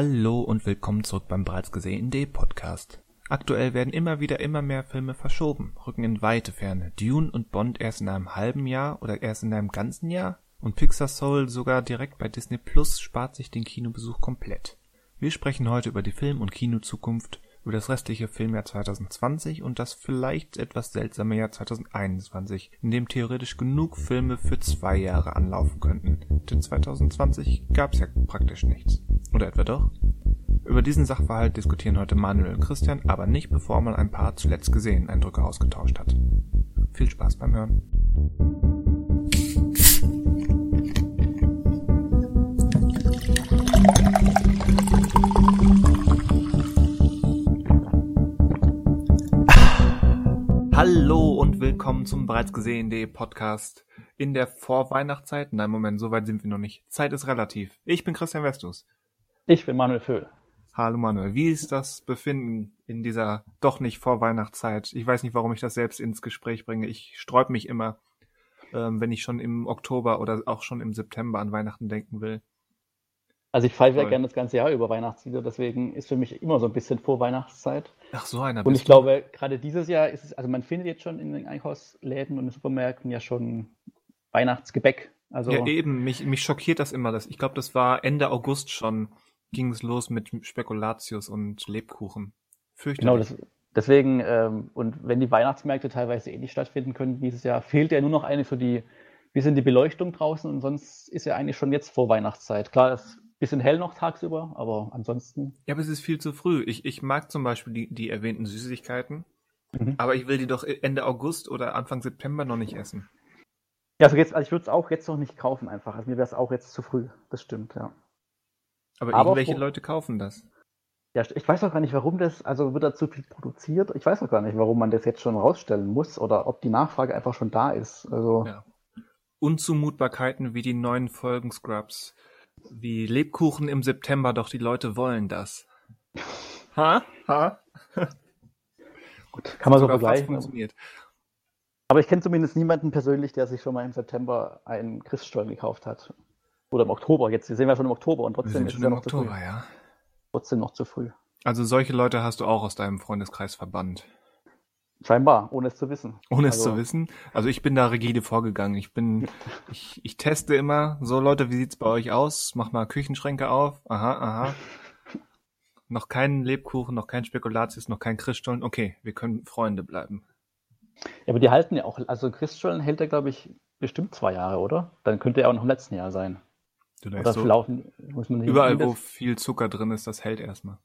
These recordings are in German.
Hallo und willkommen zurück beim bereits gesehenen D-Podcast. Aktuell werden immer wieder immer mehr Filme verschoben, rücken in weite Ferne. Dune und Bond erst in einem halben Jahr oder erst in einem ganzen Jahr? Und Pixar Soul sogar direkt bei Disney Plus spart sich den Kinobesuch komplett. Wir sprechen heute über die Film- und Kinozukunft, über das restliche Filmjahr 2020 und das vielleicht etwas seltsame Jahr 2021, in dem theoretisch genug Filme für zwei Jahre anlaufen könnten. Denn 2020 gab's ja praktisch nichts. Oder etwa doch? Über diesen Sachverhalt diskutieren heute Manuel und Christian, aber nicht bevor man ein paar zuletzt gesehenen Eindrücke ausgetauscht hat. Viel Spaß beim Hören. Hallo und willkommen zum bereits gesehenen Podcast in der Vorweihnachtszeit. Nein, Moment, so weit sind wir noch nicht. Zeit ist relativ. Ich bin Christian Westus. Ich bin Manuel Föhl. Hallo Manuel, wie ist das Befinden in dieser doch nicht Vorweihnachtszeit? Ich weiß nicht, warum ich das selbst ins Gespräch bringe. Ich sträub mich immer, ähm, wenn ich schon im Oktober oder auch schon im September an Weihnachten denken will. Also ich feiere ja gerne das ganze Jahr über Weihnachtslieder, deswegen ist für mich immer so ein bisschen Vorweihnachtszeit. Ach so einer. Und ich glaube, gerade dieses Jahr ist es, also man findet jetzt schon in den Einkaufsläden und in den Supermärkten ja schon Weihnachtsgebäck. Also ja, eben, mich, mich schockiert das immer. Das, ich glaube, das war Ende August schon, ging es los mit Spekulatius und Lebkuchen. Fürchterlich. Genau, das, deswegen, ähm, und wenn die Weihnachtsmärkte teilweise eh nicht stattfinden können dieses Jahr, fehlt ja nur noch eine für die, bisschen die Beleuchtung draußen und sonst ist ja eigentlich schon jetzt vor Weihnachtszeit. Klar, das bisschen hell noch tagsüber, aber ansonsten. Ja, aber es ist viel zu früh. Ich, ich mag zum Beispiel die, die erwähnten Süßigkeiten, mhm. aber ich will die doch Ende August oder Anfang September noch nicht essen. Ja, also, jetzt, also ich würde es auch jetzt noch nicht kaufen einfach. Also mir wäre es auch jetzt zu früh. Das stimmt, ja. Aber, aber irgendwelche wo, Leute kaufen das. Ja, ich weiß auch gar nicht, warum das, also wird da zu viel produziert. Ich weiß auch gar nicht, warum man das jetzt schon rausstellen muss oder ob die Nachfrage einfach schon da ist. Also. Ja. Unzumutbarkeiten wie die neuen Folgen Scrubs wie Lebkuchen im September, doch die Leute wollen das. Ha? Ha? Gut, kann man so vergleichen. Funktioniert. Aber ich kenne zumindest niemanden persönlich, der sich schon mal im September einen Christstollen gekauft hat. Oder im Oktober. Jetzt sind wir schon im Oktober und trotzdem ist es ja noch Oktober, zu früh. Ja. Trotzdem noch zu früh. Also solche Leute hast du auch aus deinem Freundeskreis verbannt. Scheinbar, ohne es zu wissen. Ohne also, es zu wissen. Also ich bin da rigide vorgegangen. Ich bin, ich, ich teste immer, so Leute, wie sieht's bei euch aus? Mach mal Küchenschränke auf. Aha, aha. noch kein Lebkuchen, noch kein Spekulatius, noch kein Christstollen. Okay, wir können Freunde bleiben. Ja, aber die halten ja auch, also Christstollen hält er, glaube ich, bestimmt zwei Jahre, oder? Dann könnte er auch noch im letzten Jahr sein. Du oder so, laufen, muss man überall, wo viel Zucker drin ist, das hält erstmal.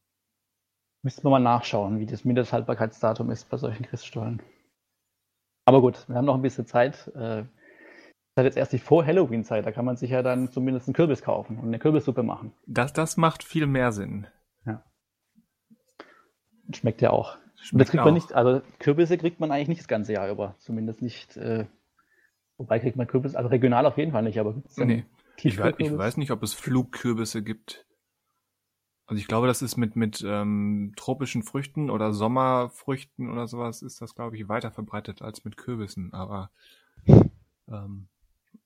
Müssten wir mal nachschauen, wie das Mindesthaltbarkeitsdatum ist bei solchen Christstollen. Aber gut, wir haben noch ein bisschen Zeit. Äh, das ist jetzt erst die Vor-Halloween-Zeit, da kann man sich ja dann zumindest einen Kürbis kaufen und eine Kürbissuppe machen. Das, das macht viel mehr Sinn. Ja. Schmeckt ja auch. Schmeckt das kriegt auch. man nicht, also Kürbisse kriegt man eigentlich nicht das ganze Jahr über. Zumindest nicht, äh, wobei kriegt man Kürbis, also regional auf jeden Fall nicht, aber nee. Ich weiß, ich weiß nicht, ob es Flugkürbisse gibt. Also ich glaube, das ist mit, mit ähm, tropischen Früchten oder Sommerfrüchten oder sowas ist das, glaube ich, weiter verbreitet als mit Kürbissen. Aber ähm,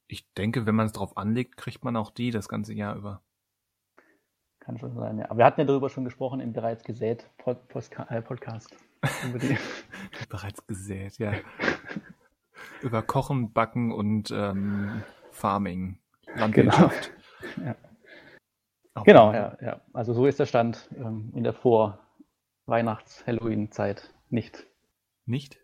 ich denke, wenn man es drauf anlegt, kriegt man auch die das ganze Jahr über. Kann schon sein, ja. Aber wir hatten ja darüber schon gesprochen im bereits gesät Pod Postka äh, Podcast. bereits gesät, ja. über Kochen, Backen und ähm, Farming, Landwirtschaft. Genau. Ja. Genau, ja, ja. Also so ist der Stand ähm, in der Vor-Weihnachts-Halloween-Zeit nicht. Nicht?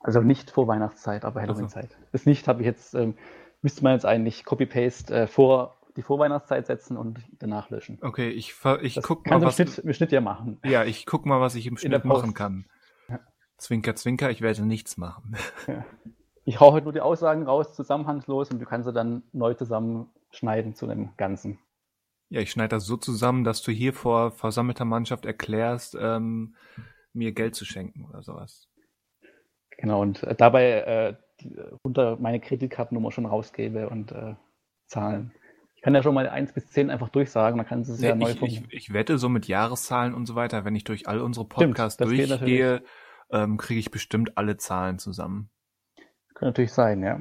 Also nicht vor Weihnachtszeit, aber Halloween-Zeit. Also. Das nicht habe ich jetzt, ähm, müsste man jetzt eigentlich Copy-Paste äh, vor die Vorweihnachtszeit setzen und danach löschen. Okay, ich, ich das guck mal, was... Schnitt, im Schnitt ja machen. Ja, ich guck mal, was ich im Schnitt machen kann. Ja. Zwinker, zwinker, ich werde nichts machen. Ja. Ich hau heute nur die Aussagen raus, zusammenhangslos, und du kannst sie dann neu zusammenschneiden zu einem Ganzen. Ja, ich schneide das so zusammen, dass du hier vor versammelter Mannschaft erklärst, ähm, mir Geld zu schenken oder sowas. Genau, und äh, dabei äh, die, unter meine Kreditkartennummer schon rausgebe und äh, zahlen. Ich kann ja schon mal 1 bis 10 einfach durchsagen, dann kannst du es ja, ja neu ich, ich, ich, wette so mit Jahreszahlen und so weiter, wenn ich durch all unsere Podcasts Stimmt, durchgehe, ähm, kriege ich bestimmt alle Zahlen zusammen. Könnte natürlich sein, ja.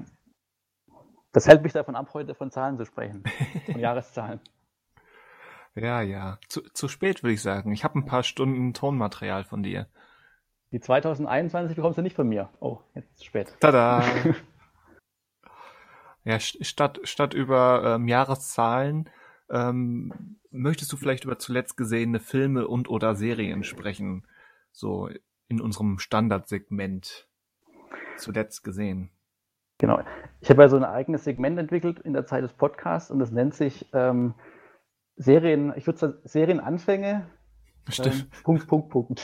Das hält mich davon ab, heute von Zahlen zu sprechen. Von Jahreszahlen. Ja, ja. Zu, zu spät, würde ich sagen. Ich habe ein paar Stunden Tonmaterial von dir. Die 2021 bekommst du nicht von mir. Oh, jetzt ist es spät. Tada! ja, statt, statt über ähm, Jahreszahlen ähm, möchtest du vielleicht über zuletzt gesehene Filme und oder Serien sprechen? So in unserem Standardsegment zuletzt gesehen. Genau. Ich habe ja so ein eigenes Segment entwickelt in der Zeit des Podcasts und das nennt sich ähm, Serien, ich würde sagen Serienanfänge. Stimmt. Ähm, Punkt, Punkt, Punkt.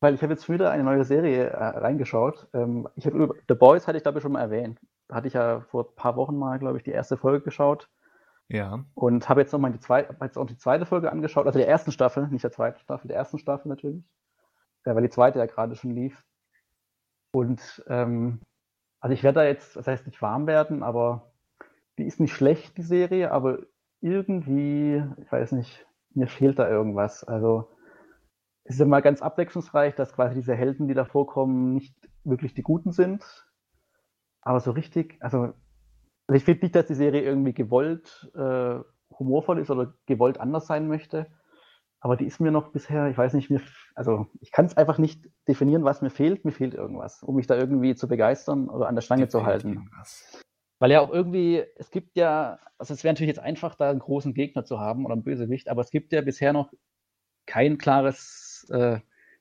Weil ich habe jetzt wieder eine neue Serie äh, reingeschaut. Ähm, ich habe The Boys hatte ich glaube ich schon mal erwähnt. Da hatte ich ja vor ein paar Wochen mal, glaube ich, die erste Folge geschaut. Ja. Und habe jetzt nochmal die zweite, jetzt auch die zweite Folge angeschaut, also der ersten Staffel, nicht der zweiten Staffel, der ersten Staffel natürlich. Ja, weil die zweite ja gerade schon lief. Und ähm, also ich werde da jetzt, das heißt nicht warm werden, aber die ist nicht schlecht, die Serie, aber irgendwie, ich weiß nicht, mir fehlt da irgendwas. Also es ist immer ganz abwechslungsreich, dass quasi diese Helden, die da vorkommen, nicht wirklich die Guten sind. Aber so richtig, also, also ich finde nicht, dass die Serie irgendwie gewollt äh, humorvoll ist oder gewollt anders sein möchte. Aber die ist mir noch bisher, ich weiß nicht, mir, also ich kann es einfach nicht definieren, was mir fehlt. Mir fehlt irgendwas, um mich da irgendwie zu begeistern oder an der Stange zu halten. Irgendwas. Weil ja auch irgendwie, es gibt ja, also es wäre natürlich jetzt einfach, da einen großen Gegner zu haben oder einen Bösewicht, aber es gibt ja bisher noch kein klares äh,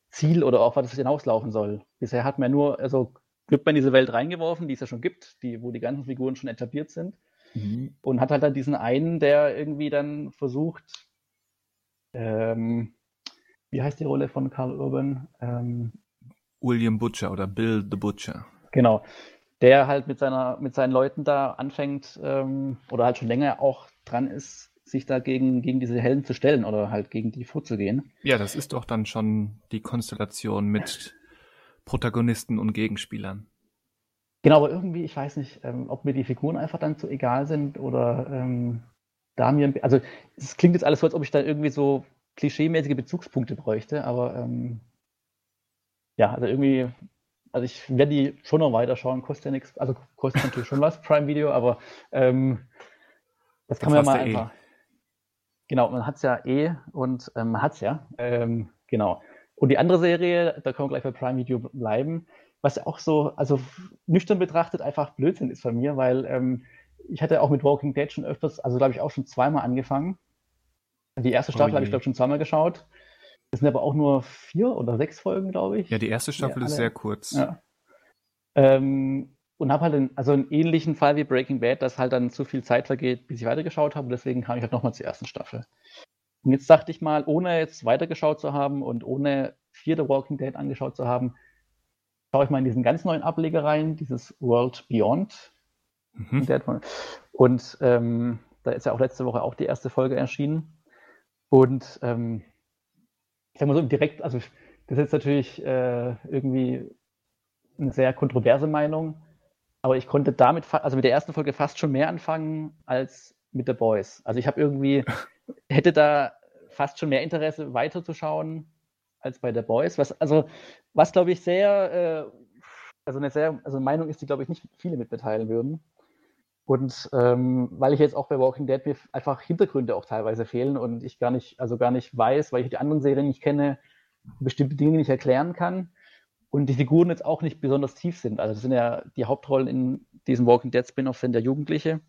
Ziel oder auf was es hinauslaufen soll. Bisher hat man nur, also wird man in diese Welt reingeworfen, die es ja schon gibt, die, wo die ganzen Figuren schon etabliert sind. Mhm. Und hat halt dann diesen einen, der irgendwie dann versucht, ähm, wie heißt die Rolle von Karl Urban? Ähm, William Butcher oder Bill the Butcher. Genau, der halt mit seiner, mit seinen Leuten da anfängt ähm, oder halt schon länger auch dran ist, sich da gegen, diese Helden zu stellen oder halt gegen die vorzugehen. Ja, das ist doch dann schon die Konstellation mit Protagonisten und Gegenspielern. Genau, aber irgendwie, ich weiß nicht, ähm, ob mir die Figuren einfach dann zu egal sind oder ähm, da mir, also es klingt jetzt alles so, als ob ich da irgendwie so klischeemäßige Bezugspunkte bräuchte, aber ähm, ja, also irgendwie also ich werde die schon noch weiterschauen, kostet ja nichts, also kostet natürlich schon was, Prime Video, aber ähm, das kann das man ja mal eh. einfach. Eh. Genau, man hat es ja eh und ähm, man hat es ja. Ähm, genau. Und die andere Serie, da können wir gleich bei Prime Video bleiben, was ja auch so, also nüchtern betrachtet einfach Blödsinn ist von mir, weil ähm, ich hatte auch mit Walking Dead schon öfters, also glaube ich auch schon zweimal angefangen. Die erste Staffel oh habe ich glaube schon zweimal geschaut. Das sind aber auch nur vier oder sechs Folgen, glaube ich. Ja, die erste Staffel ja, ist sehr kurz. Ja. Ähm, und habe halt einen, also einen ähnlichen Fall wie Breaking Bad, dass halt dann zu viel Zeit vergeht, bis ich weitergeschaut habe. Und deswegen kam ich halt nochmal zur ersten Staffel. Und jetzt dachte ich mal, ohne jetzt weitergeschaut zu haben und ohne vierte Walking Dead angeschaut zu haben, schaue ich mal in diesen ganz neuen Ableger rein, dieses World Beyond. Mhm. Und ähm, da ist ja auch letzte Woche auch die erste Folge erschienen. Und ähm, ich sag mal so, direkt, also das ist jetzt natürlich äh, irgendwie eine sehr kontroverse Meinung, aber ich konnte damit, also mit der ersten Folge fast schon mehr anfangen als mit The Boys. Also ich habe irgendwie, hätte da fast schon mehr Interesse weiterzuschauen als bei The Boys, was, also, was glaube ich sehr, äh, also eine sehr, also Meinung ist, die glaube ich nicht viele mit mitteilen würden. Und ähm, weil ich jetzt auch bei Walking Dead mir einfach Hintergründe auch teilweise fehlen und ich gar nicht, also gar nicht weiß, weil ich die anderen Serien nicht kenne, bestimmte Dinge nicht erklären kann und die Figuren jetzt auch nicht besonders tief sind. Also das sind ja die Hauptrollen in diesem Walking Dead Spin-off sind ja Jugendliche.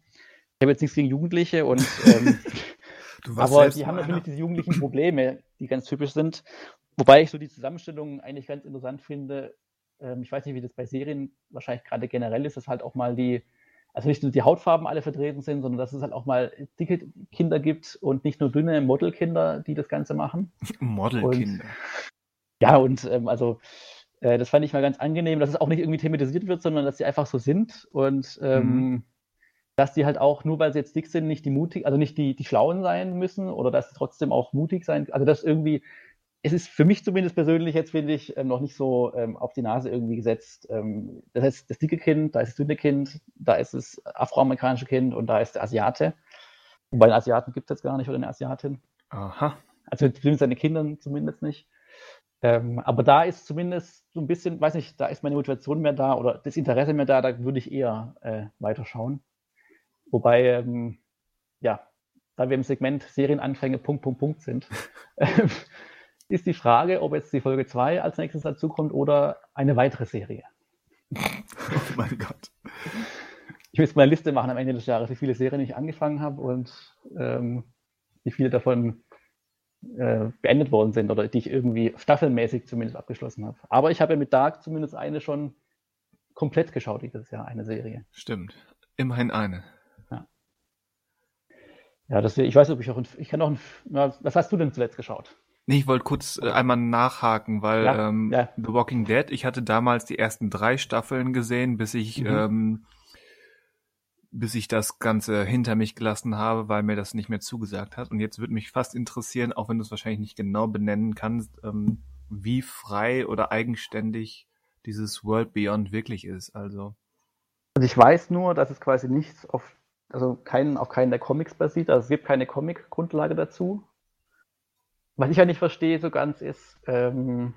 Ich habe jetzt nichts gegen Jugendliche und ähm, aber die haben natürlich diese jugendlichen Probleme, die ganz typisch sind. Wobei ich so die Zusammenstellung eigentlich ganz interessant finde. Ähm, ich weiß nicht, wie das bei Serien wahrscheinlich gerade generell ist, dass halt auch mal die also nicht nur die Hautfarben alle vertreten sind, sondern dass es halt auch mal dicke Kinder gibt und nicht nur dünne Modelkinder, die das Ganze machen. Modelkinder. Ja, und ähm, also äh, das fand ich mal ganz angenehm, dass es auch nicht irgendwie thematisiert wird, sondern dass sie einfach so sind und ähm, mhm. dass die halt auch, nur weil sie jetzt dick sind, nicht die mutig, also nicht die, die Schlauen sein müssen oder dass sie trotzdem auch mutig sein, also dass irgendwie es ist für mich zumindest persönlich jetzt, finde ich, ähm, noch nicht so ähm, auf die Nase irgendwie gesetzt. Ähm, das heißt, das dicke Kind, da ist das dünne Kind, da ist das afroamerikanische Kind und da ist der Asiate. Wobei einen Asiaten gibt es jetzt gar nicht oder eine Asiatin. Aha. Also zumindest seine Kinder zumindest nicht. Ähm, aber da ist zumindest so ein bisschen, weiß nicht, da ist meine Motivation mehr da oder das Interesse mehr da, da würde ich eher äh, weiterschauen. Wobei, ähm, ja, da wir im Segment Serienanfänge Punkt, Punkt, Punkt sind, ist die Frage, ob jetzt die Folge 2 als nächstes dazukommt oder eine weitere Serie. Oh mein Gott. Ich muss mal eine Liste machen am Ende des Jahres, wie viele Serien ich angefangen habe und ähm, wie viele davon äh, beendet worden sind oder die ich irgendwie staffelmäßig zumindest abgeschlossen habe. Aber ich habe ja mit Dark zumindest eine schon komplett geschaut dieses Jahr, eine Serie. Stimmt. Immerhin eine. Ja, ja das, ich weiß nicht, ob ich auch, ein, ich kann auch, ein, was hast du denn zuletzt geschaut? Nee, ich wollte kurz äh, einmal nachhaken, weil Ja, ähm, ja. The Walking Dead, ich hatte damals die ersten drei Staffeln gesehen, bis ich Mhm. ähm, bis ich das Ganze hinter mich gelassen habe, weil mir das nicht mehr zugesagt hat. Und jetzt würde mich fast interessieren, auch wenn du es wahrscheinlich nicht genau benennen kannst, ähm, wie frei oder eigenständig dieses World Beyond wirklich ist. Also Also ich weiß nur, dass es quasi nichts auf, also keinen, auf keinen der Comics basiert, also es gibt keine Comic-Grundlage dazu. Was ich ja nicht verstehe so ganz ist, ähm,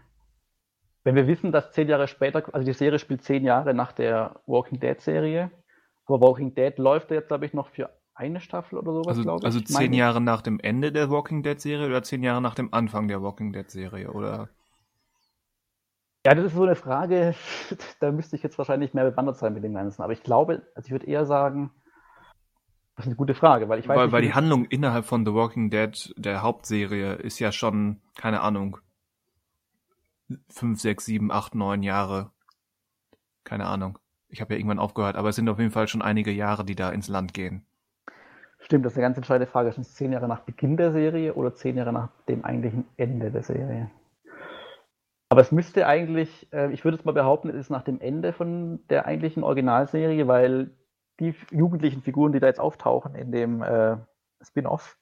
wenn wir wissen, dass zehn Jahre später, also die Serie spielt zehn Jahre nach der Walking Dead-Serie, aber Walking Dead läuft jetzt, glaube ich, noch für eine Staffel oder sowas, also, glaube ich. also meine zehn ich. Jahre nach dem Ende der Walking Dead Serie oder zehn Jahre nach dem Anfang der Walking Dead Serie oder Ja, das ist so eine Frage, da müsste ich jetzt wahrscheinlich mehr bewandert sein mit dem Ganzen. Aber ich glaube, also ich würde eher sagen, das ist eine gute Frage, weil ich weiß weil, nicht, weil die Handlung innerhalb von The Walking Dead, der Hauptserie, ist ja schon, keine Ahnung, fünf, sechs, sieben, acht, neun Jahre. Keine Ahnung. Ich habe ja irgendwann aufgehört, aber es sind auf jeden Fall schon einige Jahre, die da ins Land gehen. Stimmt, das ist eine ganz entscheidende Frage. Sind es zehn Jahre nach Beginn der Serie oder zehn Jahre nach dem eigentlichen Ende der Serie? Aber es müsste eigentlich, äh, ich würde jetzt mal behaupten, es ist nach dem Ende von der eigentlichen Originalserie, weil die jugendlichen Figuren, die da jetzt auftauchen in dem äh, Spin-off,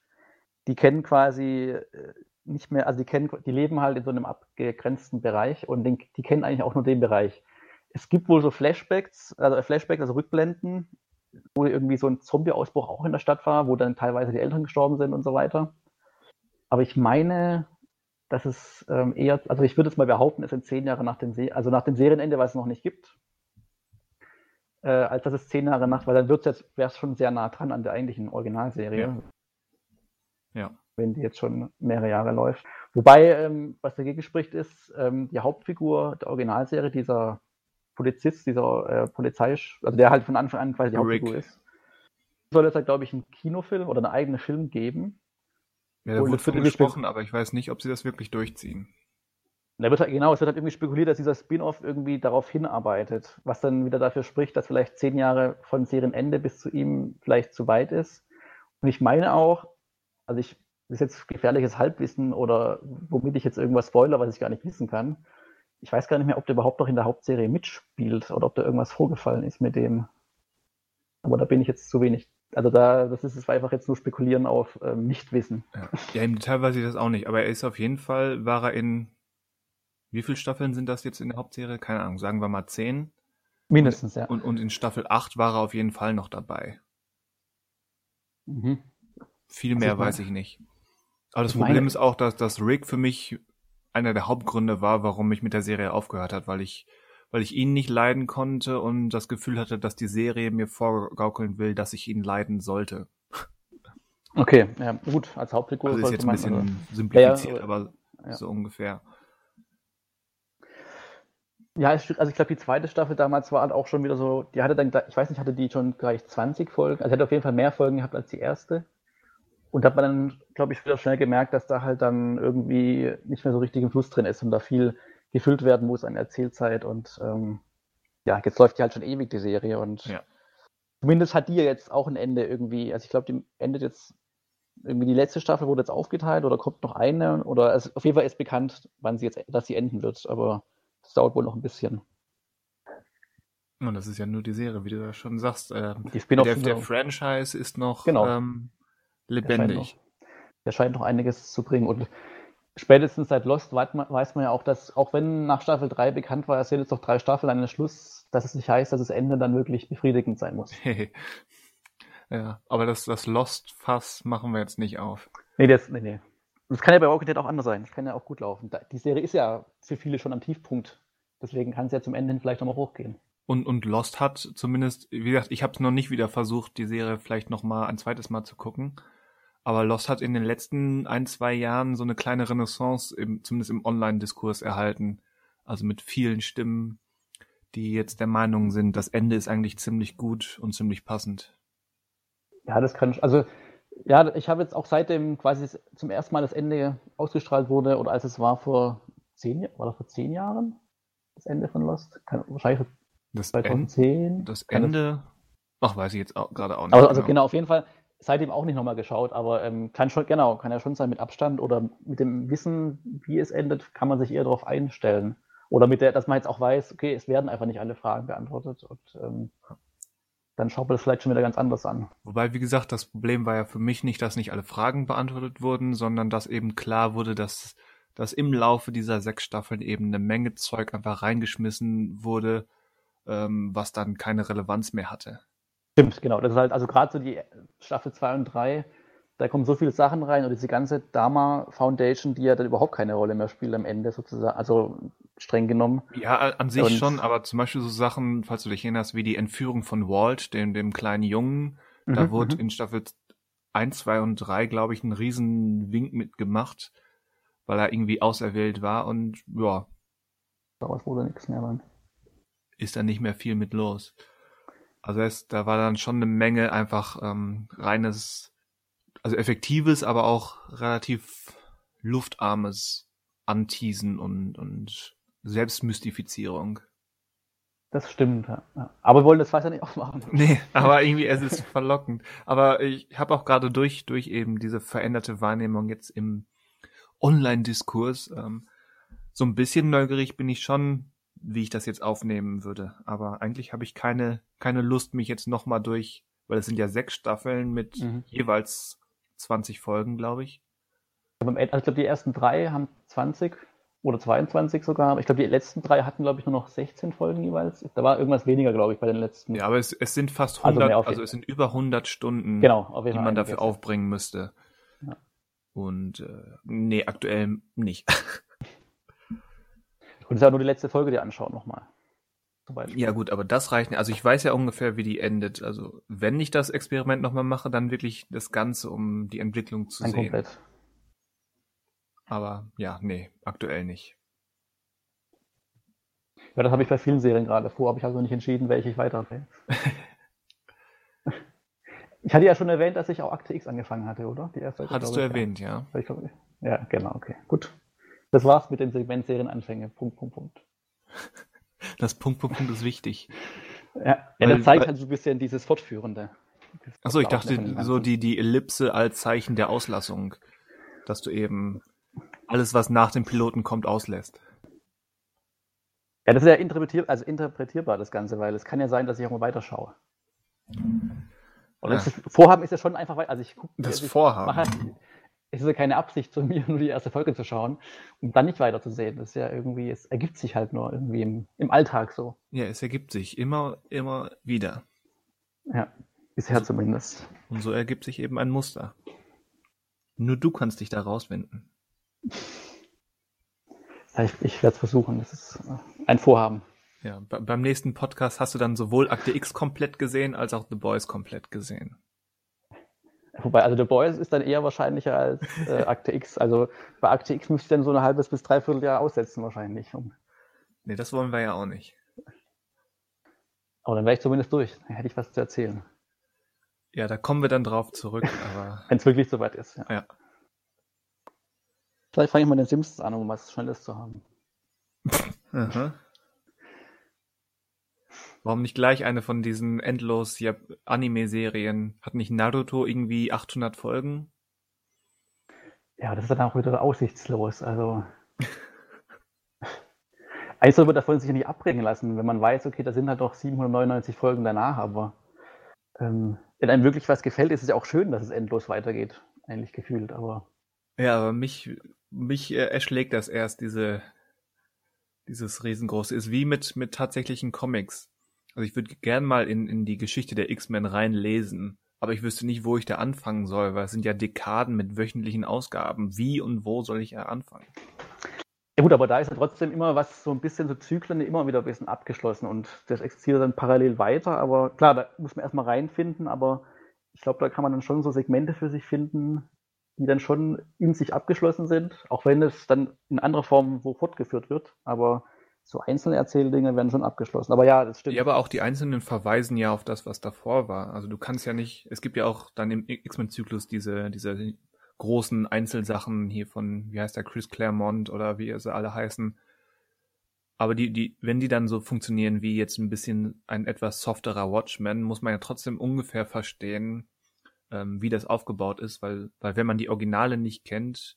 die kennen quasi äh, nicht mehr, also die kennen, die leben halt in so einem abgegrenzten Bereich und den, die kennen eigentlich auch nur den Bereich. Es gibt wohl so Flashbacks, also Flashbacks, also Rückblenden, wo irgendwie so ein Zombie-Ausbruch auch in der Stadt war, wo dann teilweise die Eltern gestorben sind und so weiter. Aber ich meine, dass es ähm, eher, also ich würde jetzt mal behaupten, es sind zehn Jahre nach dem, Se also nach dem Serienende, was es noch nicht gibt, äh, als dass es zehn Jahre nach, weil dann wird's jetzt, wäre es schon sehr nah dran an der eigentlichen Originalserie, Ja. wenn die jetzt schon mehrere Jahre läuft. Wobei, ähm, was dagegen spricht, ist ähm, die Hauptfigur der Originalserie, dieser Polizist, dieser äh, Polizei, also der halt von Anfang an quasi die Rick. Hauptfigur ist. Soll es halt, glaube ich, einen Kinofilm oder einen eigenen Film geben. Ja, da wurde irgendwie gesprochen, aber ich weiß nicht, ob sie das wirklich durchziehen. Da wird halt, genau, es wird halt irgendwie spekuliert, dass dieser Spin-off irgendwie darauf hinarbeitet, was dann wieder dafür spricht, dass vielleicht zehn Jahre von Serienende bis zu ihm vielleicht zu weit ist. Und ich meine auch, also ich, das ist jetzt gefährliches Halbwissen oder womit ich jetzt irgendwas spoiler, was ich gar nicht wissen kann. Ich weiß gar nicht mehr, ob der überhaupt noch in der Hauptserie mitspielt oder ob da irgendwas vorgefallen ist mit dem. Aber da bin ich jetzt zu wenig. Also da, das ist es einfach jetzt nur spekulieren auf ähm, Nichtwissen. Ja. ja, im Detail weiß ich das auch nicht, aber er ist auf jeden Fall, war er in, wie viele Staffeln sind das jetzt in der Hauptserie? Keine Ahnung, sagen wir mal zehn. Mindestens, ja. Und, und in Staffel 8 war er auf jeden Fall noch dabei. Mhm. Viel mehr weiß ich nicht. Aber das Problem meine- ist auch, dass, dass Rick für mich einer der Hauptgründe war, warum ich mit der Serie aufgehört hat, weil ich, weil ich ihn nicht leiden konnte und das Gefühl hatte, dass die Serie mir vorgaukeln will, dass ich ihn leiden sollte. Okay, ja, gut, als Hauptfigur Also ist jetzt ein man, bisschen also- simplifiziert, ja, aber ja. so ungefähr. Ja, also ich glaube, die zweite Staffel damals war halt auch schon wieder so, die hatte dann, ich weiß nicht, hatte die schon gleich 20 Folgen, also hatte auf jeden Fall mehr Folgen gehabt als die erste. Und hat man dann, glaube ich, wieder schnell gemerkt, dass da halt dann irgendwie nicht mehr so richtig im Fluss drin ist und da viel gefüllt werden muss an Erzählzeit und ähm, ja, jetzt läuft die halt schon ewig, die Serie und Ja. zumindest hat die ja jetzt auch ein Ende irgendwie, also ich glaube, die endet jetzt irgendwie die letzte Staffel wurde jetzt aufgeteilt oder kommt noch eine oder also auf jeden Fall ist bekannt, wann sie jetzt, dass sie enden wird, aber dauert wohl noch ein bisschen. Und das ist ja nur die Serie, wie du ja schon sagst. Äh, Die Spin-offs der, der Franchise ist noch Genau. ähm, Der scheint, lebendig. noch, der scheint noch einiges zu bringen. Und spätestens seit Lost weiß man, ja auch, dass, auch wenn nach Staffel 3 bekannt war, es sind jetzt noch drei Staffeln an den Schluss, dass es nicht heißt, dass das Ende dann wirklich befriedigend sein muss. ja, aber das, das Lost-Fass machen wir jetzt nicht auf. Nee, das, nee, nee. Das kann ja bei Walking Dead auch anders sein. Das kann ja auch gut laufen. Da- Die Serie ist ja für viele schon am Tiefpunkt. Deswegen kann es ja zum Ende hin vielleicht nochmal hochgehen. Und, und Lost hat zumindest, wie gesagt, ich habe es noch nicht wieder versucht, die Serie vielleicht noch mal ein zweites Mal zu gucken. Aber Lost hat in den letzten ein, zwei Jahren so eine kleine Renaissance, im, zumindest im Online-Diskurs erhalten. Also mit vielen Stimmen, die jetzt der Meinung sind, das Ende ist eigentlich ziemlich gut und ziemlich passend. Ja, das kann, also ja, ich habe jetzt auch seitdem quasi zum ersten Mal das Ende ausgestrahlt wurde oder als es war vor zehn, war das vor zehn Jahren? Das Ende von Lost? Kann, wahrscheinlich Das 2010. Ende, das Ende, ach, weiß ich jetzt gerade auch nicht. Also, also genau, auf jeden Fall seitdem auch nicht nochmal geschaut, aber ähm, kann schon, genau, kann ja schon sein mit Abstand oder mit dem Wissen, wie es endet, kann man sich eher darauf einstellen. Oder mit der, dass man jetzt auch weiß, okay, es werden einfach nicht alle Fragen beantwortet und ähm, dann schaut man das vielleicht schon wieder ganz anders an. Wobei, wie gesagt, das Problem war ja für mich nicht, dass nicht alle Fragen beantwortet wurden, sondern dass eben klar wurde, dass, dass im Laufe dieser sechs Staffeln eben eine Menge Zeug einfach reingeschmissen wurde, ähm, was dann keine Relevanz mehr hatte. Stimmt, genau. Das ist halt, also gerade so die Staffel 2 und 3, da kommen so viele Sachen rein und diese ganze Dama Foundation, die ja dann überhaupt keine Rolle mehr spielt am Ende sozusagen, also streng genommen. Ja, an sich Und- schon, aber zum Beispiel so Sachen, falls du dich erinnerst, wie die Entführung von Walt, dem, dem kleinen Jungen, da Mhm, wurde mhm. in Staffel 1, 2 und 3, glaube ich, ein riesen Wink mitgemacht, weil er irgendwie auserwählt war und ja, Daraus wurde nichts mehr dann. ist dann nicht mehr viel mit los. Also es, da war dann schon eine Menge einfach ähm, reines, also effektives, aber auch relativ luftarmes Anteasen und, und Selbstmystifizierung. Das stimmt, ja. Aber wir wollen das ja nicht aufmachen. Nee, aber irgendwie es ist verlockend. Aber ich habe auch gerade durch durch eben diese veränderte Wahrnehmung jetzt im Online-Diskurs ähm, so ein bisschen neugierig bin ich schon, wie ich das jetzt aufnehmen würde. Aber eigentlich habe ich keine keine Lust, mich jetzt noch mal durch, weil es sind ja sechs Staffeln mit Mhm. jeweils 20 Folgen, glaube ich. Ende- Also ich glaube, die ersten drei haben 20 oder 22 sogar, ich glaube, die letzten drei hatten, glaube ich, nur noch 16 Folgen jeweils. Da war irgendwas weniger, glaube ich, bei den letzten. Ja, aber es, es sind fast Also 100, mehr also, jeden es sind über 100 Stunden. Genau, die man dafür einiges. aufbringen müsste. Ja. Und äh, nee, aktuell nicht. Und es ist ja nur die letzte Folge, die anschauen nochmal. Ja gut, aber das reicht nicht. Also ich weiß ja ungefähr, wie die endet. Also wenn ich das Experiment nochmal mache, dann wirklich das Ganze, um die Entwicklung zu Dann sehen. komplett. Aber ja, nee, aktuell nicht. Ja, das habe ich bei vielen Serien gerade vor, aber ich habe noch nicht entschieden, welche ich weiterempfehle. ich hatte ja schon erwähnt, dass ich auch Akte X angefangen hatte, oder? Die erste Hattest du ich, erwähnt, ja. Ja. Ja, genau, okay. Gut. Das war's mit dem Segment Serienanfänge. Punkt, Punkt, Punkt. Das Punkt, Punkt, Punkt ist wichtig. Ja, ja Weil- das zeigt weil- halt so ein bisschen dieses Fortführende. Das Achso, ich dachte so die, die Ellipse als Zeichen der Auslassung. Dass du eben alles, was nach dem Piloten kommt, auslässt. Ja, das ist ja interpretier also interpretierbar, das Ganze, weil es kann ja sein, dass ich auch mal weiterschaue. Und Ja. das Vorhaben ist ja schon einfach, also ich gucke. Das also ich Vorhaben. mache halt- Es ist ja keine Absicht von mir, nur die erste Folge zu schauen und dann nicht weiterzusehen. Das ist ja irgendwie, es ergibt sich halt nur irgendwie im, im Alltag so. Ja, es ergibt sich immer, immer wieder. Ja, bisher zumindest. Und so ergibt sich eben ein Muster. Nur du kannst dich da rauswinden. Ja, ich ich werde es versuchen. Das ist ein Vorhaben. Ja, be beim nächsten Podcast hast du dann sowohl Akte X komplett gesehen, als auch The Boys komplett gesehen. Wobei, also The Boys ist dann eher wahrscheinlicher als äh, Akte X. Also bei Akte X müsste ich dann so ein halbes bis dreiviertel Jahr aussetzen wahrscheinlich. Um, Nee, das wollen wir ja auch nicht. aber dann wäre ich zumindest durch. Dann hätte ich was zu erzählen. Ja, da kommen wir dann drauf zurück, aber Wenn es wirklich soweit ist. Ja. ja. Vielleicht fange ich mal den Simpsons an, um was Schnelles zu haben. Aha. Warum nicht gleich eine von diesen endlos Anime-Serien? Hat nicht Naruto irgendwie 800 Folgen? Ja, das ist dann auch wieder aussichtslos. Also. Eigentlich soll man davon sich nicht abbringen lassen, wenn man weiß, okay, da sind halt noch 799 Folgen danach, aber ähm, wenn einem wirklich was gefällt, ist es ja auch schön, dass es endlos weitergeht, eigentlich gefühlt, aber Ja, aber mich, mich äh, erschlägt das erst, diese, dieses riesengroße. Ist wie mit, mit tatsächlichen Comics. Also ich würde gern mal in, in die Geschichte der X-Men reinlesen, aber ich wüsste nicht, wo ich da anfangen soll, weil es sind ja Dekaden mit wöchentlichen Ausgaben. Wie und wo soll ich da anfangen? Ja gut, aber da ist ja trotzdem immer was, so ein bisschen so Zyklen immer wieder ein bisschen abgeschlossen und das existiert dann parallel weiter, aber klar, da muss man erstmal reinfinden, aber ich glaube, da kann man dann schon so Segmente für sich finden, die dann schon in sich abgeschlossen sind, auch wenn es dann in anderer Form wo fortgeführt wird. Aber so einzelne Erzähldinge werden schon abgeschlossen. Aber ja, das stimmt. Ja, aber auch die einzelnen verweisen ja auf das, was davor war. Also du kannst ja nicht, es gibt ja auch dann im X-Men-Zyklus diese, diese großen Einzelsachen hier von, wie heißt der, Chris Claremont oder wie sie alle heißen. Aber die, die, wenn die dann so funktionieren wie jetzt ein bisschen ein etwas softerer Watchmen, muss man ja trotzdem ungefähr verstehen, ähm, wie das aufgebaut ist, weil, weil wenn man die Originale nicht kennt,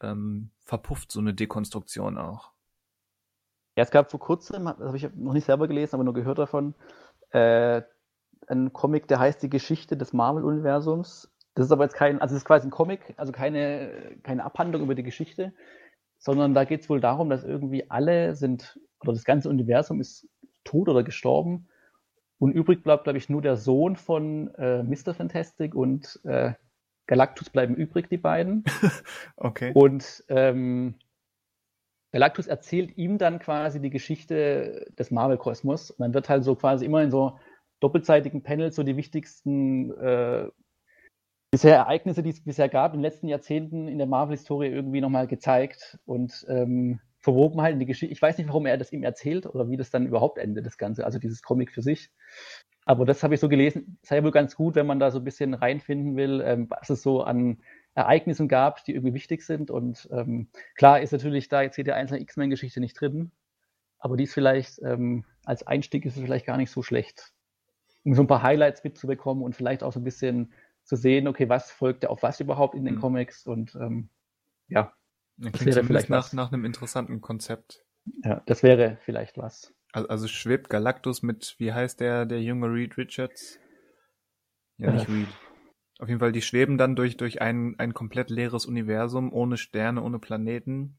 ähm, verpufft so eine Dekonstruktion auch. Ja, es gab vor kurzem, das habe ich noch nicht selber gelesen, aber nur gehört davon, äh, ein Comic, der heißt Die Geschichte des Marvel-Universums. Das ist aber jetzt kein, also es ist quasi ein Comic, also keine, keine Abhandlung über die Geschichte, sondern da geht es wohl darum, dass irgendwie alle sind, oder das ganze Universum ist tot oder gestorben und übrig bleibt, glaube ich, nur der Sohn von äh, Mr. Fantastic und äh, Galactus bleiben übrig, die beiden. okay. Und ähm, Galactus erzählt ihm dann quasi die Geschichte des Marvel-Kosmos. Und dann wird halt so quasi immer in so doppelseitigen Panels so die wichtigsten äh, bisher Ereignisse, die es bisher gab in den letzten Jahrzehnten in der Marvel-Historie irgendwie nochmal gezeigt und ähm, verwoben halt in die Geschichte. Ich weiß nicht, warum er das ihm erzählt oder wie das dann überhaupt endet, das Ganze, also dieses Comic für sich. Aber das habe ich so gelesen, sei wohl ganz gut, wenn man da so ein bisschen reinfinden will, ähm, was es so an Ereignissen gab, die irgendwie wichtig sind. Und ähm, klar ist natürlich da jetzt jede einzelne X-Men-Geschichte nicht drin, aber die ist vielleicht ähm, als Einstieg ist es vielleicht gar nicht so schlecht, um so ein paar Highlights mitzubekommen und vielleicht auch so ein bisschen zu sehen, okay, was folgt auf was überhaupt in den mhm. Comics und ähm, ja. Das klingt wäre vielleicht nach, nach einem interessanten Konzept. Ja, das wäre vielleicht was. Also, also schwebt Galactus mit, wie heißt der, der junge Reed Richards? Ja, nicht Reed. Auf jeden Fall, die schweben dann durch, durch ein, ein komplett leeres Universum, ohne Sterne, ohne Planeten.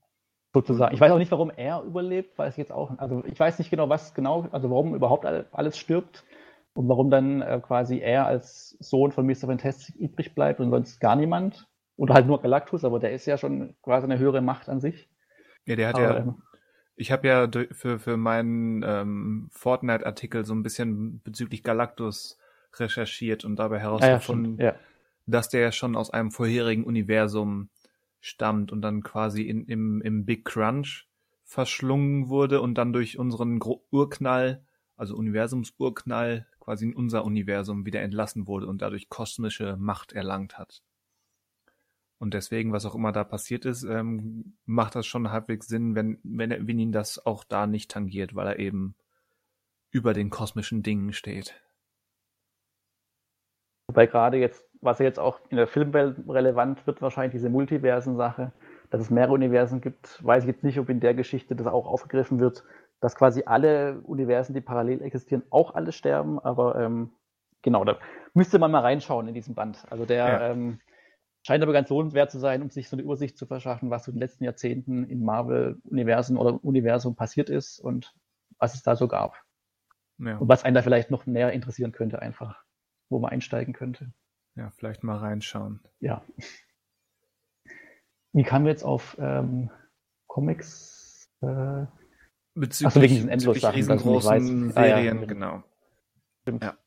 Sozusagen. Ich weiß auch nicht, warum er überlebt, weiß ich jetzt auch. Also ich weiß nicht genau, was genau, also warum überhaupt alles stirbt und warum dann äh, quasi er als Sohn von Mr. Fantastic übrig bleibt und sonst gar niemand. Oder halt nur Galactus, aber der ist ja schon quasi eine höhere Macht an sich. Ja, der hat aber, ja. Ähm, ich habe ja für, für meinen ähm, Fortnite-Artikel so ein bisschen bezüglich Galactus recherchiert und dabei herausgefunden, ja, ja, dass der schon aus einem vorherigen Universum stammt und dann quasi in, im, im Big Crunch verschlungen wurde und dann durch unseren Urknall, also Universumsurknall, quasi in unser Universum wieder entlassen wurde und dadurch kosmische Macht erlangt hat. Und deswegen, was auch immer da passiert ist, ähm, macht das schon halbwegs Sinn, wenn, wenn, wenn ihn das auch da nicht tangiert, weil er eben über den kosmischen Dingen steht. Wobei gerade jetzt, was jetzt auch in der Filmwelt relevant wird, wahrscheinlich diese Multiversen-Sache, dass es mehrere Universen gibt, weiß ich jetzt nicht, ob in der Geschichte das auch aufgegriffen wird, dass quasi alle Universen, die parallel existieren, auch alle sterben, aber ähm, genau, da müsste man mal reinschauen in diesen Band. Also der ja. ähm, scheint aber ganz lohnenswert zu sein, um sich so eine Übersicht zu verschaffen, was so in den letzten Jahrzehnten in Marvel-Universen oder Universum passiert ist und was es da so gab. Ja. Und was einen da vielleicht noch näher interessieren könnte einfach wo man einsteigen könnte. Ja, vielleicht mal reinschauen. Ja. Wie kamen wir jetzt auf ähm, Comics? Äh, bezüglich, Achso, wegen diesen Endlos-Sachen, riesengroßen Serien, ah, ja, genau. Stimmt. Ja.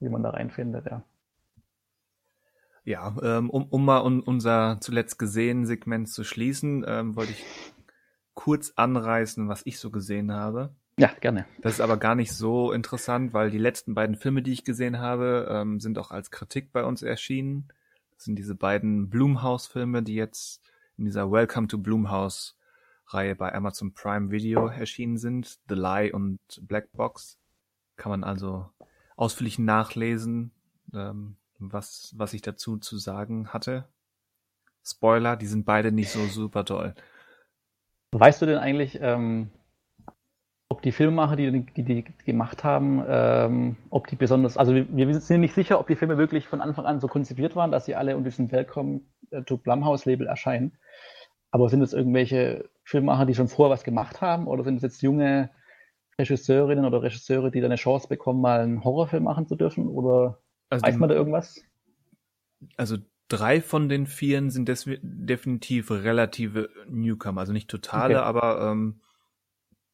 Wie man da reinfindet, ja. Ja, ähm, um, um mal un, unser zuletzt gesehen Segment zu schließen, ähm, wollte ich kurz anreißen, was ich so gesehen habe. Ja, gerne. Das ist aber gar nicht so interessant, weil die letzten beiden Filme, die ich gesehen habe, ähm, sind auch als Kritik bei uns erschienen. Das sind diese beiden Blumhouse-Filme, die jetzt in dieser Welcome to Blumhouse-Reihe bei Amazon Prime Video erschienen sind. The Lie und Black Box. Kann man also ausführlich nachlesen, ähm, was, was ich dazu zu sagen hatte. Spoiler, die sind beide nicht so super toll. Weißt du denn eigentlich, ähm, ob die Filmemacher, die die, die gemacht haben, ähm, ob die besonders, also wir, wir, sind nicht sicher, ob die Filme wirklich von Anfang an so konzipiert waren, dass sie alle unter diesem Welcome to Blumhouse Label erscheinen. Aber sind es irgendwelche Filmemacher, die schon vorher was gemacht haben, oder sind es jetzt junge Regisseurinnen oder Regisseure, die da eine Chance bekommen, mal einen Horrorfilm machen zu dürfen? Oder also weiß man da irgendwas? Also drei von den vieren sind definitiv relative Newcomer, also nicht totale, okay. aber ähm,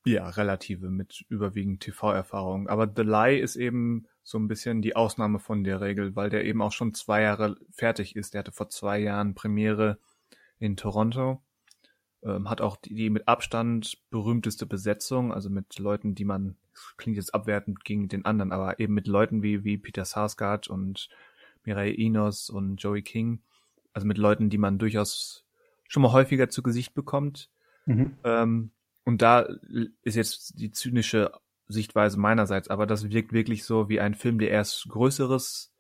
ja, relative mit überwiegend TV-Erfahrung. Aber The Lie ist eben so ein bisschen die Ausnahme von der Regel, weil der eben auch schon zwei Jahre fertig ist. Der hatte vor zwei Jahren Premiere in Toronto, ähm, hat auch die, die mit Abstand berühmteste Besetzung, also mit Leuten, die man, klingt jetzt abwertend gegen den anderen, aber eben mit Leuten wie, wie Peter Sarsgaard und Mireille Enos und Joey King, also mit Leuten, die man durchaus schon mal häufiger zu Gesicht bekommt. Mhm. Ähm, und da ist jetzt die zynische Sichtweise meinerseits, aber das wirkt wirklich so wie ein Film, der erst Größeres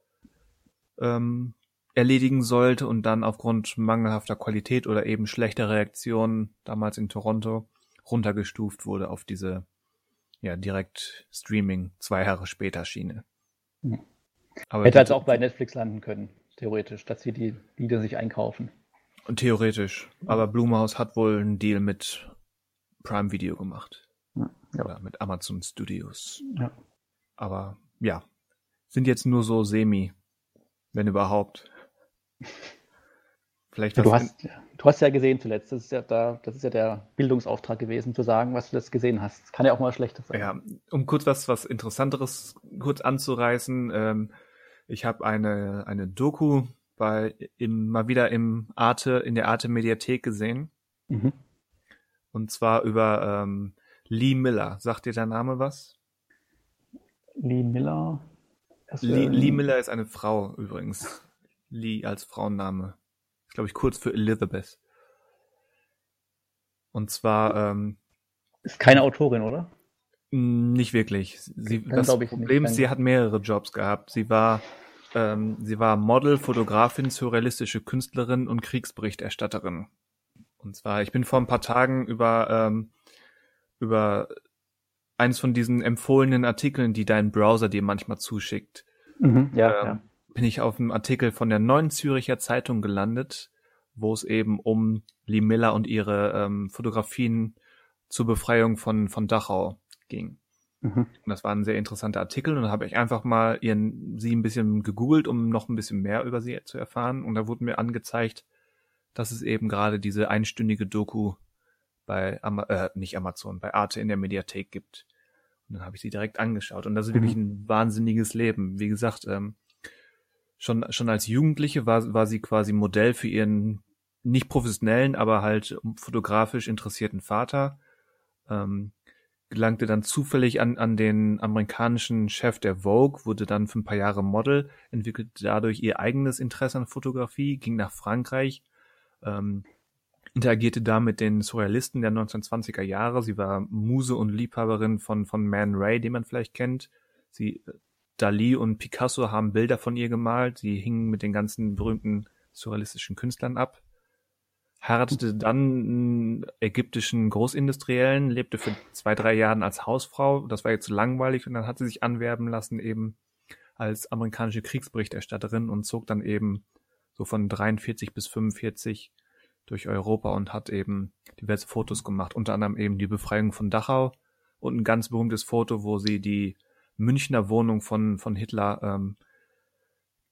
ähm, erledigen sollte und dann aufgrund mangelhafter Qualität oder eben schlechter Reaktionen damals in Toronto runtergestuft wurde auf diese ja direkt Streaming zwei Jahre später Schiene. Hm. Aber Hätte also auch bei Netflix landen können, theoretisch, dass sie die Lieder sich einkaufen. Theoretisch. Aber Blumhaus hat wohl einen Deal mit Prime Video gemacht. Ja. Oder mit Amazon Studios. Ja. Aber ja, sind jetzt nur so semi, wenn überhaupt. Vielleicht du, hast, du hast ja gesehen zuletzt, das ist ja, da, das ist ja der Bildungsauftrag gewesen, zu sagen, was du das gesehen hast. Das kann ja auch mal schlechtes sein. Ja, um kurz was, was Interessanteres kurz anzureißen, ähm, ich habe eine, eine Doku bei im, mal wieder im Arte, in der Arte Mediathek gesehen. Mhm. Und zwar über ähm, Lee Miller. Sagt dir der Name was? Lee Miller? Lee, Lee Miller ist eine Frau übrigens. Lee als Frauenname. Ist, glaube ich, kurz für Elizabeth. Und zwar. Ähm, ist keine Autorin, oder? Nicht wirklich. Sie, das Problem ist, sie hat mehrere Jobs gehabt. Sie war, ähm, sie war Model, Fotografin, surrealistische Künstlerin und Kriegsberichterstatterin. Und zwar, ich bin vor ein paar Tagen über, ähm, über eines von diesen empfohlenen Artikeln, die dein Browser dir manchmal zuschickt. Mhm, ja, ähm, ja bin ich auf einem Artikel von der Neuen Züricher Zeitung gelandet, wo es eben um Lee Miller und ihre ähm, Fotografien zur Befreiung von, von Dachau ging. Mhm. Und das war ein sehr interessanter Artikel und da habe ich einfach mal ihren, sie ein bisschen gegoogelt, um noch ein bisschen mehr über sie zu erfahren. Und da wurde mir angezeigt, dass es eben gerade diese einstündige Doku bei Ama äh, nicht Amazon, bei Arte in der Mediathek gibt. Und dann habe ich sie direkt angeschaut. Und das ist mhm. wirklich ein wahnsinniges Leben. Wie gesagt, ähm, schon, schon als Jugendliche war, war sie quasi Modell für ihren nicht professionellen, aber halt fotografisch interessierten Vater. Ähm, gelangte dann zufällig an, an den amerikanischen Chef der Vogue, wurde dann für ein paar Jahre Model, entwickelte dadurch ihr eigenes Interesse an Fotografie, ging nach Frankreich, ähm, interagierte da mit den Surrealisten der 1920er Jahre. Sie war Muse und Liebhaberin von, von Man Ray, den man vielleicht kennt. Sie Dali und Picasso haben Bilder von ihr gemalt. Sie hingen mit den ganzen berühmten surrealistischen Künstlern ab. Heiratete dann einen ägyptischen Großindustriellen, lebte für zwei, drei Jahre als Hausfrau. Das war jetzt zu langweilig und dann hat sie sich anwerben lassen eben als amerikanische Kriegsberichterstatterin und zog dann eben so von 43 bis 45 durch Europa und hat eben diverse Fotos gemacht, unter anderem eben die Befreiung von Dachau und ein ganz berühmtes Foto, wo sie die Münchner Wohnung von, von Hitler ähm,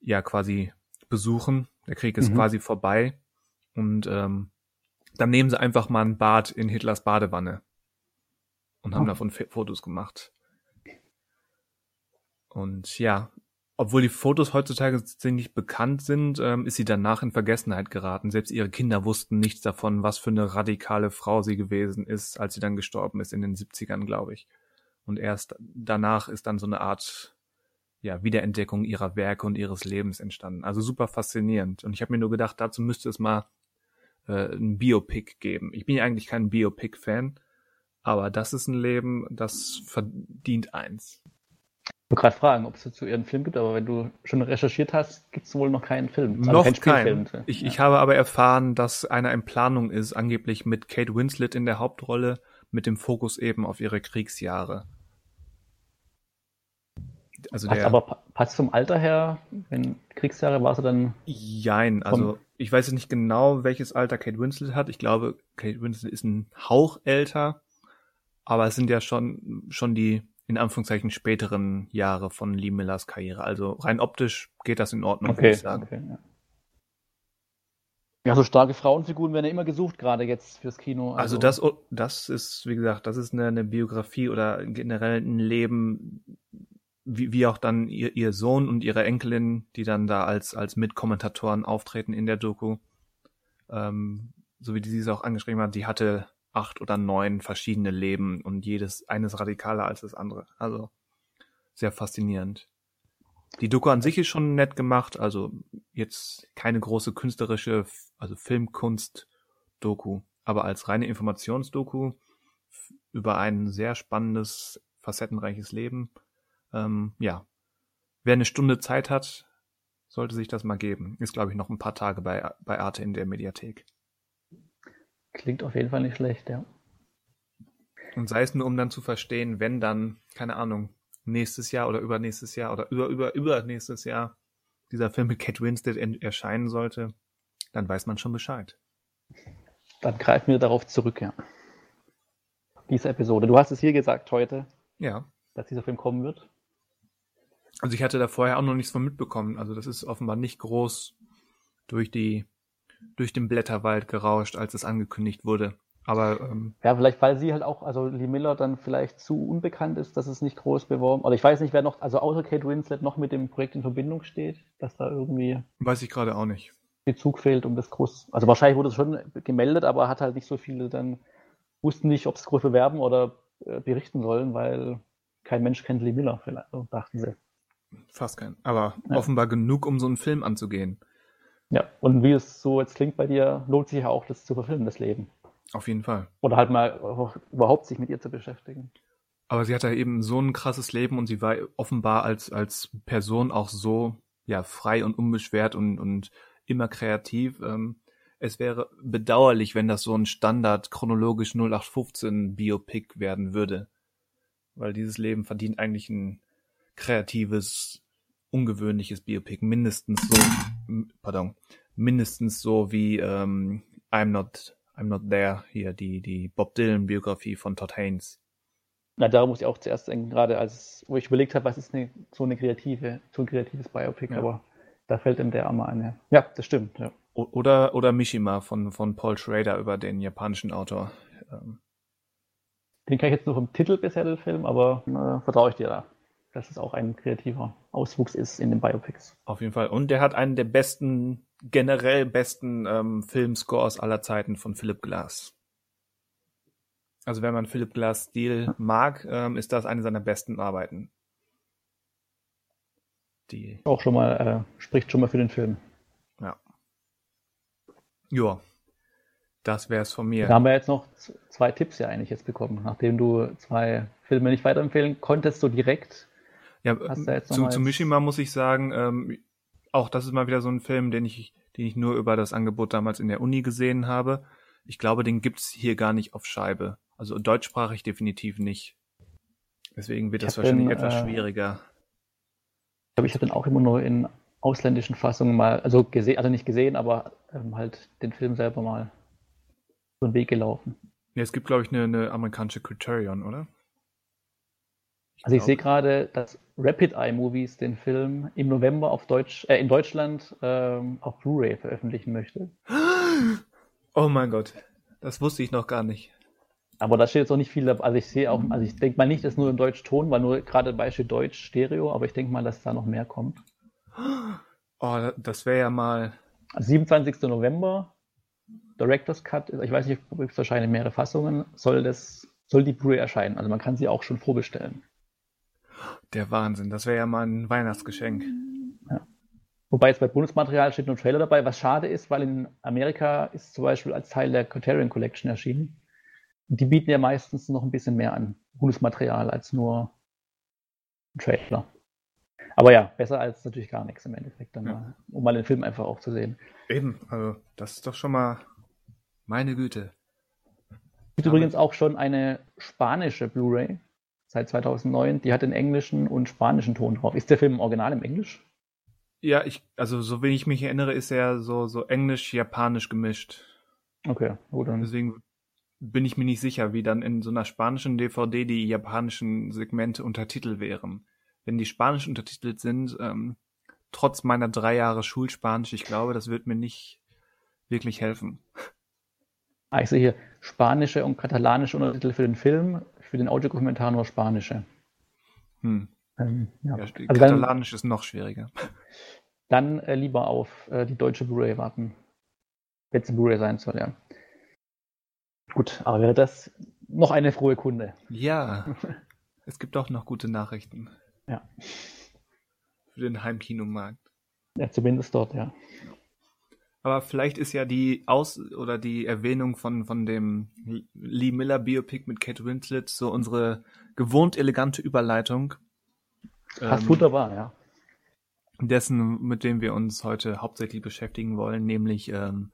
ja quasi besuchen. Der Krieg ist mhm. quasi vorbei. Und ähm, dann nehmen sie einfach mal ein Bad in Hitlers Badewanne und haben oh. davon Fotos gemacht. Und ja, obwohl die Fotos heutzutage ziemlich bekannt sind, ähm, ist sie danach in Vergessenheit geraten. Selbst ihre Kinder wussten nichts davon, was für eine radikale Frau sie gewesen ist, als sie dann gestorben ist in den 70ern, glaube ich. Und erst danach ist dann so eine Art ja, Wiederentdeckung ihrer Werke und ihres Lebens entstanden. Also super faszinierend. Und ich habe mir nur gedacht, dazu müsste es mal äh, ein Biopic geben. Ich bin ja eigentlich kein Biopic-Fan, aber das ist ein Leben, das verdient eins. Ich wollte gerade fragen, ob es dazu ihren Film gibt, aber wenn du schon recherchiert hast, gibt es wohl noch keinen Film. Also noch keinen. Kein. Ich, ja. ich habe aber erfahren, dass einer in Planung ist, angeblich mit Kate Winslet in der Hauptrolle, mit dem Fokus eben auf ihre Kriegsjahre. Also der, aber passt zum Alter her, wenn Kriegsjahre war sie dann. Jein, also ich weiß jetzt nicht genau, welches Alter Kate Winslet hat. Ich glaube, Kate Winslet ist ein Hauch älter, aber es sind ja schon, schon die in Anführungszeichen späteren Jahre von Lee Millers Karriere. Also rein optisch geht das in Ordnung, okay, würde ich sagen. Okay, ja. Ja, so starke Frauenfiguren werden ja immer gesucht, gerade jetzt fürs Kino. Also, also das, oh, das ist, wie gesagt, das ist eine, eine Biografie oder generell ein Leben, wie, wie auch dann ihr, ihr Sohn und ihre Enkelin, die dann da als, als Mitkommentatoren auftreten in der Doku, ähm, so wie die sie es auch angeschrieben hat, die hatte acht oder neun verschiedene Leben und jedes eines radikaler als das andere. Also sehr faszinierend. Die Doku an sich ist schon nett gemacht, also jetzt keine große künstlerische, also Filmkunst-Doku, aber als reine Informationsdoku über ein sehr spannendes, facettenreiches Leben. Ähm, ja, wer eine Stunde Zeit hat, sollte sich das mal geben. Ist, glaube ich, noch ein paar Tage bei, bei Arte in der Mediathek. Klingt auf jeden Fall nicht schlecht, ja. Und sei es nur, um dann zu verstehen, wenn dann, keine Ahnung, nächstes Jahr oder übernächstes Jahr oder über, über, übernächstes Jahr dieser Film mit Kate Winslet erscheinen sollte, dann weiß man schon Bescheid. Dann greifen wir darauf zurück, ja. Diese Episode. Du hast es hier gesagt heute. Ja. Dass dieser Film kommen wird. Also ich hatte da vorher auch noch nichts von mitbekommen. Also das ist offenbar nicht groß durch die durch den Blätterwald gerauscht, als es angekündigt wurde. Aber ähm, ja, vielleicht weil sie halt auch, also Lee Miller dann vielleicht zu unbekannt ist, dass es nicht groß beworben. Oder ich weiß nicht, wer noch, also außer Kate Winslet noch mit dem Projekt in Verbindung steht, dass da irgendwie. Weiß ich gerade auch nicht. Bezug fehlt, um das groß. Also wahrscheinlich wurde es schon gemeldet, aber hat halt nicht so viele dann wussten nicht, ob es groß bewerben oder äh, berichten sollen, weil kein Mensch kennt Lee Miller, vielleicht, dachten sie. Fast kein. Aber ja. offenbar genug, um so einen Film anzugehen. Ja, und wie es so jetzt klingt bei dir, lohnt sich ja auch, das zu verfilmen, das Leben. Auf jeden Fall. Oder halt mal überhaupt sich mit ihr zu beschäftigen. Aber sie hatte eben so ein krasses Leben und sie war offenbar als, als Person auch so ja, frei und unbeschwert und, und immer kreativ. Ähm, es wäre bedauerlich, wenn das so ein Standard chronologisch 0815 Biopic werden würde. Weil dieses Leben verdient eigentlich ein kreatives, ungewöhnliches Biopic. Mindestens so, pardon, mindestens so wie ähm, I'm Not I'm Not There hier, die, die Bob Dylan-Biografie von Todd Haynes. Na, darum muss ich auch zuerst denken, gerade als, wo ich überlegt habe, was ist eine, so eine kreative, so ein kreatives Biopic, ja. aber da fällt ihm der Arme ein. Ja, das stimmt, ja. Oder, oder Mishima von, von Paul Schrader über den japanischen Autor. Ähm. Den kann ich jetzt nur vom Titel bisher, den Film, aber äh, vertraue ich dir da, dass es auch ein kreativer Auswuchs ist in den Biopics. Auf jeden Fall. Und der hat einen der besten generell besten ähm, Filmscores aller Zeiten von Philip Glass. Also wenn man Philip Glass Stil mag, ähm, ist das eine seiner besten Arbeiten. Die auch schon mal äh, spricht schon mal für den Film. Ja. Ja. Das wäre es von mir. Da haben wir jetzt noch zwei Tipps ja eigentlich jetzt bekommen, nachdem du zwei Filme nicht weiterempfehlen konntest, so direkt. Ja, zu, zu Mishima muss ich sagen, ähm, auch das ist mal wieder so ein Film, den ich, den ich nur über das Angebot damals in der Uni gesehen habe. Ich glaube, den gibt's hier gar nicht auf Scheibe. Also deutschsprachig definitiv nicht. Deswegen wird das wahrscheinlich den, etwas äh, schwieriger. Ich glaube, ich habe den auch immer nur in ausländischen Fassungen mal, also gesehen, also nicht gesehen, aber ähm, halt den Film selber mal so einen Weg gelaufen. Ja, es gibt, glaube ich, eine, eine amerikanische Criterion, oder? Also ich sehe gerade, dass Rapid Eye Movies den Film im November auf Deutsch, äh, in Deutschland ähm, auf Blu-ray veröffentlichen möchte. Oh mein Gott, das wusste ich noch gar nicht. Aber da steht jetzt auch nicht viel, also ich sehe auch, also ich denke mal nicht, dass nur im Deutsch-Ton, weil nur gerade Beispiel Deutsch Stereo, aber ich denke mal, dass da noch mehr kommt. Oh, das wäre ja mal. 27. November, Director's Cut, ich weiß nicht, ob es wahrscheinlich mehrere Fassungen, soll das, soll die Blu-ray erscheinen. Also man kann sie auch schon vorbestellen. Der Wahnsinn, das wäre ja mal ein Weihnachtsgeschenk. Ja. Wobei jetzt bei Bonusmaterial steht nur ein Trailer dabei, was schade ist, weil in Amerika ist zum Beispiel als Teil der Criterion Collection erschienen. Und die bieten ja meistens noch ein bisschen mehr an Bonusmaterial als nur ein Trailer. Aber ja, besser als natürlich gar nichts im Endeffekt, dann ja. mal, um mal den Film einfach auch zu sehen. Eben, also das ist doch schon mal meine Güte. Es gibt übrigens auch schon eine spanische Blu-ray seit 2009. Die hat den englischen und spanischen Ton drauf. Ist der Film im Original im Englisch? Ja, ich, also so wie ich mich erinnere, ist er so, so englisch-japanisch gemischt. Okay, gut dann. Deswegen bin ich mir nicht sicher, wie dann in so einer spanischen DVD die japanischen Segmente untertitelt wären. Wenn die spanisch untertitelt sind, ähm, trotz meiner drei Jahre Schulspanisch, ich glaube, das wird mir nicht wirklich helfen. Ah, ich sehe hier spanische und katalanische Untertitel für den Film, für den Audiokommentar nur spanische. Hm. Ähm, ja. ja also Katalanisch dann, ist noch schwieriger. Dann äh, lieber auf äh, die deutsche Blu-ray warten. Letzte Blu-ray sein soll, ja. Gut, aber wäre das noch eine frohe Kunde. Ja, es gibt auch noch gute Nachrichten. Ja. Für den Heimkinomarkt. Ja, zumindest dort, ja. Aber vielleicht ist ja die Aus- oder die Erwähnung von, von dem Lee Miller Biopic mit Kate Winslet so unsere gewohnt elegante Überleitung. Passt ähm, wunderbar, ja. Dessen, mit dem wir uns heute hauptsächlich beschäftigen wollen, nämlich, ähm,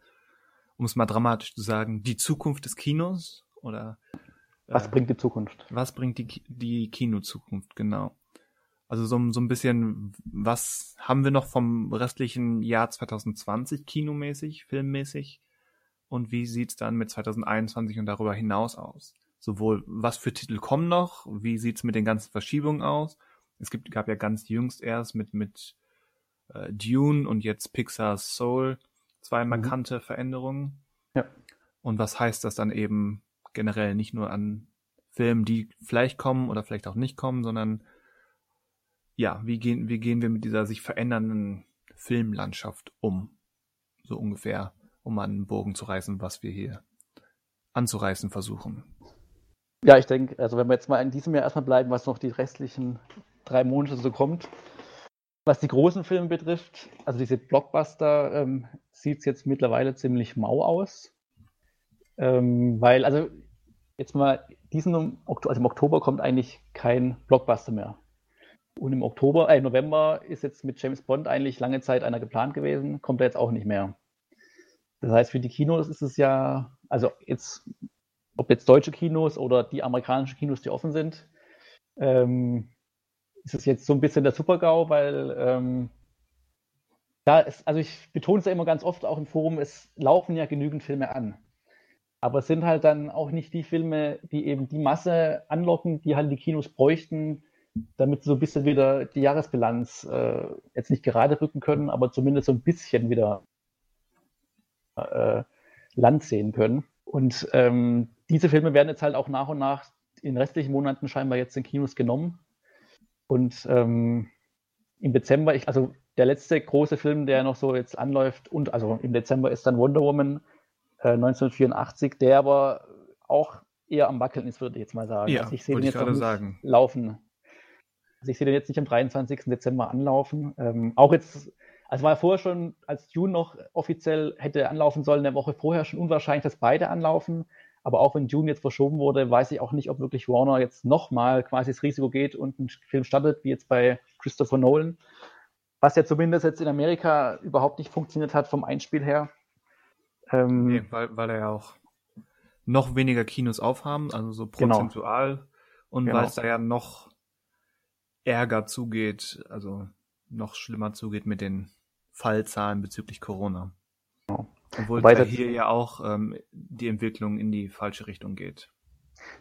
um es mal dramatisch zu sagen, die Zukunft des Kinos oder äh, Was bringt die Zukunft? Was bringt die, die Kinozukunft, genau. Also so, so ein bisschen, was haben wir noch vom restlichen Jahr 2020 kinomäßig, filmmäßig? Und wie sieht's dann mit 2021 und darüber hinaus aus? Sowohl, was für Titel kommen noch? Wie sieht's mit den ganzen Verschiebungen aus? Es gibt, gab ja ganz jüngst erst mit, mit äh, Dune und jetzt Pixar's Soul zwei mhm. markante mhm. Veränderungen. Ja. Und was heißt das dann eben generell nicht nur an Filmen, die vielleicht kommen oder vielleicht auch nicht kommen, sondern ja, wie gehen, wie gehen wir mit dieser sich verändernden Filmlandschaft um? So ungefähr, um mal einen Bogen zu reißen, was wir hier anzureißen versuchen. Ja, ich denke, also wenn wir jetzt mal in diesem Jahr erstmal bleiben, was noch die restlichen drei Monate so kommt. Was die großen Filme betrifft, also diese Blockbuster, ähm, sieht es jetzt mittlerweile ziemlich mau aus. Ähm, weil, also jetzt mal, diesen also im Oktober kommt eigentlich kein Blockbuster mehr. Und im Oktober, äh, November ist jetzt mit James Bond eigentlich lange Zeit einer geplant gewesen, kommt er jetzt auch nicht mehr. Das heißt, für die Kinos ist es ja, also jetzt, ob jetzt deutsche Kinos oder die amerikanischen Kinos, die offen sind, ähm, ist es jetzt so ein bisschen der Super-GAU, weil ähm, da ist, also ich betone es ja immer ganz oft auch im Forum, es laufen ja genügend Filme an. Aber es sind halt dann auch nicht die Filme, die eben die Masse anlocken, die halt die Kinos bräuchten, damit sie so ein bisschen wieder die Jahresbilanz äh, jetzt nicht gerade rücken können, aber zumindest so ein bisschen wieder äh, Land sehen können. Und ähm, diese Filme werden jetzt halt auch nach und nach in restlichen Monaten scheinbar jetzt in Kinos genommen. Und ähm, im Dezember, ich, also der letzte große Film, der noch so jetzt anläuft, und also im Dezember ist dann Wonder Woman äh, 1984, der aber auch eher am Wackeln ist, würde ich jetzt mal sagen. Ja, also ich sehe den jetzt noch sagen. laufen. Also ich sehe den jetzt nicht am 23. Dezember anlaufen. Ähm, auch jetzt, also war vorher schon, als June noch offiziell hätte anlaufen sollen, eine Woche vorher schon unwahrscheinlich, dass beide anlaufen. Aber auch wenn June jetzt verschoben wurde, weiß ich auch nicht, ob wirklich Warner jetzt nochmal quasi das Risiko geht und einen Film startet, wie jetzt bei Christopher Nolan. Was ja zumindest jetzt in Amerika überhaupt nicht funktioniert hat vom Einspiel her. Ähm, nee, weil, weil er ja auch noch weniger Kinos aufhaben, also so genau. prozentual. Genau. Und genau. weil es da ja noch ärger zugeht, also noch schlimmer zugeht mit den Fallzahlen bezüglich Corona. Genau. Obwohl da hier ja auch ähm, die Entwicklung in die falsche Richtung geht.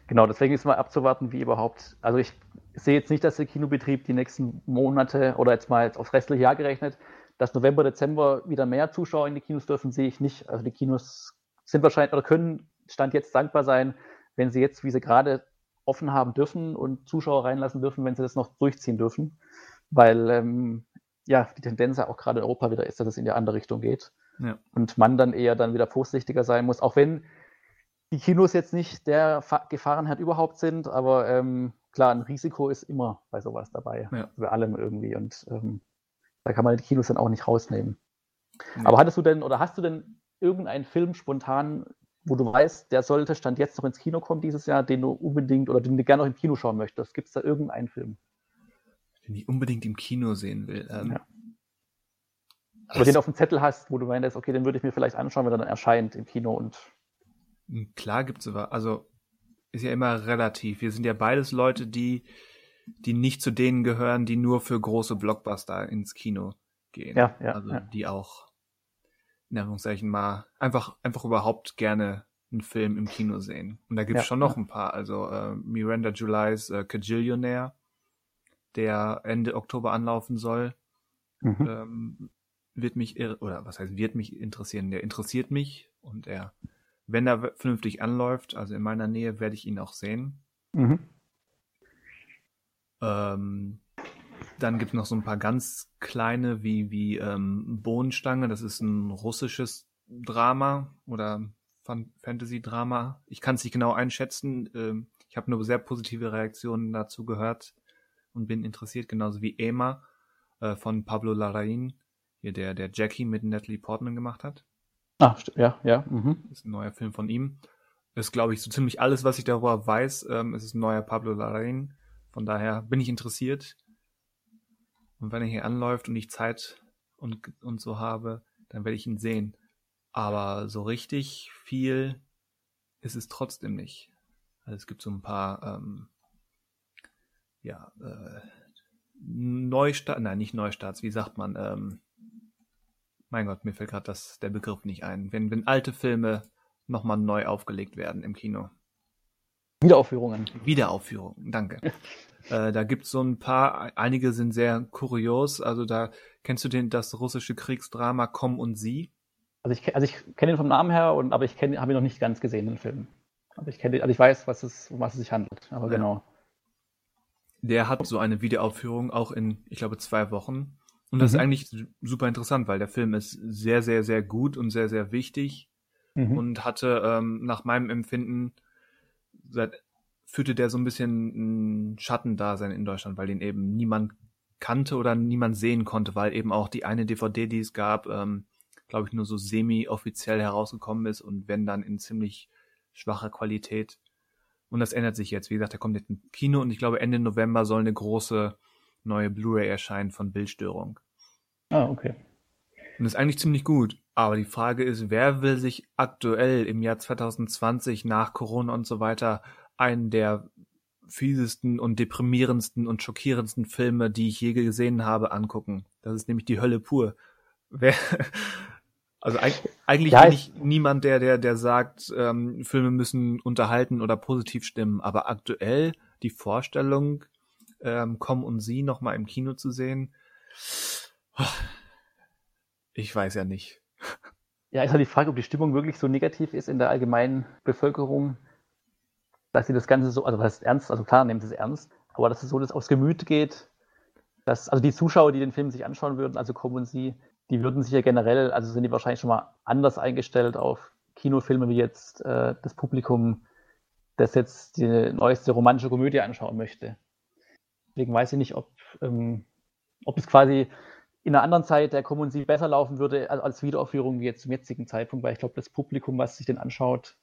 Genau, deswegen ist mal abzuwarten, wie überhaupt. Also ich sehe jetzt nicht, dass der Kinobetrieb die nächsten Monate oder jetzt mal aufs restliche Jahr gerechnet, dass November, Dezember wieder mehr Zuschauer in die Kinos dürfen, sehe ich nicht. Also die Kinos sind wahrscheinlich oder können Stand jetzt dankbar sein, wenn sie jetzt, wie sie gerade offen haben dürfen und Zuschauer reinlassen dürfen, wenn sie das noch durchziehen dürfen. Weil ähm, ja, die Tendenz ja auch gerade in Europa wieder ist, dass es in die andere Richtung geht. Ja. Und man dann eher dann wieder vorsichtiger sein muss, auch wenn die Kinos jetzt nicht der Fa Gefahrenherd überhaupt sind, aber ähm, klar, ein Risiko ist immer bei sowas dabei. Ja. Bei allem irgendwie. Und ähm, da kann man die Kinos dann auch nicht rausnehmen. Ja. Aber hattest du denn oder hast du denn irgendeinen Film spontan, wo du weißt, der sollte Stand jetzt noch ins Kino kommen dieses Jahr, den du unbedingt oder den du gerne noch im Kino schauen möchtest? Gibt es da irgendeinen Film? Den ich unbedingt im Kino sehen will. Ähm, ja. Oder den du auf dem Zettel hast, wo du meinst, okay, den würde ich mir vielleicht anschauen, wenn er dann erscheint im Kino und. Hm, klar gibt's aber, also ist ja immer relativ. Wir sind ja beides Leute, die, die nicht zu denen gehören, die nur für große Blockbuster ins Kino gehen. Ja, ja. Also ja. die auch in Anführungszeichen mal einfach, einfach überhaupt gerne einen Film im Kino sehen. Und da gibt's ja, schon noch ja. ein paar. Also äh, Miranda Julys äh, Cajillionaire, der Ende Oktober anlaufen soll, mhm. ähm, wird mich, oder was heißt, wird mich interessieren. Der interessiert mich und er, wenn er vernünftig anläuft, also in meiner Nähe, werde ich ihn auch sehen. Mhm. Ähm, Dann gibt es noch so ein paar ganz kleine wie, wie ähm, Bohnenstange. Das ist ein russisches Drama oder Fantasy-Drama. Ich kann es nicht genau einschätzen. Ähm, ich habe nur sehr positive Reaktionen dazu gehört und bin interessiert, genauso wie Emma äh, von Pablo Larraín, hier der, der Jackie mit Natalie Portman gemacht hat. Ah, ja, ja. Mhm. Das ist ein neuer Film von ihm. ist, glaube ich, so ziemlich alles, was ich darüber weiß. Ähm, es ist ein neuer Pablo Larraín. Von daher bin ich interessiert. Und wenn er hier anläuft und ich Zeit und, und so habe, dann werde ich ihn sehen. Aber so richtig viel ist es trotzdem nicht. Also es gibt so ein paar, ähm, ja, äh, Neustarts, nein, nicht Neustarts, wie sagt man, ähm, mein Gott, mir fällt gerade der Begriff nicht ein. Wenn, wenn alte Filme nochmal neu aufgelegt werden im Kino. Wiederaufführungen. Wiederaufführungen, danke. äh, da gibt's so ein paar, einige sind sehr kurios. Also da kennst du den das russische Kriegsdrama Komm und Sie? Also ich, also ich kenne ihn vom Namen her, und, aber ich habe ihn noch nicht ganz gesehen, den Film. Also ich, kenne, also ich weiß, was es, um was es sich handelt, aber ja. genau. Der hat so eine Wiederaufführung auch in, ich glaube, zwei Wochen. Und das mhm. ist eigentlich super interessant, weil der Film ist sehr, sehr, sehr gut und sehr, sehr wichtig mhm. und hatte ähm, nach meinem Empfinden seit, führte der so ein bisschen ein Schattendasein in Deutschland, weil den eben niemand kannte oder niemand sehen konnte, weil eben auch die eine DVD, die es gab, ähm, glaube ich, nur so semi-offiziell herausgekommen ist und wenn dann in ziemlich schwacher Qualität. Und das ändert sich jetzt. Wie gesagt, der kommt jetzt im Kino und ich glaube, Ende November soll eine große neue Blu-ray erscheinen von Bildstörung. Ah, okay. Und das ist eigentlich ziemlich gut. Aber die Frage ist, wer will sich aktuell im Jahr 2020 nach Corona und so weiter einen der fiesesten und deprimierendsten und schockierendsten Filme, die ich je gesehen habe, angucken? Das ist nämlich die Hölle pur. Wer, also eigentlich ja, bin ich niemand, der, der, der sagt, ähm, Filme müssen unterhalten oder positiv stimmen. Aber aktuell die Vorstellung, ähm, Komm und Sie nochmal im Kino zu sehen. Ich weiß ja nicht. Ja, ist halt die Frage, ob die Stimmung wirklich so negativ ist in der allgemeinen Bevölkerung, dass sie das Ganze so, also was ist ernst, also klar, nehmen sie es ernst, aber dass es so das aufs Gemüt geht, dass, also die Zuschauer, die den Film sich anschauen würden, also Komm und Sie, die würden sich ja generell, also sind die wahrscheinlich schon mal anders eingestellt auf Kinofilme wie jetzt äh, das Publikum, das jetzt die neueste romantische Komödie anschauen möchte. Deswegen weiß ich nicht, ob, ähm, ob es quasi in einer anderen Zeit der Kommuni besser laufen würde als Wiederaufführung wie jetzt zum jetzigen Zeitpunkt, weil ich glaube, das Publikum, was sich den anschaut,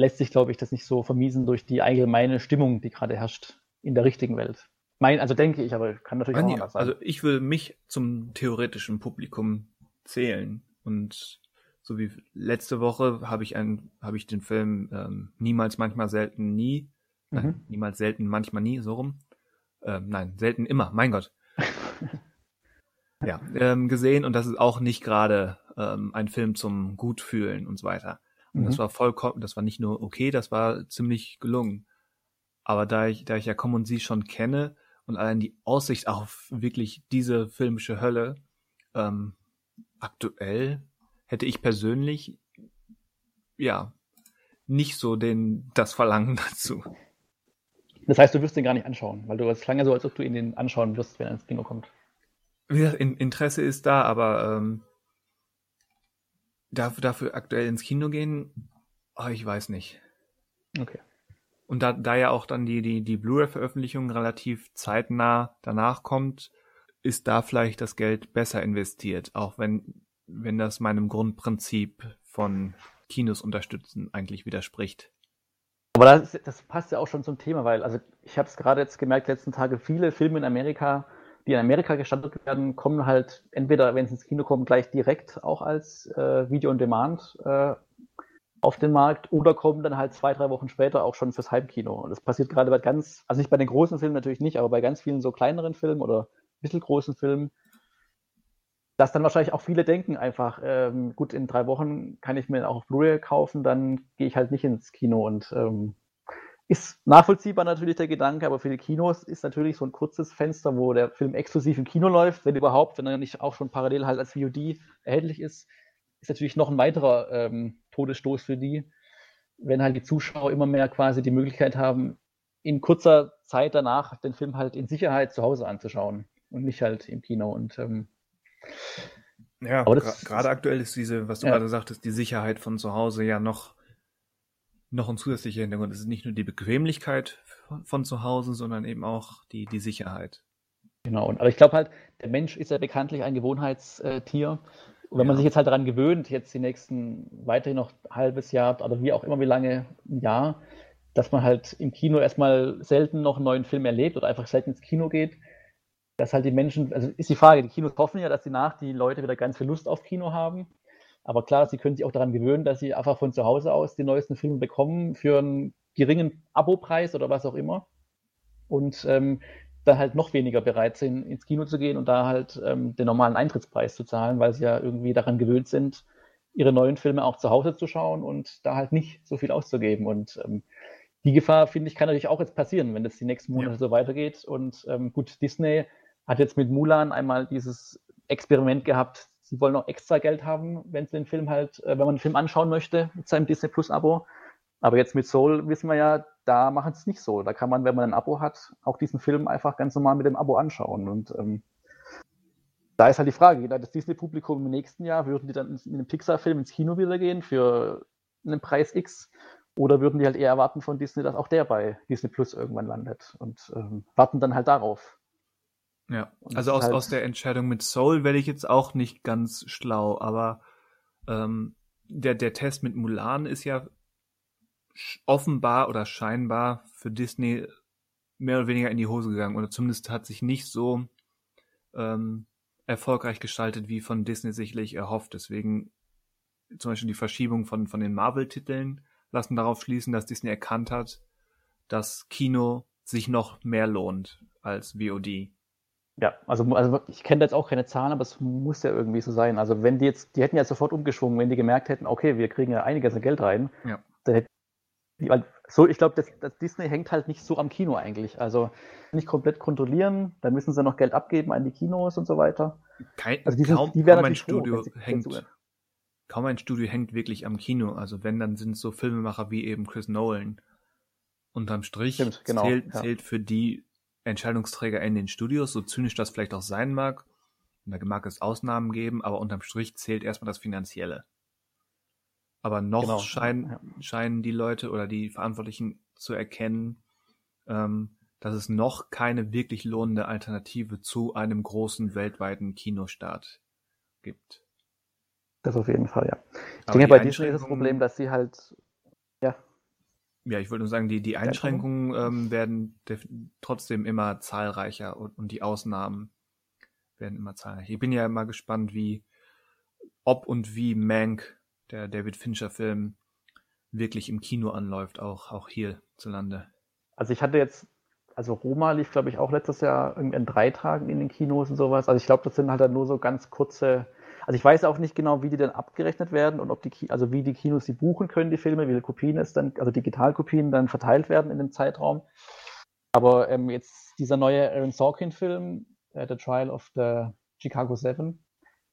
lässt sich, glaube ich, das nicht so vermiesen durch die allgemeine Stimmung, die gerade herrscht in der richtigen Welt. Mein, also denke ich, aber kann natürlich Nein, auch anders sein. Also ich will mich zum theoretischen Publikum zählen und so wie letzte Woche habe ich einen, habe ich den Film ähm, niemals, manchmal, selten, nie, mhm. nein, niemals, selten, manchmal, nie, so rum, ähm, nein, selten immer, mein Gott. ja, ähm, gesehen und das ist auch nicht gerade ähm, ein Film zum Gutfühlen und so weiter. Und mhm. das war vollkommen, das war nicht nur okay, das war ziemlich gelungen. Aber da ich, da ich ja Komm und Sie schon kenne und allein die Aussicht auf wirklich diese filmische Hölle, ähm, aktuell hätte ich persönlich ja nicht so den das Verlangen dazu. Das heißt, du wirst den gar nicht anschauen, weil du es klang ja so, als ob du ihn den anschauen wirst, wenn er ins Kino kommt. Wie gesagt, Interesse ist da, aber ähm, dafür, dafür aktuell ins Kino gehen, oh, ich weiß nicht. Okay. Und da, da ja auch dann die, die, die Blu-ray-Veröffentlichung relativ zeitnah danach kommt, ist da vielleicht das Geld besser investiert, auch wenn, wenn das meinem Grundprinzip von Kinos unterstützen eigentlich widerspricht. Aber das, das passt ja auch schon zum Thema, weil also ich habe es gerade jetzt gemerkt, letzten Tage viele Filme in Amerika, die in Amerika gestartet werden, kommen halt entweder, wenn sie ins Kino kommen, gleich direkt auch als äh, Video on Demand äh, auf den Markt oder kommen dann halt zwei, drei Wochen später auch schon fürs Heimkino. Und das passiert gerade bei ganz, also nicht bei den großen Filmen natürlich nicht, aber bei ganz vielen so kleineren Filmen oder mittelgroßen Filmen, dass dann wahrscheinlich auch viele denken einfach, ähm, gut, in drei Wochen kann ich mir auch Blu-ray kaufen, dann gehe ich halt nicht ins Kino und ähm, ist nachvollziehbar natürlich der Gedanke, aber für die Kinos ist natürlich so ein kurzes Fenster, wo der Film exklusiv im Kino läuft, wenn überhaupt, wenn er nicht auch schon parallel halt als VOD erhältlich ist, ist natürlich noch ein weiterer ähm, Todesstoß für die, wenn halt die Zuschauer immer mehr quasi die Möglichkeit haben, in kurzer Zeit danach, den Film halt in Sicherheit zu Hause anzuschauen und nicht halt im Kino. Und ähm, ja, gerade aktuell ist diese, was du ja. gerade sagtest, die Sicherheit von zu Hause ja noch, noch ein zusätzlicher Hintergrund. Es ist nicht nur die Bequemlichkeit von, von zu Hause, sondern eben auch die, die Sicherheit. Genau, aber ich glaube halt, der Mensch ist ja bekanntlich ein Gewohnheitstier. Und wenn ja. man sich jetzt halt daran gewöhnt, jetzt die nächsten weiterhin noch ein halbes Jahr oder wie auch immer, wie lange, ein Jahr, dass man halt im Kino erstmal selten noch einen neuen Film erlebt oder einfach selten ins Kino geht, dass halt die Menschen, also ist die Frage, die Kinos hoffen ja, dass sie nach die Leute wieder ganz viel Lust auf Kino haben. Aber klar, sie können sich auch daran gewöhnen, dass sie einfach von zu Hause aus die neuesten Filme bekommen für einen geringen Abopreis oder was auch immer. Und ähm, dann halt noch weniger bereit sind, ins Kino zu gehen und da halt ähm, den normalen Eintrittspreis zu zahlen, weil sie ja irgendwie daran gewöhnt sind, ihre neuen Filme auch zu Hause zu schauen und da halt nicht so viel auszugeben. Und ähm, die Gefahr, finde ich, kann natürlich auch jetzt passieren, wenn das die nächsten Monate ja. so weitergeht. Und ähm, gut, Disney hat jetzt mit Mulan einmal dieses Experiment gehabt. Sie wollen auch extra Geld haben, wenn sie den Film halt, äh, wenn man den Film anschauen möchte mit seinem Disney Plus Abo. Aber jetzt mit Soul wissen wir ja, da machen es nicht so. Da kann man, wenn man ein Abo hat, auch diesen Film einfach ganz normal mit dem Abo anschauen. Und ähm, da ist halt die Frage, das Disney-Publikum im nächsten Jahr, würden die dann in einem Pixar-Film ins Kino wieder gehen für einen Preis X? Oder würden die halt eher erwarten von Disney, dass auch der bei Disney Plus irgendwann landet und ähm, warten dann halt darauf. Ja, also aus, halt aus der Entscheidung mit Soul werde ich jetzt auch nicht ganz schlau, aber ähm, der, der Test mit Mulan ist ja offenbar oder scheinbar für Disney mehr oder weniger in die Hose gegangen oder zumindest hat sich nicht so ähm, erfolgreich gestaltet, wie von Disney sicherlich erhofft. Deswegen zum Beispiel die Verschiebung von, von den Marvel-Titeln lassen darauf schließen, dass Disney erkannt hat, dass Kino sich noch mehr lohnt als VOD. Ja, also, also ich kenne jetzt auch keine Zahlen, aber es muss ja irgendwie so sein. Also wenn die jetzt, die hätten ja sofort umgeschwungen, wenn die gemerkt hätten, okay, wir kriegen ja einiges an Geld rein, ja. dann hätten so, ich glaube, das, das, Disney hängt halt nicht so am Kino eigentlich. Also nicht komplett kontrollieren, da müssen sie noch Geld abgeben an die Kinos und so weiter. Kein, also die, kaum, die kaum ein Studio froh, hängt, kaum ein Studio hängt wirklich am Kino. Also wenn, dann sind es so Filmemacher wie eben Chris Nolan. Unterm Strich Stimmt, genau, zählt, ja. zählt für die Entscheidungsträger in den Studios, so zynisch das vielleicht auch sein mag. Und da mag es Ausnahmen geben, aber unterm Strich zählt erstmal das Finanzielle. Aber noch genau. scheinen, ja. scheinen die Leute oder die Verantwortlichen zu erkennen, ähm, dass es noch keine wirklich lohnende Alternative zu einem großen weltweiten Kinostart gibt. Das auf jeden Fall, ja. Ich Aber denke, bei Disney ist das Problem, dass sie halt, ja. Ja, ich wollte nur sagen, die, die Einschränkungen ähm, werden trotzdem immer zahlreicher und, und die Ausnahmen werden immer zahlreicher. Ich bin ja immer gespannt, wie, ob und wie Mank der David Fincher-Film wirklich im Kino anläuft, auch, auch hierzulande. Also ich hatte jetzt, also Roma lief, glaube ich, auch letztes Jahr in drei Tagen in den Kinos und sowas. Also ich glaube, das sind halt dann nur so ganz kurze, also ich weiß auch nicht genau, wie die dann abgerechnet werden und ob die, also wie die Kinos sie buchen können, die Filme, wie viele Kopien es dann, also Digitalkopien dann verteilt werden in dem Zeitraum. Aber ähm, jetzt dieser neue Aaron Sorkin-Film, uh, The Trial of the Chicago Seven,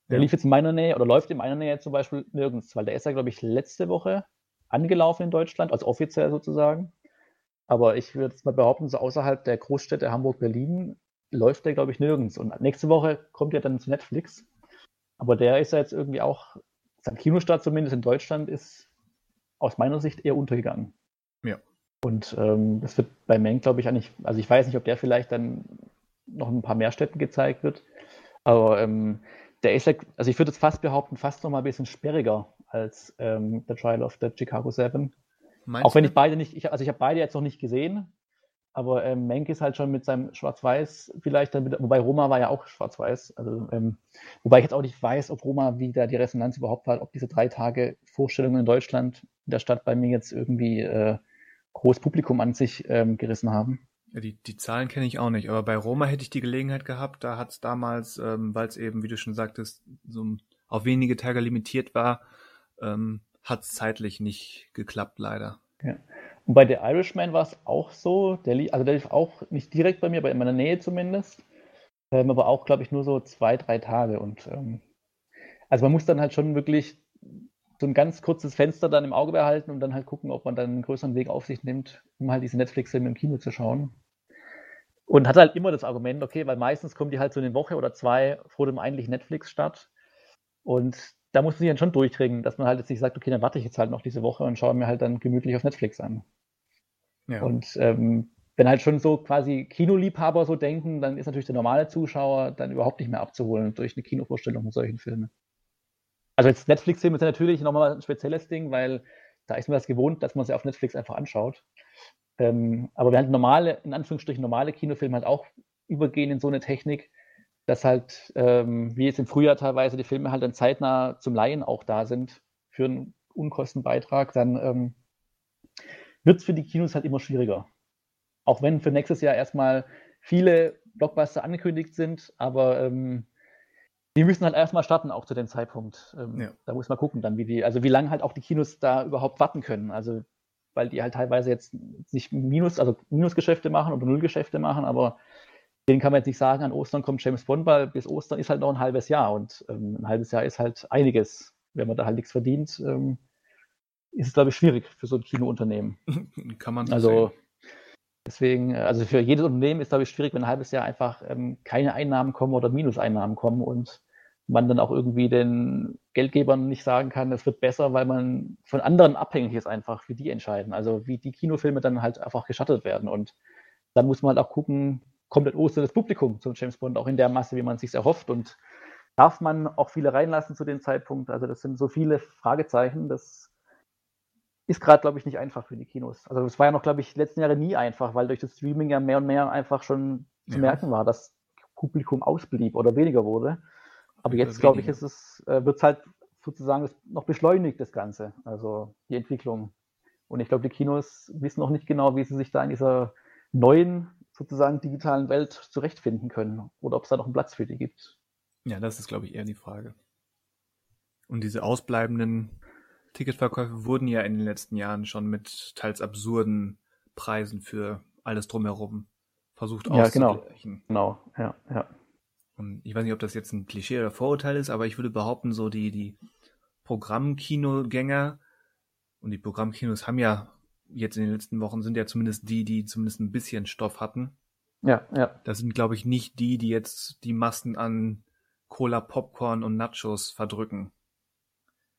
der ja. lief jetzt in meiner Nähe oder läuft in meiner Nähe zum Beispiel nirgends, weil der ist ja, glaube ich, letzte Woche angelaufen in Deutschland, also offiziell sozusagen. Aber ich würde jetzt mal behaupten, so außerhalb der Großstädte Hamburg, Berlin läuft der, glaube ich, nirgends. Und nächste Woche kommt er dann zu Netflix. Aber der ist ja jetzt irgendwie auch, sein Kinostart zumindest in Deutschland ist aus meiner Sicht eher untergegangen. Ja. Und ähm, das wird bei Meng, glaube ich, eigentlich, also ich weiß nicht, ob der vielleicht dann noch in ein paar mehr Städten gezeigt wird. Aber ähm, der ist ja, also ich würde jetzt fast behaupten, fast noch mal ein bisschen sperriger als ähm, The Trial of the Chicago Seven. Meinst auch wenn du? ich beide nicht, ich, also ich habe beide jetzt noch nicht gesehen, aber ähm, Menk ist halt schon mit seinem Schwarz-Weiß vielleicht, dann mit, wobei Roma war ja auch Schwarz-Weiß, also ähm, wobei ich jetzt auch nicht weiß, ob Roma, wie da die Resonanz überhaupt war, ob diese drei Tage Vorstellungen in Deutschland in der Stadt bei mir jetzt irgendwie äh, groß Publikum an sich ähm, gerissen haben. Ja, die, die Zahlen kenne ich auch nicht, aber bei Roma hätte ich die Gelegenheit gehabt, da hat es damals, ähm, weil es eben, wie du schon sagtest, so auf wenige Tage limitiert war, ähm, hat es zeitlich nicht geklappt, leider. Ja. Und bei The Irishman war es auch so, der lief, also der lief auch nicht direkt bei mir, aber in meiner Nähe zumindest, ähm, aber auch, glaube ich, nur so zwei, drei Tage und ähm, also man muss dann halt schon wirklich so ein ganz kurzes Fenster dann im Auge behalten und dann halt gucken, ob man dann einen größeren Weg auf sich nimmt, um halt diese Netflix-Filme im Kino zu schauen. Und hatte halt immer das Argument, okay, weil meistens kommen die halt so eine Woche oder zwei vor dem eigentlichen Netflix-Start. Und da muss man sich dann schon durchkriegen, dass man halt jetzt nicht sagt, okay, dann warte ich jetzt halt noch diese Woche und schaue mir halt dann gemütlich auf Netflix an. Ja. Und ähm, wenn halt schon so quasi Kinoliebhaber so denken, dann ist natürlich der normale Zuschauer dann überhaupt nicht mehr abzuholen durch eine Kinovorstellung mit solchen Filmen. Also jetzt Netflix-Filme ist natürlich nochmal ein spezielles Ding, weil da ist man das gewohnt, dass man sie auf Netflix einfach anschaut. Ähm, aber wir halt normale, in Anführungsstrichen normale Kinofilme halt auch übergehen in so eine Technik, dass halt, ähm, wie jetzt im Frühjahr teilweise, die Filme halt dann zeitnah zum Laien auch da sind für einen Unkostenbeitrag, dann ähm, wird es für die Kinos halt immer schwieriger. Auch wenn für nächstes Jahr erstmal viele Blockbuster angekündigt sind, aber ähm, die müssen halt erstmal starten, auch zu dem Zeitpunkt. Ähm, ja. Da muss man gucken, dann, wie die, also wie lange halt auch die Kinos da überhaupt warten können. Also, weil die halt teilweise jetzt nicht Minus, also Minusgeschäfte machen oder Nullgeschäfte machen, aber denen kann man jetzt nicht sagen, an Ostern kommt James Bond, weil bis Ostern ist halt noch ein halbes Jahr und ähm, ein halbes Jahr ist halt einiges. Wenn man da halt nichts verdient, ähm, ist es, glaube ich, schwierig für so ein Kinounternehmen. kann man so Also, sehen. deswegen, also für jedes Unternehmen ist, glaube ich, schwierig, wenn ein halbes Jahr einfach ähm, keine Einnahmen kommen oder Minuseinnahmen kommen und man dann auch irgendwie den Geldgebern nicht sagen kann, es wird besser, weil man von anderen abhängig ist einfach, wie die entscheiden. Also wie die Kinofilme dann halt einfach geschattet werden. Und dann muss man halt auch gucken, komplett Ostern das Publikum zum James Bond auch in der Masse, wie man es sich erhofft. Und darf man auch viele reinlassen zu dem Zeitpunkt? Also das sind so viele Fragezeichen. Das ist gerade, glaube ich, nicht einfach für die Kinos. Also es war ja noch, glaube ich, die letzten Jahre nie einfach, weil durch das Streaming ja mehr und mehr einfach schon zu ja. merken war, dass Publikum ausblieb oder weniger wurde. Aber jetzt, glaube ich, ist es, äh, wird es halt sozusagen noch beschleunigt, das Ganze, also die Entwicklung. Und ich glaube, die Kinos wissen noch nicht genau, wie sie sich da in dieser neuen, sozusagen digitalen Welt zurechtfinden können oder ob es da noch einen Platz für die gibt. Ja, das ist, glaube ich, eher die Frage. Und diese ausbleibenden Ticketverkäufe wurden ja in den letzten Jahren schon mit teils absurden Preisen für alles drumherum versucht ja, genau. Genau, ja, ja. Und ich weiß nicht, ob das jetzt ein Klischee oder Vorurteil ist, aber ich würde behaupten, so die, die Programmkinogänger und die Programmkinos haben ja jetzt in den letzten Wochen sind ja zumindest die, die zumindest ein bisschen Stoff hatten. Ja, ja. Das sind, glaube ich, nicht die, die jetzt die Massen an Cola, Popcorn und Nachos verdrücken.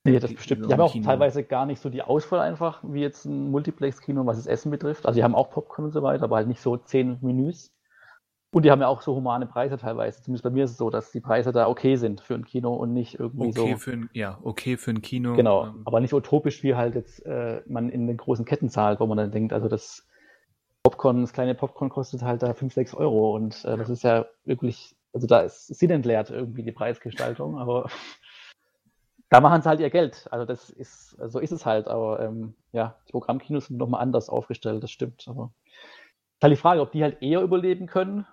Nee, das die, bestimmt. Die haben auch Kino. teilweise gar nicht so die Auswahl einfach, wie jetzt ein Multiplex-Kino, was das Essen betrifft. Also die haben auch Popcorn und so weiter, aber halt nicht so zehn Menüs. Und die haben ja auch so humane Preise teilweise. Zumindest bei mir ist es so, dass die Preise da okay sind für ein Kino und nicht irgendwie okay so. Für ein, ja, okay für ein Kino. Genau, ähm, aber nicht utopisch, wie halt jetzt äh, man in den großen Ketten zahlt, wo man dann denkt, also das Popcorn, das kleine Popcorn kostet halt da 5, 6 Euro und äh, das ist ja wirklich, also da ist sinnentleert irgendwie die Preisgestaltung, aber da machen sie halt ihr Geld. Also das ist, so ist es halt, aber ähm, ja, die Programmkinos sind nochmal anders aufgestellt, das stimmt. Aber ist halt die Frage, ob die halt eher überleben können,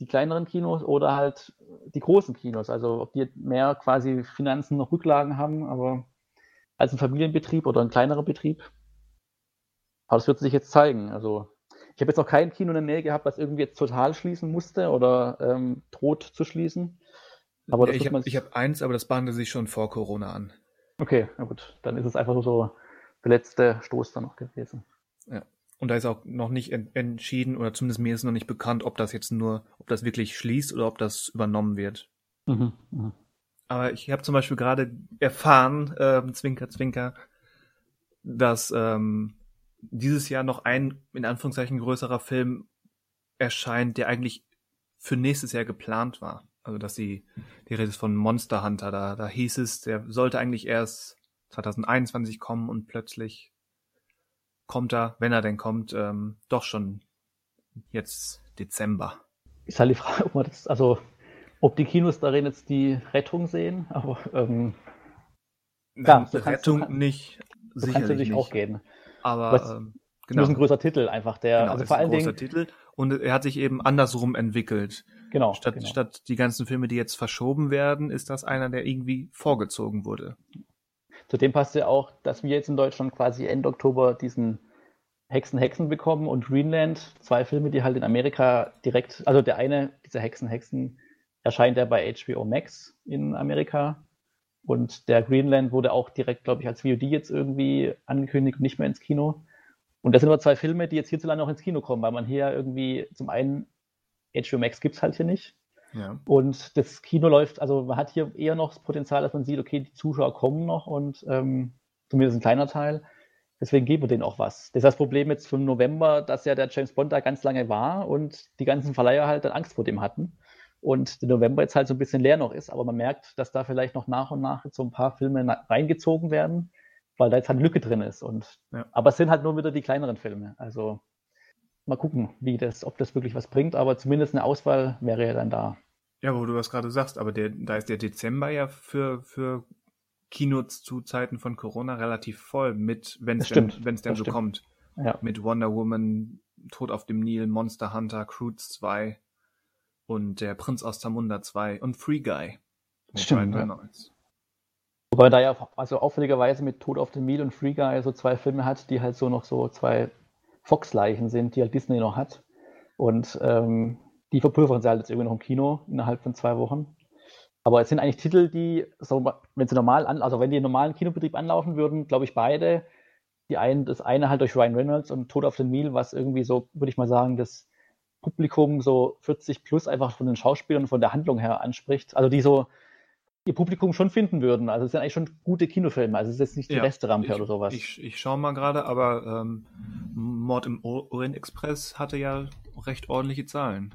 die kleineren Kinos oder halt die großen Kinos. Also ob die mehr quasi Finanzen noch Rücklagen haben, aber als ein Familienbetrieb oder ein kleinerer Betrieb. Aber das wird sich jetzt zeigen. Also ich habe jetzt noch kein Kino in der Nähe gehabt, was irgendwie jetzt total schließen musste oder ähm, droht zu schließen. Aber ja, ich habe hab eins, aber das bahnte sich schon vor Corona an. Okay, na gut. Dann ist es einfach so der letzte Stoß da noch gewesen. Ja. Und da ist auch noch nicht entschieden, oder zumindest mir ist noch nicht bekannt, ob das jetzt nur, ob das wirklich schließt oder ob das übernommen wird. Mhm, mh. Aber ich habe zum Beispiel gerade erfahren, äh, Zwinker, Zwinker, dass ähm, dieses Jahr noch ein, in Anführungszeichen, größerer Film erscheint, der eigentlich für nächstes Jahr geplant war. Also dass die, die Rede ist von Monster Hunter, da, da hieß es, der sollte eigentlich erst 2021 kommen und plötzlich kommt er, wenn er denn kommt, ähm, doch schon jetzt Dezember. Ist halt die Frage, ob man das, also ob die Kinos darin jetzt die Rettung sehen, aber ähm, Nein, klar, Rettung kannst, nicht. So kann es natürlich auch gehen. Aber Was, ähm, genau. ist ein größer Titel einfach, der genau, also vor allen Dingen Titel und er hat sich eben andersrum entwickelt. Genau statt, genau. statt die ganzen Filme, die jetzt verschoben werden, ist das einer, der irgendwie vorgezogen wurde. Zudem passt ja auch, dass wir jetzt in Deutschland quasi Ende Oktober diesen Hexen Hexen bekommen und Greenland, zwei Filme, die halt in Amerika direkt, also der eine, dieser Hexen Hexen, erscheint ja bei HBO Max in Amerika und der Greenland wurde auch direkt, glaube ich, als VOD jetzt irgendwie angekündigt und nicht mehr ins Kino. Und das sind aber zwei Filme, die jetzt hierzulande noch ins Kino kommen, weil man hier irgendwie zum einen HBO Max gibt es halt hier nicht. Ja. Und das Kino läuft, also man hat hier eher noch das Potenzial, dass man sieht, okay, die Zuschauer kommen noch und ähm, zumindest ein kleiner Teil. Deswegen geben wir denen auch was. Das ist das Problem jetzt vom November, dass ja der James Bond da ganz lange war und die ganzen Verleiher halt dann Angst vor dem hatten. Und der November jetzt halt so ein bisschen leer noch ist, aber man merkt, dass da vielleicht noch nach und nach so ein paar Filme reingezogen werden, weil da jetzt halt eine Lücke drin ist. Und, Ja. Aber es sind halt nur wieder die kleineren Filme. Also mal gucken, wie das, ob das wirklich was bringt, aber zumindest eine Auswahl wäre ja dann da. Ja, wo du das gerade sagst, aber der, da ist der Dezember ja für, für Kinos zu Zeiten von Corona relativ voll mit, wenn es denn, wenn's denn so stimmt. kommt. Ja. Mit Wonder Woman, Tod auf dem Nil, Monster Hunter, Croods 2 und der Prinz aus Zamunda 2 und Free Guy. Stimmt, ja. Wobei da ja also auffälligerweise mit Tod auf dem Nil und Free Guy so zwei Filme hat, die halt so noch so zwei Fox-Leichen sind, die halt Disney noch hat. Und ähm, die verpulvern sie halt jetzt irgendwie noch im Kino innerhalb von zwei Wochen. Aber es sind eigentlich Titel, die, so, wenn sie normal an, also wenn die im normalen Kinobetrieb anlaufen würden, glaube ich beide. Die einen, das eine halt durch Ryan Reynolds und Tod auf dem Nil, was irgendwie so, würde ich mal sagen, das Publikum so 40 plus einfach von den Schauspielern und von der Handlung her anspricht. Also die so ihr Publikum schon finden würden. Also es sind eigentlich schon gute Kinofilme. Also es ist jetzt nicht die Ja, Resterampe ich, oder sowas. Ich, ich schaue mal gerade, aber ähm, Mord im Orient Express hatte ja recht ordentliche Zahlen.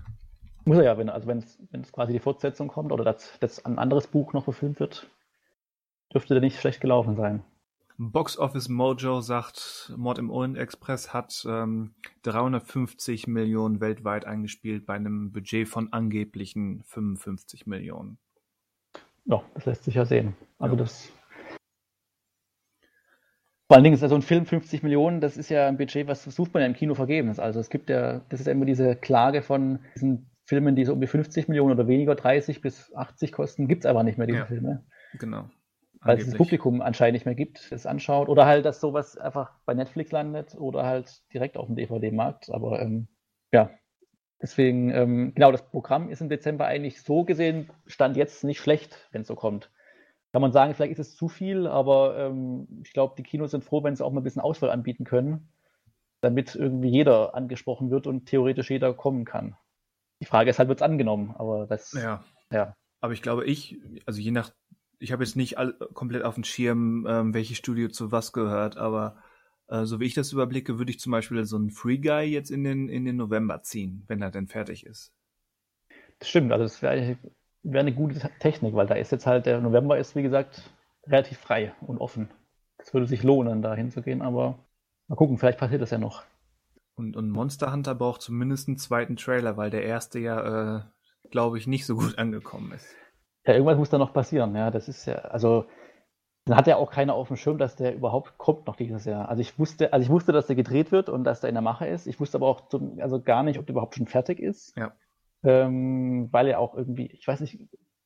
Muss er ja, wenn, also wenn es, wenn es quasi die Fortsetzung kommt oder das, das ein anderes Buch noch verfilmt wird, dürfte der nicht schlecht gelaufen sein. Box Office Mojo sagt, Mord im Orient Express hat ähm, 350 Millionen weltweit eingespielt bei einem Budget von angeblichen 55 Millionen. Ja, das lässt sich ja sehen. Also Ja. das. Vor allen Dingen ist ja so ein Film 50 Millionen, das ist ja ein Budget, was versucht man ja im Kino vergeben. Also es gibt ja, das ist ja immer diese Klage von diesen Filmen, die so um die 50 Millionen oder weniger, 30 bis 80 kosten, gibt es aber nicht mehr, diese Ja. Filme. Genau. Weil es das. Publikum anscheinend nicht mehr gibt, das anschaut. Oder halt, dass sowas einfach bei Netflix landet oder halt direkt auf dem DVD-Markt. Aber ähm, ja, deswegen, ähm, genau, das Programm ist im Dezember eigentlich so gesehen, stand jetzt nicht schlecht, wenn es so kommt. Kann man sagen, vielleicht ist es zu viel, aber ähm, ich glaube, die Kinos sind froh, wenn sie auch mal ein bisschen Auswahl anbieten können, damit irgendwie jeder angesprochen wird und theoretisch jeder kommen kann. Die Frage ist halt, wird es angenommen? Aber das, Ja. ja. Aber ich glaube, ich, also je nach, ich habe jetzt nicht all, komplett auf dem Schirm, ähm, welches Studio zu was gehört, aber äh, so wie ich das überblicke, würde ich zum Beispiel so einen Free Guy jetzt in den, in den November ziehen, wenn er denn fertig ist. Das stimmt, also das wäre wär eine gute Technik, weil da ist jetzt halt, der November ist, wie gesagt, relativ frei und offen. Es würde sich lohnen, da hinzugehen, aber mal gucken, vielleicht passiert das ja noch. Und, und Monster Hunter braucht zumindest einen zweiten Trailer, weil der erste ja, äh, glaube ich, nicht so gut angekommen ist. Ja, irgendwas muss da noch passieren, ja, das ist ja, also, dann hat ja auch keiner auf dem Schirm, dass der überhaupt kommt noch dieses Jahr. Also ich wusste, also ich wusste, dass der gedreht wird und dass der in der Mache ist. Ich wusste aber auch zum, also gar nicht, ob der überhaupt schon fertig ist. Ja. Ähm, weil er auch irgendwie, ich weiß nicht,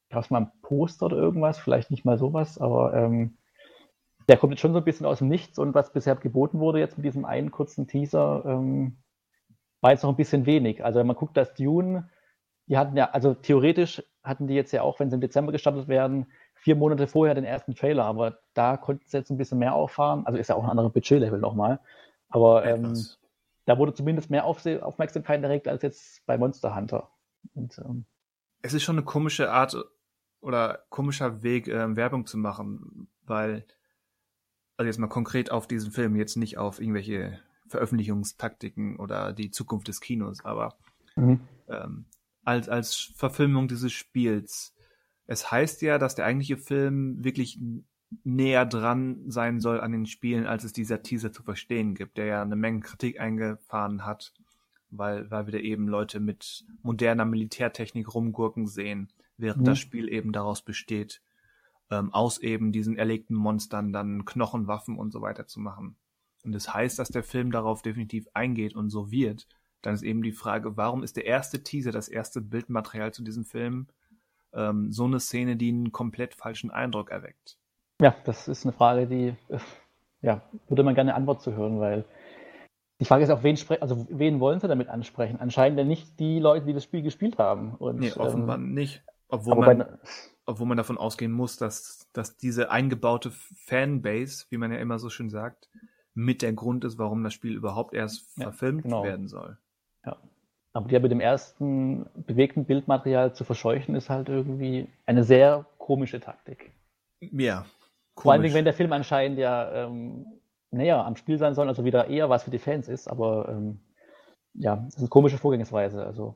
gab es mal ein Poster oder irgendwas, vielleicht nicht mal sowas, aber ähm, der kommt jetzt schon so ein bisschen aus dem Nichts und was bisher geboten wurde jetzt mit diesem einen kurzen Teaser, ähm, war jetzt noch ein bisschen wenig. Also wenn man guckt, dass Dune, die hatten ja, also theoretisch hatten die jetzt ja auch, wenn sie im Dezember gestartet werden, vier Monate vorher den ersten Trailer, aber da konnten sie jetzt ein bisschen mehr auffahren. Also ist ja auch ein anderer Budgetlevel nochmal. Aber ähm, da wurde zumindest mehr Aufse Aufmerksamkeit direkt als jetzt bei Monster Hunter. Und, ähm, es ist schon eine komische Art oder komischer Weg, ähm, Werbung zu machen, weil, also jetzt mal konkret auf diesen Film, jetzt nicht auf irgendwelche Veröffentlichungstaktiken oder die Zukunft des Kinos, aber mhm. ähm, als, als Verfilmung dieses Spiels. Es heißt ja, dass der eigentliche Film wirklich näher dran sein soll an den Spielen, als es dieser Teaser zu verstehen gibt, der ja eine Menge Kritik eingefahren hat, weil, weil wir da eben Leute mit moderner Militärtechnik rumgurken sehen, während Mhm. das Spiel eben daraus besteht, ähm, aus eben diesen erlegten Monstern dann Knochenwaffen und so weiter zu machen. Und das heißt, dass der Film darauf definitiv eingeht und so wird. Dann ist eben die Frage, warum ist der erste Teaser, das erste Bildmaterial zu diesem Film ähm, so eine Szene, die einen komplett falschen Eindruck erweckt? Ja, das ist eine Frage, die, äh, ja, würde man gerne eine Antwort zu hören, weil die Frage ist auch, wen also wen wollen sie damit ansprechen? Anscheinend ja nicht die Leute, die das Spiel gespielt haben. Und, Nee, offenbar ähm, nicht. Obwohl man, bei, obwohl man davon ausgehen muss, dass, dass diese eingebaute Fanbase, wie man ja immer so schön sagt, mit der Grund ist, warum das Spiel überhaupt erst Ja, verfilmt genau. werden soll. also Aber die ja mit dem ersten bewegten Bildmaterial zu verscheuchen, ist halt irgendwie eine sehr komische Taktik. Ja. Komisch. Vor allem, wenn der Film anscheinend ja ähm, näher am Spiel sein soll, also wieder eher was für die Fans ist, aber ähm, ja, das ist eine komische Vorgehensweise. Also,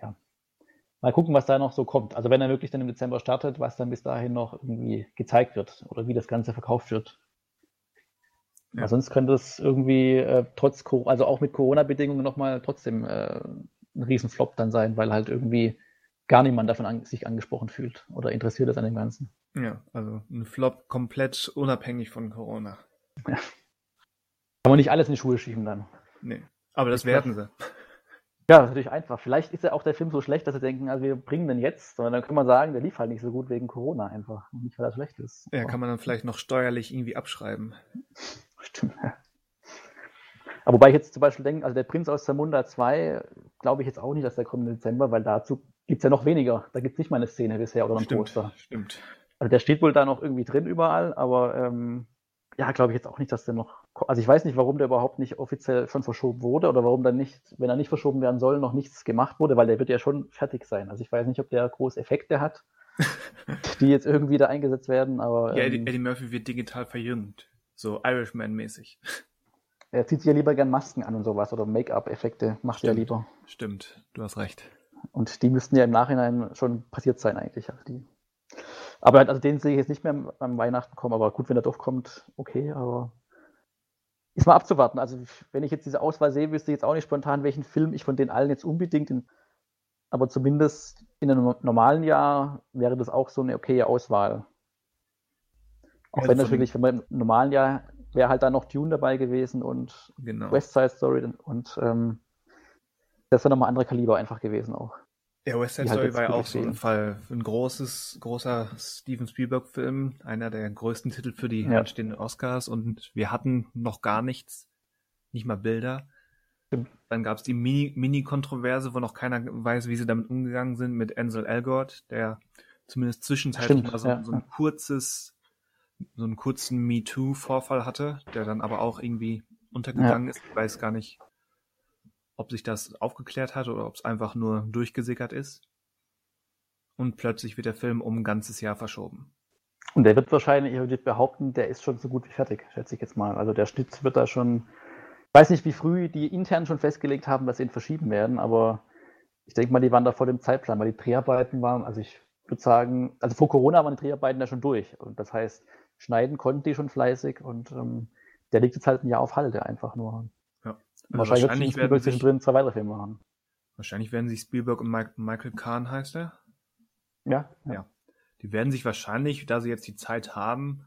ja. Mal gucken, was da noch so kommt. Also, wenn er wirklich dann im Dezember startet, was dann bis dahin noch irgendwie gezeigt wird oder wie das Ganze verkauft wird. Ja. sonst könnte es irgendwie äh, trotz, also auch mit Corona-Bedingungen nochmal trotzdem äh, ein Riesenflop dann sein, weil halt irgendwie gar niemand davon an, sich angesprochen fühlt oder interessiert ist an dem Ganzen. Ja, also ein Flop komplett unabhängig von Corona. Ja. Kann man nicht alles in die Schuhe schieben dann. Nee, aber das werden sie. Ja, das ist natürlich einfach. Vielleicht ist ja auch der Film so schlecht, dass sie denken, also wir bringen den jetzt, sondern dann kann man sagen, der lief halt nicht so gut wegen Corona einfach. Und nicht, weil er schlecht ist. Ja, kann man dann vielleicht noch steuerlich irgendwie abschreiben. Stimmt. Aber wobei ich jetzt zum Beispiel denke, also der Prinz aus Zamunda 2, glaube ich jetzt auch nicht, dass der kommt im Dezember, weil dazu gibt es ja noch weniger. Da gibt es nicht mal eine Szene bisher oder ein stimmt, Poster. Stimmt. Also der steht wohl da noch irgendwie drin überall, aber ähm, ja, glaube ich jetzt auch nicht, dass der noch. Also ich weiß nicht, warum der überhaupt nicht offiziell schon verschoben wurde oder warum dann nicht, wenn er nicht verschoben werden soll, noch nichts gemacht wurde, weil der wird ja schon fertig sein. Also ich weiß nicht, ob der große Effekte hat, die jetzt irgendwie da eingesetzt werden, aber. Ja, ähm, Eddie Murphy wird digital verjüngt. So Irishman-mäßig. Er zieht sich ja lieber gern Masken an und sowas oder Make-up-Effekte macht er lieber. Stimmt, du hast recht. Und die müssten ja im Nachhinein schon passiert sein eigentlich. Also die aber also den sehe ich jetzt nicht mehr am Weihnachten kommen, aber gut, wenn er doch kommt, okay, aber ist mal abzuwarten. Also wenn ich jetzt diese Auswahl sehe, wüsste ich jetzt auch nicht spontan, welchen Film ich von den allen jetzt unbedingt in, aber zumindest in einem normalen Jahr wäre das auch so eine okaye Auswahl. Auch ja, wenn natürlich, wenn man im normalen Jahr wäre halt da noch Dune dabei gewesen und genau. West Side Story und ähm, das wäre nochmal andere Kaliber einfach gewesen auch. Ja, West Side halt Story war ja auch so ein Fall. Ein großes, großer Steven Spielberg-Film, einer der größten Titel für die ja. anstehenden Oscars und wir hatten noch gar nichts, nicht mal Bilder. Stimmt. Dann gab es die Mini-Kontroverse, wo noch keiner weiß, wie sie damit umgegangen sind, mit Ansel Elgort, der zumindest zwischenzeitlich Stimmt, mal so, ja. so ein kurzes, so einen kurzen MeToo-Vorfall hatte, der dann aber auch irgendwie untergegangen ja. ist. Ich weiß gar nicht, ob sich das aufgeklärt hat oder ob es einfach nur durchgesickert ist. Und plötzlich wird der Film um ein ganzes Jahr verschoben. Und der wird wahrscheinlich, ich würde behaupten, der ist schon so gut wie fertig, schätze ich jetzt mal. Also der Schnitt wird da schon, ich weiß nicht, wie früh die intern schon festgelegt haben, dass sie ihn verschieben werden, aber ich denke mal, die waren da vor dem Zeitplan, weil die Dreharbeiten waren, also ich würde sagen, also vor Corona waren die Dreharbeiten ja schon durch. Und das heißt, schneiden konnten die schon fleißig und ähm, der liegt jetzt halt ein Jahr auf Halde einfach nur. Also wahrscheinlich, wahrscheinlich wird Spielberg zwischendrin zwei weitere Filme machen. Wahrscheinlich werden sich Spielberg und Mike, Michael Kahn heißt er? Ja, ja. Ja. Die werden sich wahrscheinlich, da sie jetzt die Zeit haben,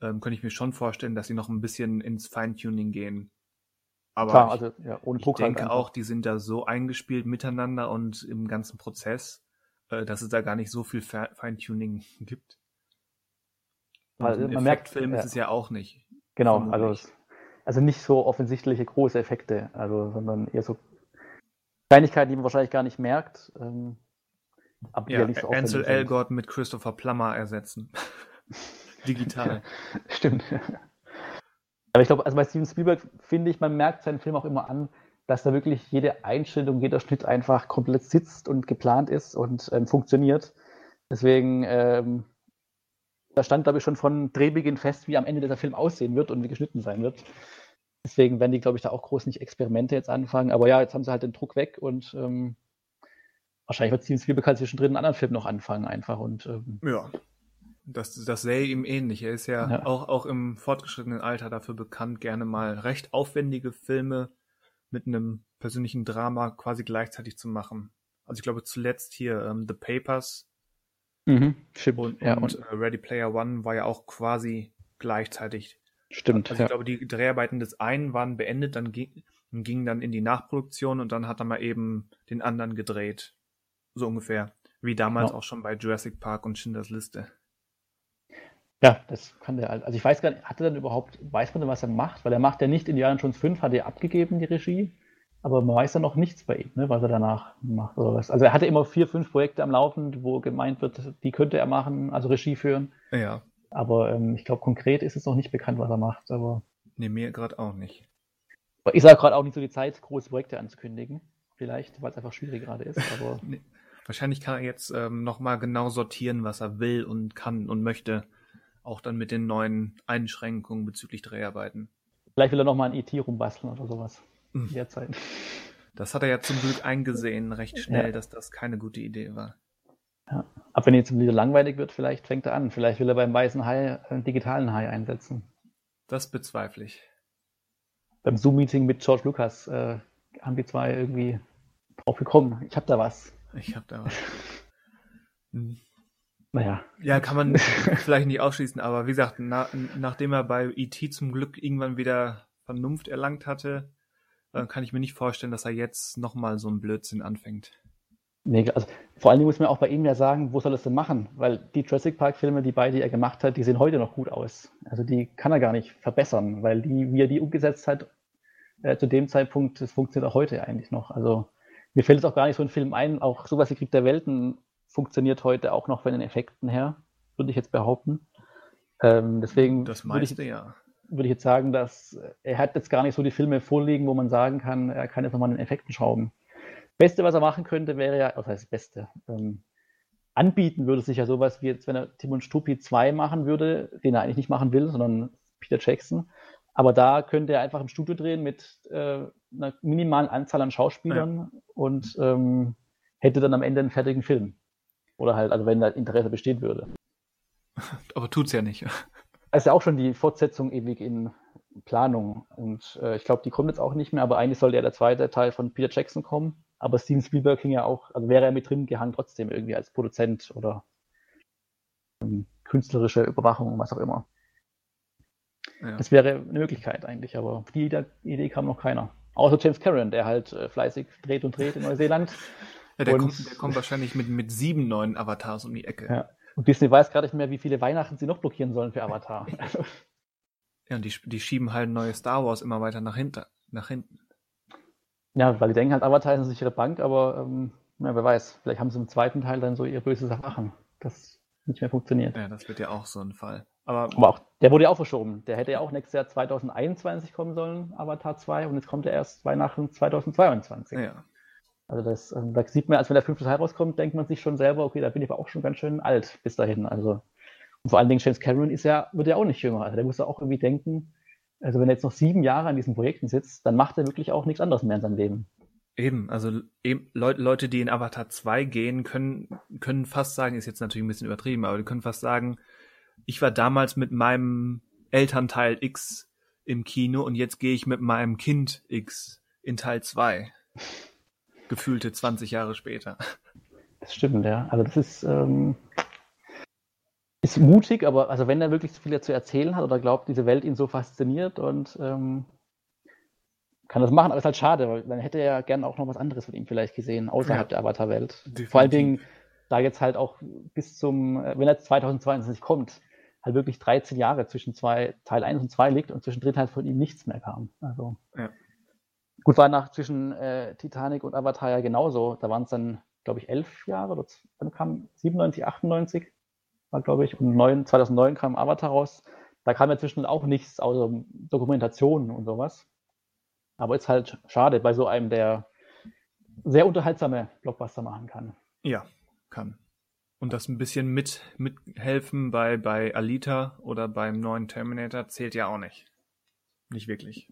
ähm, könnte ich mir schon vorstellen, dass sie noch ein bisschen ins Feintuning gehen. Aber Klar, also, ja, ohne ich Druck halt denke halt auch, die sind da so eingespielt miteinander und im ganzen Prozess, äh, dass es da gar nicht so viel Feintuning gibt. Weil man merkt, Film ist es ja auch nicht. Genau, also also nicht so offensichtliche große Effekte, also, sondern eher so Kleinigkeiten, die man wahrscheinlich gar nicht merkt. Ähm, aber ja, ja nicht so Ansel Elgort mit Christopher Plummer ersetzen. Digital. Stimmt. Aber ich glaube, also bei Steven Spielberg finde ich, man merkt seinen Film auch immer an, dass da wirklich jede Einstellung, jeder Schnitt einfach komplett sitzt und geplant ist und ähm, funktioniert. Deswegen, ähm, da stand, glaube ich, schon von Drehbeginn fest, wie am Ende dieser Film aussehen wird und wie geschnitten sein wird. Deswegen werden die, glaube ich, da auch groß nicht Experimente jetzt anfangen. Aber ja, jetzt haben sie halt den Druck weg und ähm, wahrscheinlich wird Steven Spielberg halt zwischendrin einen anderen Film noch anfangen einfach. Und, ähm, ja, das, das sähe ihm ähnlich. Er ist ja, ja, Auch, auch im fortgeschrittenen Alter dafür bekannt, gerne mal recht aufwendige Filme mit einem persönlichen Drama quasi gleichzeitig zu machen. Also ich glaube zuletzt hier ähm, The Papers mhm, und, ja, und, und äh, Ready Player One war ja auch quasi gleichzeitig Stimmt. Also ich glaube, die Dreharbeiten des einen waren beendet, dann ging, ging dann in die Nachproduktion und dann hat er mal eben den anderen gedreht. So ungefähr. Wie damals ja. auch schon bei Jurassic Park und Schindlers Liste. Ja, das kann der. Also ich weiß gar nicht, hat er dann überhaupt, weiß man denn, was er macht? Weil er macht ja nicht Indiana Jones 5, hat er abgegeben, die Regie. Aber man weiß ja noch nichts bei ihm, ne, was er danach macht oder was. Also er hatte immer vier, fünf Projekte am Laufen, wo gemeint wird, die könnte er machen, also Regie führen. Ja. Aber ähm, ich glaube, konkret ist es noch nicht bekannt, was er macht. Aber nee, mir gerade auch nicht. Ich sage gerade auch nicht so die Zeit, große Projekte anzukündigen. vielleicht, weil es einfach schwierig gerade ist. Aber Nee. Wahrscheinlich kann er jetzt ähm, nochmal genau sortieren, was er will und kann und möchte. Auch dann mit den neuen Einschränkungen bezüglich Dreharbeiten. vielleicht will er nochmal ein ET rumbasteln oder sowas. Mhm. In der Zeit. Das hat er ja zum Glück eingesehen, recht schnell, Ja. dass das keine gute Idee war. Aber wenn jetzt wieder langweilig wird, vielleicht fängt er an. Vielleicht will er beim weißen Hai einen digitalen Hai einsetzen. Das bezweifle ich. Beim Zoom-Meeting mit George Lucas äh, haben die zwei irgendwie drauf gekommen. Ich hab da was. Ich hab da was. Hm. Naja, Ja, kann man vielleicht nicht ausschließen, aber wie gesagt, na, nachdem er bei E.T. zum Glück irgendwann wieder Vernunft erlangt hatte, äh, kann ich mir nicht vorstellen, dass er jetzt nochmal so einen Blödsinn anfängt. nee, also vor allen Dingen muss man auch bei ihm ja sagen, wo soll er es denn machen? Weil die Jurassic Park-Filme, die beide er gemacht hat, die sehen heute noch gut aus. Also die kann er gar nicht verbessern, weil die, wie er die umgesetzt hat, äh, zu dem Zeitpunkt, das funktioniert auch heute eigentlich noch. Also mir fällt es auch gar nicht so ein Film ein, auch sowas wie Krieg der Welten funktioniert heute auch noch von den Effekten her, würde ich jetzt behaupten. Ähm, deswegen Das würde ich, meiste ja. Würde ich jetzt sagen, dass äh, er hat jetzt gar nicht so die Filme vorliegen, wo man sagen kann, er kann jetzt nochmal an den Effekten schrauben. Beste, was er machen könnte, wäre ja, was heißt Beste? Ähm, anbieten würde sich ja sowas wie jetzt, wenn er Tim und Struppi 2 machen würde, den er eigentlich nicht machen will, sondern Peter Jackson. Aber da könnte er einfach im Studio drehen mit äh, einer minimalen Anzahl an Schauspielern und ähm, hätte dann am Ende einen fertigen Film. Oder halt, also wenn da Interesse bestehen würde. Aber tut's ja nicht. Es ist ja auch schon die Fortsetzung ewig in Planung. Und äh, ich glaube, die kommt jetzt auch nicht mehr, aber eigentlich sollte ja der zweite Teil von Peter Jackson kommen. Aber Steven Spielberg ging ja auch, also wäre er mit drin gehangen trotzdem irgendwie als Produzent oder ähm, künstlerische Überwachung, was auch immer. Ja. Das wäre eine Möglichkeit eigentlich, aber auf die Idee, Idee kam noch keiner. Außer James Cameron, der halt äh, fleißig dreht und dreht in Neuseeland. Ja, der, Und- kommt, der kommt wahrscheinlich mit, mit sieben neuen Avatars um die Ecke. Ja. Und Disney weiß gerade nicht mehr, wie viele Weihnachten sie noch blockieren sollen für Avatar. Ja, und die, die schieben halt neue Star Wars immer weiter nach, hinter, nach hinten. Ja, weil die denken halt, Avatar ist eine sichere Bank, aber ähm, ja, wer weiß, vielleicht haben sie im zweiten Teil dann so ihr böses Erwachen, das nicht mehr funktioniert. Ja, das wird ja auch so ein Fall. Aber Aber auch, der wurde ja auch verschoben. Der hätte ja auch nächstes Jahr 2021 kommen sollen, Avatar 2, und jetzt kommt er erst Weihnachten 2022. ja, Also das, ähm, da sieht man, als wenn der fünfte Teil rauskommt, denkt man sich schon selber, okay, da bin ich aber auch schon ganz schön alt bis dahin. Also und vor allen Dingen James Cameron ist ja, wird ja auch nicht jünger. Also der muss ja auch irgendwie denken, also wenn er jetzt noch sieben Jahre an diesen Projekten sitzt, dann macht er wirklich auch nichts anderes mehr in seinem Leben. eben. Also eben, Leute, Leute, die in Avatar 2 gehen, können, können fast sagen, ist jetzt natürlich ein bisschen übertrieben, aber die können fast sagen, ich war damals mit meinem Elternteil X im Kino und jetzt gehe ich mit meinem Kind X in Teil 2. Gefühlte 20 Jahre später. Das stimmt, ja. Also das ist, ähm, ist mutig, aber also wenn er wirklich so viel zu erzählen hat oder glaubt, diese Welt ihn so fasziniert und ähm, kann das machen, aber ist halt schade, weil dann hätte er ja gern auch noch was anderes von ihm vielleicht gesehen, außerhalb Ja. der Avatar-Welt. Vor allen Dingen, da jetzt halt auch bis zum, äh, wenn er 2022 kommt, halt wirklich 13 Jahre zwischen zwei, Teil 1 und 2 liegt und zwischendrin halt von ihm nichts mehr kam. Also Ja. Gut, war nach zwischen äh, Titanic und Avatar ja genauso. Da waren es dann, glaube ich, elf Jahre oder dann kam 97, 98 war, glaube ich, und 9, 2009 kam Avatar raus. Da kam ja zwischen auch nichts außer Dokumentationen und sowas. Aber ist halt schade bei so einem, der sehr unterhaltsame Blockbuster machen kann. Ja, kann. Und das ein bisschen mit, mithelfen bei, bei Alita oder beim neuen Terminator zählt ja auch nicht. Nicht wirklich.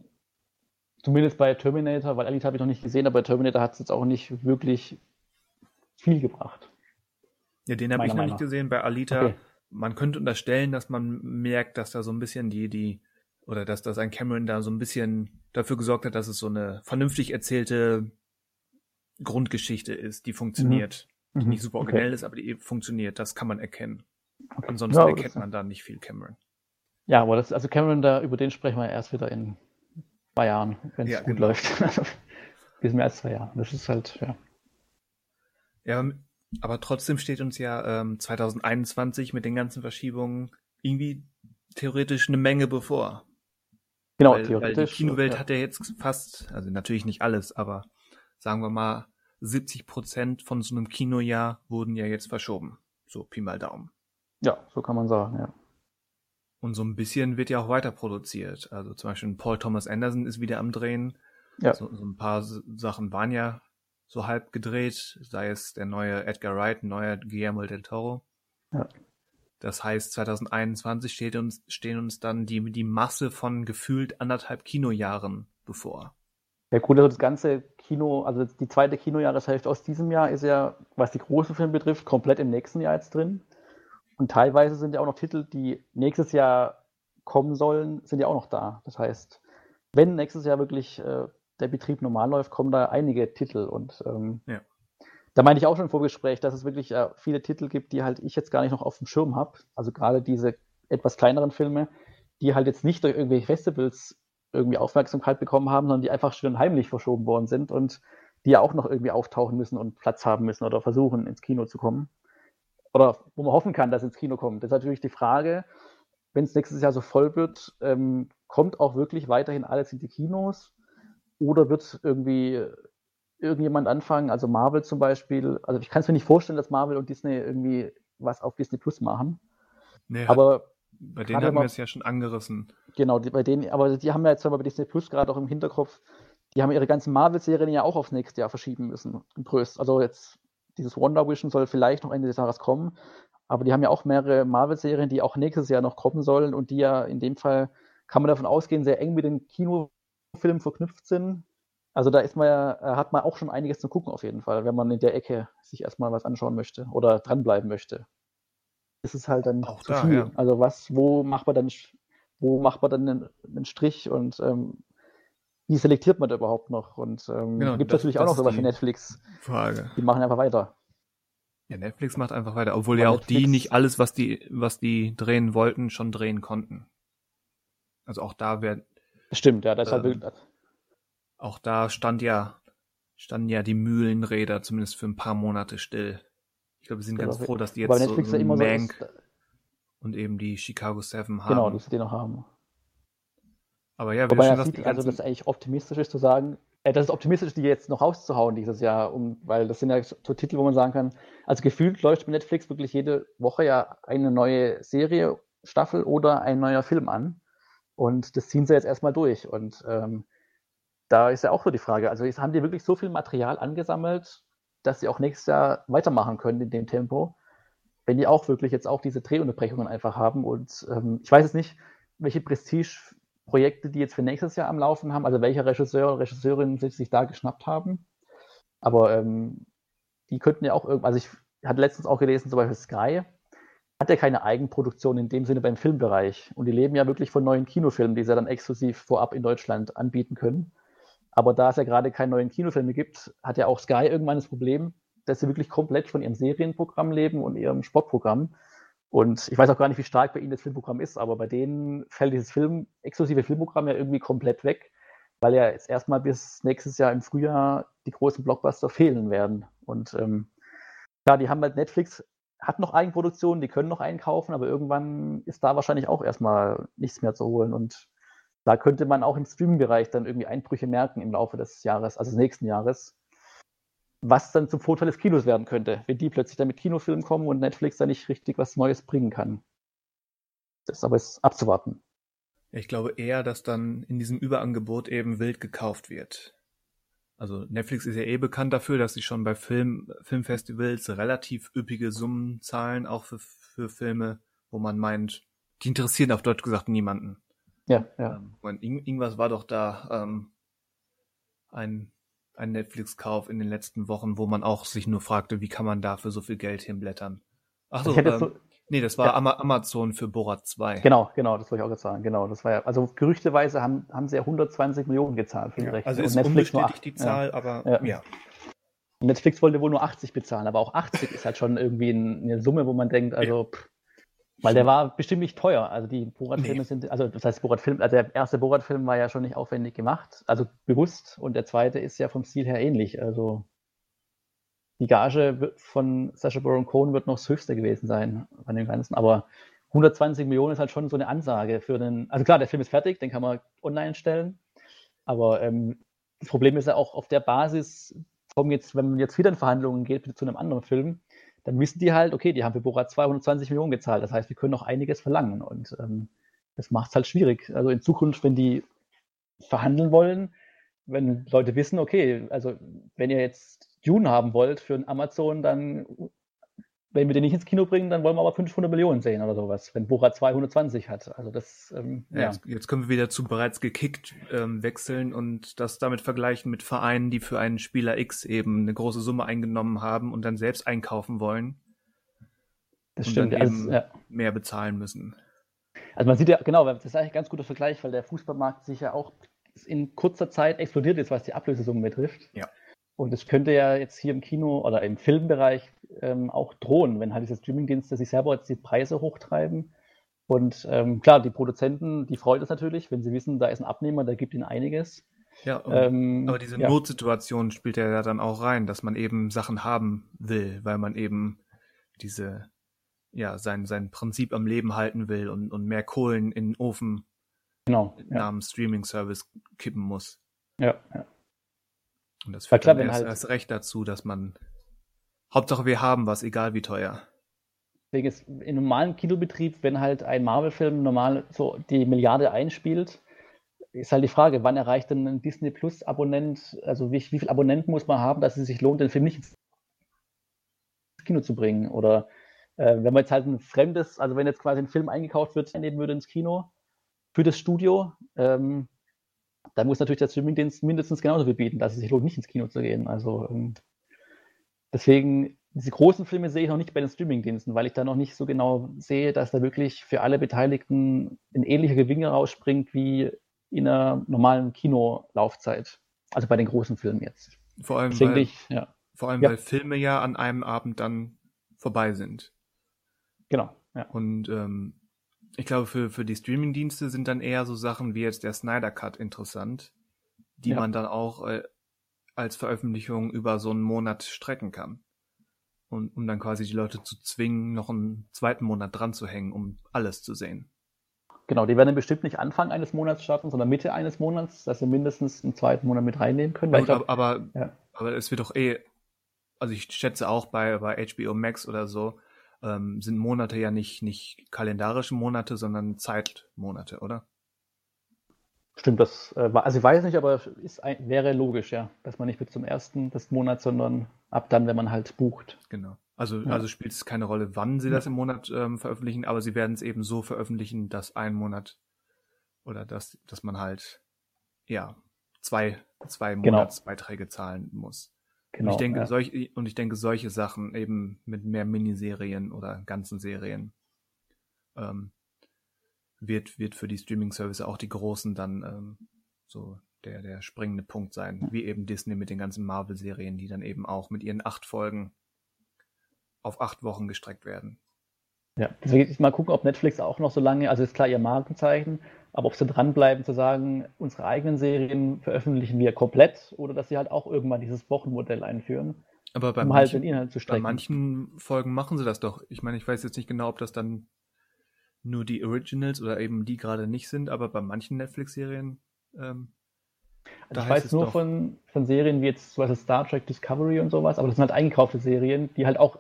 Zumindest bei Terminator, weil Alita habe ich noch nicht gesehen, aber bei Terminator hat es jetzt auch nicht wirklich viel gebracht. Ja, den habe ich noch nicht gesehen bei Alita. Okay. Man könnte unterstellen, dass man merkt, dass da so ein bisschen die, die, oder dass, dass ein Cameron da so ein bisschen dafür gesorgt hat, dass es so eine vernünftig erzählte Grundgeschichte ist, die funktioniert. Die Mhm. nicht super Okay. originell ist, aber die funktioniert. Das kann man erkennen. Okay. Ansonsten Ja, erkennt das- man da nicht viel Cameron. Ja, aber das, also Cameron, da, über den sprechen wir erst wieder in zwei Jahren, wenn es Ja, gut genau. läuft. Bis mehr als zwei Jahre. Das ist halt, ja. Ja, aber trotzdem steht uns ja ähm, 2021 mit den ganzen Verschiebungen irgendwie theoretisch eine Menge bevor. Genau, weil, weil die theoretisch. Kinowelt ja. hat ja jetzt fast, also natürlich nicht alles, aber sagen wir mal 70 Prozent von so einem Kinojahr wurden ja jetzt verschoben. So Pi mal Daumen. ja, so kann man sagen, ja. Und so ein bisschen wird ja auch weiter produziert. Also zum Beispiel Paul Thomas Anderson ist wieder am Drehen. Ja. So, so ein paar Sachen waren ja so halb gedreht, sei es der neue Edgar Wright, neuer Guillermo del Toro. Ja. Das heißt, 2021 steht uns, stehen uns dann die, die Masse von gefühlt anderthalb Kinojahren bevor. Ja gut, also das ganze Kino, also die zweite Kinojahreshälfte aus diesem Jahr ist ja, was die großen Filme betrifft, komplett im nächsten Jahr jetzt drin. Und teilweise sind ja auch noch Titel, die nächstes Jahr kommen sollen, sind ja auch noch da. Das heißt, wenn nächstes Jahr wirklich äh, der Betrieb normal läuft, kommen da einige Titel. Und ähm, ja. da meine ich auch schon im Vorgespräch, dass es wirklich äh, viele Titel gibt, die halt ich jetzt gar nicht noch auf dem Schirm habe. Also gerade diese etwas kleineren Filme, die halt jetzt nicht durch irgendwelche Festivals irgendwie Aufmerksamkeit bekommen haben, sondern die einfach schön heimlich verschoben worden sind und die ja auch noch irgendwie auftauchen müssen und Platz haben müssen oder versuchen, ins Kino zu kommen. Oder wo man hoffen kann, dass ins Kino kommt. Das ist natürlich die Frage, wenn es nächstes Jahr so voll wird, ähm, kommt auch wirklich weiterhin alles in die Kinos? Oder wird irgendwie irgendjemand anfangen, also Marvel zum Beispiel, also ich kann es mir nicht vorstellen, dass Marvel und Disney irgendwie was auf Disney Plus machen. Nee, aber bei denen haben wir es ja schon angerissen. Genau, die, bei denen, aber die haben ja jetzt bei Disney Plus gerade auch im Hinterkopf, die haben ihre ganzen Marvel-Serien ja auch aufs nächste Jahr verschieben müssen. Also jetzt dieses Wonder Vision soll vielleicht noch Ende des Jahres kommen, aber die haben ja auch mehrere Marvel-Serien, die auch nächstes Jahr noch kommen sollen und die ja in dem Fall, kann man davon ausgehen, sehr eng mit den Kinofilmen verknüpft sind. Also da ist man ja, äh, hat man auch schon einiges zu gucken auf jeden Fall, wenn man in der Ecke sich erstmal was anschauen möchte oder dranbleiben möchte. Das ist halt dann auch zu da, viel. Ja. Also was, wo macht man dann, wo macht man dann einen, einen Strich und ähm, wie selektiert man da überhaupt noch? Und ähm, genau, gibt es natürlich auch noch sowas wie Netflix. Frage. Die machen einfach weiter. Ja, Netflix macht einfach weiter, obwohl Weil ja auch Netflix, die nicht alles, was die, was die drehen wollten, schon drehen konnten. Also auch da wäre. Stimmt, ja, das ähm, halt Auch da stand ja, standen ja die Mühlenräder zumindest für ein paar Monate still. Ich glaube, wir sind ja, ganz froh, dass die jetzt so, so Mank so und eben die Chicago Seven haben. Genau, dass sie die noch haben. Aber ja, Wobei schon, sieht, also das ist eigentlich optimistisch ist zu sagen, äh, das ist optimistisch, die jetzt noch rauszuhauen dieses Jahr, um, weil das sind ja so Titel, wo man sagen kann, also gefühlt läuft bei Netflix wirklich jede Woche ja eine neue Serie, Staffel oder ein neuer Film an. Und das ziehen sie jetzt erstmal durch. Und ähm, da ist ja auch so die Frage, also haben die wirklich so viel Material angesammelt, dass sie auch nächstes Jahr weitermachen können in dem Tempo, wenn die auch wirklich jetzt auch diese Drehunterbrechungen einfach haben. Und ähm, ich weiß jetzt nicht, welche Prestige Projekte, die jetzt für nächstes Jahr am Laufen haben, also welcher Regisseur oder Regisseurin sich da geschnappt haben. Aber ähm, die könnten ja auch irgendwie, also ich hatte letztens auch gelesen, zum Beispiel Sky hat ja keine Eigenproduktion in dem Sinne beim Filmbereich. Und die leben ja wirklich von neuen Kinofilmen, die sie dann exklusiv vorab in Deutschland anbieten können. Aber da es ja gerade keine neuen Kinofilme gibt, hat ja auch Sky irgendwann das Problem, dass sie wirklich komplett von ihrem Serienprogramm leben und ihrem Sportprogramm. Und ich weiß auch gar nicht, wie stark bei Ihnen das Filmprogramm ist, aber bei denen fällt dieses Film, exklusive Filmprogramm ja irgendwie komplett weg, weil ja jetzt erstmal bis nächstes Jahr im Frühjahr die großen Blockbuster fehlen werden. Und ähm, ja, die haben halt Netflix, hat noch Eigenproduktionen, die können noch einkaufen, aber irgendwann ist da wahrscheinlich auch erstmal nichts mehr zu holen. Und da könnte man auch im Streaming-Bereich dann irgendwie Einbrüche merken im Laufe des Jahres, also des nächsten Jahres was dann zum Vorteil des Kinos werden könnte, wenn die plötzlich dann mit Kinofilmen kommen und Netflix da nicht richtig was Neues bringen kann. Das ist aber jetzt abzuwarten. Ich glaube eher, dass dann in diesem Überangebot eben wild gekauft wird. Also Netflix ist ja eh bekannt dafür, dass sie schon bei Film, Filmfestivals relativ üppige Summen zahlen, auch für, für Filme, wo man meint, die interessieren auf Deutsch gesagt niemanden. Ja, ja. Ähm, irgendwas war doch da ähm, ein ein Netflix-Kauf in den letzten Wochen, wo man auch sich nur fragte, wie kann man dafür so viel Geld hinblättern? Ach so, ähm, so nee, das war ja. Amazon für Borat 2. Genau, genau, das wollte ich auch jetzt sagen. Genau, das war ja, also gerüchteweise haben, haben sie ja 120 Millionen gezahlt für die ja, Rechte. Also ist und Netflix nur 8, die Zahl, ja. aber ja. Netflix wollte wohl nur 80 bezahlen, aber auch 80 ist halt schon irgendwie eine Summe, wo man denkt, also pff, weil der war bestimmt nicht teuer. Also die Borat-Filme nee. sind, also das heißt Borat-Film, also der erste Borat-Film war ja schon nicht aufwendig gemacht, also bewusst. Und der zweite ist ja vom Stil her ähnlich. Also die Gage von Sacha Baron Cohen wird noch das höchste gewesen sein von dem Ganzen. Aber 120 Millionen ist halt schon so eine Ansage für den. Also klar, der Film ist fertig, den kann man online stellen. Aber ähm, das Problem ist ja auch auf der Basis, kommen jetzt, wenn man jetzt wieder in Verhandlungen geht zu einem anderen Film, dann wissen die halt, okay, die haben für Borat 220 Millionen gezahlt. Das heißt, wir können noch einiges verlangen. Und ähm, das macht es halt schwierig. Also in Zukunft, wenn die verhandeln wollen, wenn Leute wissen, okay, also wenn ihr jetzt Dune haben wollt für Amazon, dann wenn wir den nicht ins Kino bringen, dann wollen wir aber 500 Millionen sehen oder sowas, wenn Borat 220 hat. Also das, ähm, ja. Jetzt, jetzt, können wir wieder zu bereits gekickt ähm, wechseln und das damit vergleichen mit Vereinen, die für einen Spieler X eben eine große Summe eingenommen haben und dann selbst einkaufen wollen. Das und stimmt. Dann eben also, ja. mehr bezahlen müssen. Also man sieht ja, genau, das ist eigentlich ein ganz guter Vergleich, weil der Fußballmarkt sich ja auch in kurzer Zeit explodiert ist, was die Ablösesummen betrifft. Ja. Und es könnte ja jetzt hier im Kino oder im Filmbereich ähm, auch drohen, wenn halt diese Streamingdienste sich selber jetzt die Preise hochtreiben. Und ähm, klar, die Produzenten, die freut es natürlich, wenn sie wissen, da ist ein Abnehmer, der gibt ihnen einiges. Ja, ähm, aber diese ja. Notsituation spielt ja dann auch rein, dass man eben Sachen haben will, weil man eben diese, ja, sein, sein Prinzip am Leben halten will und, und mehr Kohlen in den Ofen genau, namens ja. Streaming-Service kippen muss. Ja, ja. Und das führt dann erst, halt erst recht dazu, dass man Hauptsache wir haben was, egal wie teuer. Deswegen ist im normalen Kinobetrieb, wenn halt ein Marvel-Film normal so die Milliarde einspielt, ist halt die Frage, wann erreicht denn ein Disney Plus Abonnent, also wie, wie viel Abonnenten muss man haben, dass es sich lohnt, den Film nicht ins Kino zu bringen? Oder äh, wenn man jetzt halt ein fremdes, also wenn jetzt quasi ein Film eingekauft wird, nehmen würde ins Kino für das Studio, ähm, da muss natürlich der Streamingdienst mindestens genauso viel bieten, dass es sich lohnt, nicht ins Kino zu gehen. Also ähm, deswegen, diese großen Filme sehe ich noch nicht bei den Streamingdiensten, weil ich da noch nicht so genau sehe, dass da wirklich für alle Beteiligten ein ähnlicher Gewinn rausspringt wie in einer normalen Kinolaufzeit. Also bei den großen Filmen jetzt. Vor allem, weil, ich, ja. vor allem ja. weil Filme ja an einem Abend dann vorbei sind. Genau. Ja. Und ähm, ich glaube, für, für die Streaming-Dienste sind dann eher so Sachen wie jetzt der Snyder Cut interessant, die ja. man dann auch äh, als Veröffentlichung über so einen Monat strecken kann. Und um dann quasi die Leute zu zwingen, noch einen zweiten Monat dran zu hängen, um alles zu sehen. Genau, die werden bestimmt nicht Anfang eines Monats starten, sondern Mitte eines Monats, dass sie mindestens einen zweiten Monat mit reinnehmen können. Gut, glaub, aber, ja. aber es wird doch eh, also ich schätze auch bei, bei HBO Max oder so, ähm, sind Monate ja nicht, nicht kalendarische Monate, sondern Zeitmonate, oder? Stimmt, das äh, also ich weiß nicht, aber ist ein, wäre logisch, ja, dass man nicht bis zum ersten des Monats, sondern ab dann, wenn man halt bucht. Genau. Also, ja. also spielt es keine Rolle, wann sie das im Monat ähm, veröffentlichen, aber sie werden es eben so veröffentlichen, dass ein Monat oder dass, dass man halt ja zwei, zwei genau. Monatsbeiträge genau. zahlen muss. Genau, und ich denke, ja. solch, und ich denke, solche Sachen eben mit mehr Miniserien oder ganzen Serien ähm, wird, wird für die Streaming-Service auch die großen dann ähm, so der, der springende Punkt sein, wie eben Disney mit den ganzen Marvel-Serien, die dann eben auch mit ihren acht Folgen auf acht Wochen gestreckt werden. Ja, deswegen mal gucken, ob Netflix auch noch so lange, also ist klar ihr Markenzeichen, aber ob sie dranbleiben zu sagen, unsere eigenen Serien veröffentlichen wir komplett oder dass sie halt auch irgendwann dieses Wochenmodell einführen. Aber bei, um manchen, halt den Inhalt zu bei manchen Folgen machen sie das doch. Ich meine, ich weiß jetzt nicht genau, ob das dann nur die Originals oder eben die gerade nicht sind, aber bei manchen Netflix-Serien. Ähm, also ich weiß nur von, von Serien wie jetzt zum Beispiel Star Trek Discovery und sowas, aber das sind halt eingekaufte Serien, die halt auch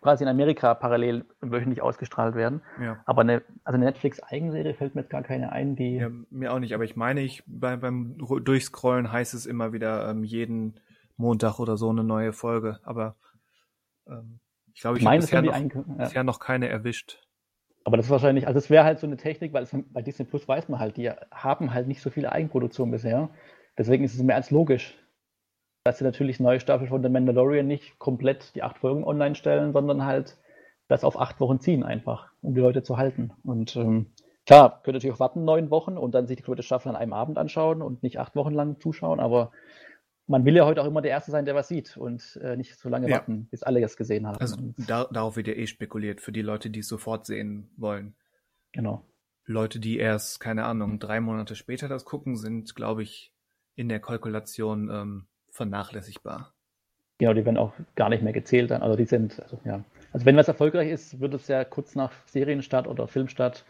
quasi in Amerika parallel wöchentlich ausgestrahlt werden. Ja. Aber eine, also eine Netflix-Eigenserie fällt mir jetzt gar keine ein, die. Ja, mir auch nicht, aber ich meine, ich bei, beim Durchscrollen heißt es immer wieder ähm, jeden Montag oder so eine neue Folge. Aber ähm, ich glaube, ich habe bisher, noch, ja. bisher noch keine erwischt. Aber das ist wahrscheinlich, also es wäre halt so eine Technik, weil es, bei Disney Plus weiß man halt, die haben halt nicht so viele Eigenproduktionen bisher. Deswegen ist es mehr als logisch, dass sie natürlich neue Staffel von The Mandalorian nicht komplett die acht Folgen online stellen, sondern halt das auf acht Wochen ziehen einfach, um die Leute zu halten. Und ähm, klar, könnt ihr natürlich auch warten neun Wochen und dann sich die komplette Staffel an einem Abend anschauen und nicht acht Wochen lang zuschauen, aber man will ja heute auch immer der Erste sein, der was sieht und äh, nicht so lange ja. warten, bis alle es gesehen haben. Also da, darauf wird ja eh spekuliert, für die Leute, die es sofort sehen wollen. Genau. Leute, die erst, keine Ahnung, drei Monate später das gucken, sind, glaube ich, in der Kalkulation ähm, vernachlässigbar. Genau, die werden auch gar nicht mehr gezählt dann. Also die sind, also ja. Also wenn was erfolgreich ist, wird es ja kurz nach Serienstart oder Filmstart,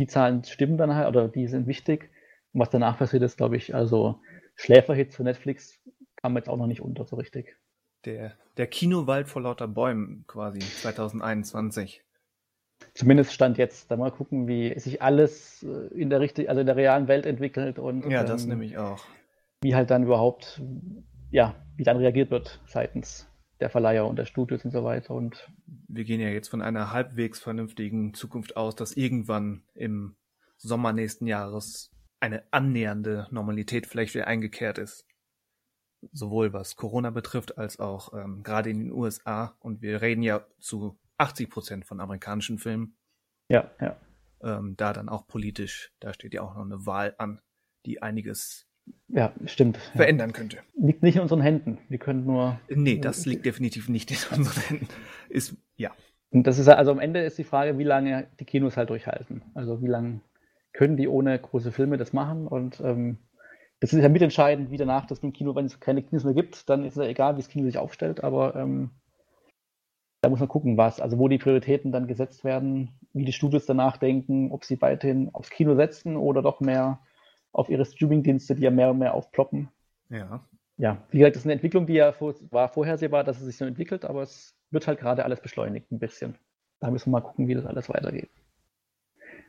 die Zahlen stimmen dann halt oder die sind wichtig. Und was danach passiert ist, glaube ich, also Schläferhits für Netflix kam jetzt auch noch nicht unter so richtig. Der, der Kinowald vor lauter Bäumen quasi 2021. Zumindest stand jetzt. Da mal gucken, wie sich alles äh, in der richtig, also in der realen Welt entwickelt und ja, das ähm, nehme ich auch. Wie halt dann überhaupt ja, wie dann reagiert wird seitens der Verleiher und der Studios und so weiter. Und wir gehen ja jetzt von einer halbwegs vernünftigen Zukunft aus, dass irgendwann im Sommer nächsten Jahres eine annähernde Normalität vielleicht wieder eingekehrt ist. Sowohl was Corona betrifft, als auch ähm, gerade in den USA. Und wir reden ja zu 80 Prozent von amerikanischen Filmen. Ja, ja. Ähm, da dann auch politisch, da steht ja auch noch eine Wahl an, die einiges ja, stimmt. verändern ja. könnte. Liegt nicht in unseren Händen. Wir können nur. Nee, das liegt definitiv nicht in unseren Händen. Ist, ja. Und das ist also am Ende ist die Frage, wie lange die Kinos halt durchhalten. Also wie lange können die ohne große Filme das machen? Und ähm, das ist ja mitentscheidend, wie danach das im Kino, wenn es keine Kinos mehr gibt, dann ist es ja egal, wie das Kino sich aufstellt, aber ähm, da muss man gucken, was, also wo die Prioritäten dann gesetzt werden, wie die Studios danach denken, ob sie weiterhin aufs Kino setzen oder doch mehr auf ihre Streaming-Dienste, die ja mehr und mehr aufploppen. Ja. Ja, wie gesagt, das ist eine Entwicklung, die ja vor, war vorhersehbar, dass es sich so entwickelt, aber es wird halt gerade alles beschleunigt ein bisschen. Da müssen wir mal gucken, wie das alles weitergeht.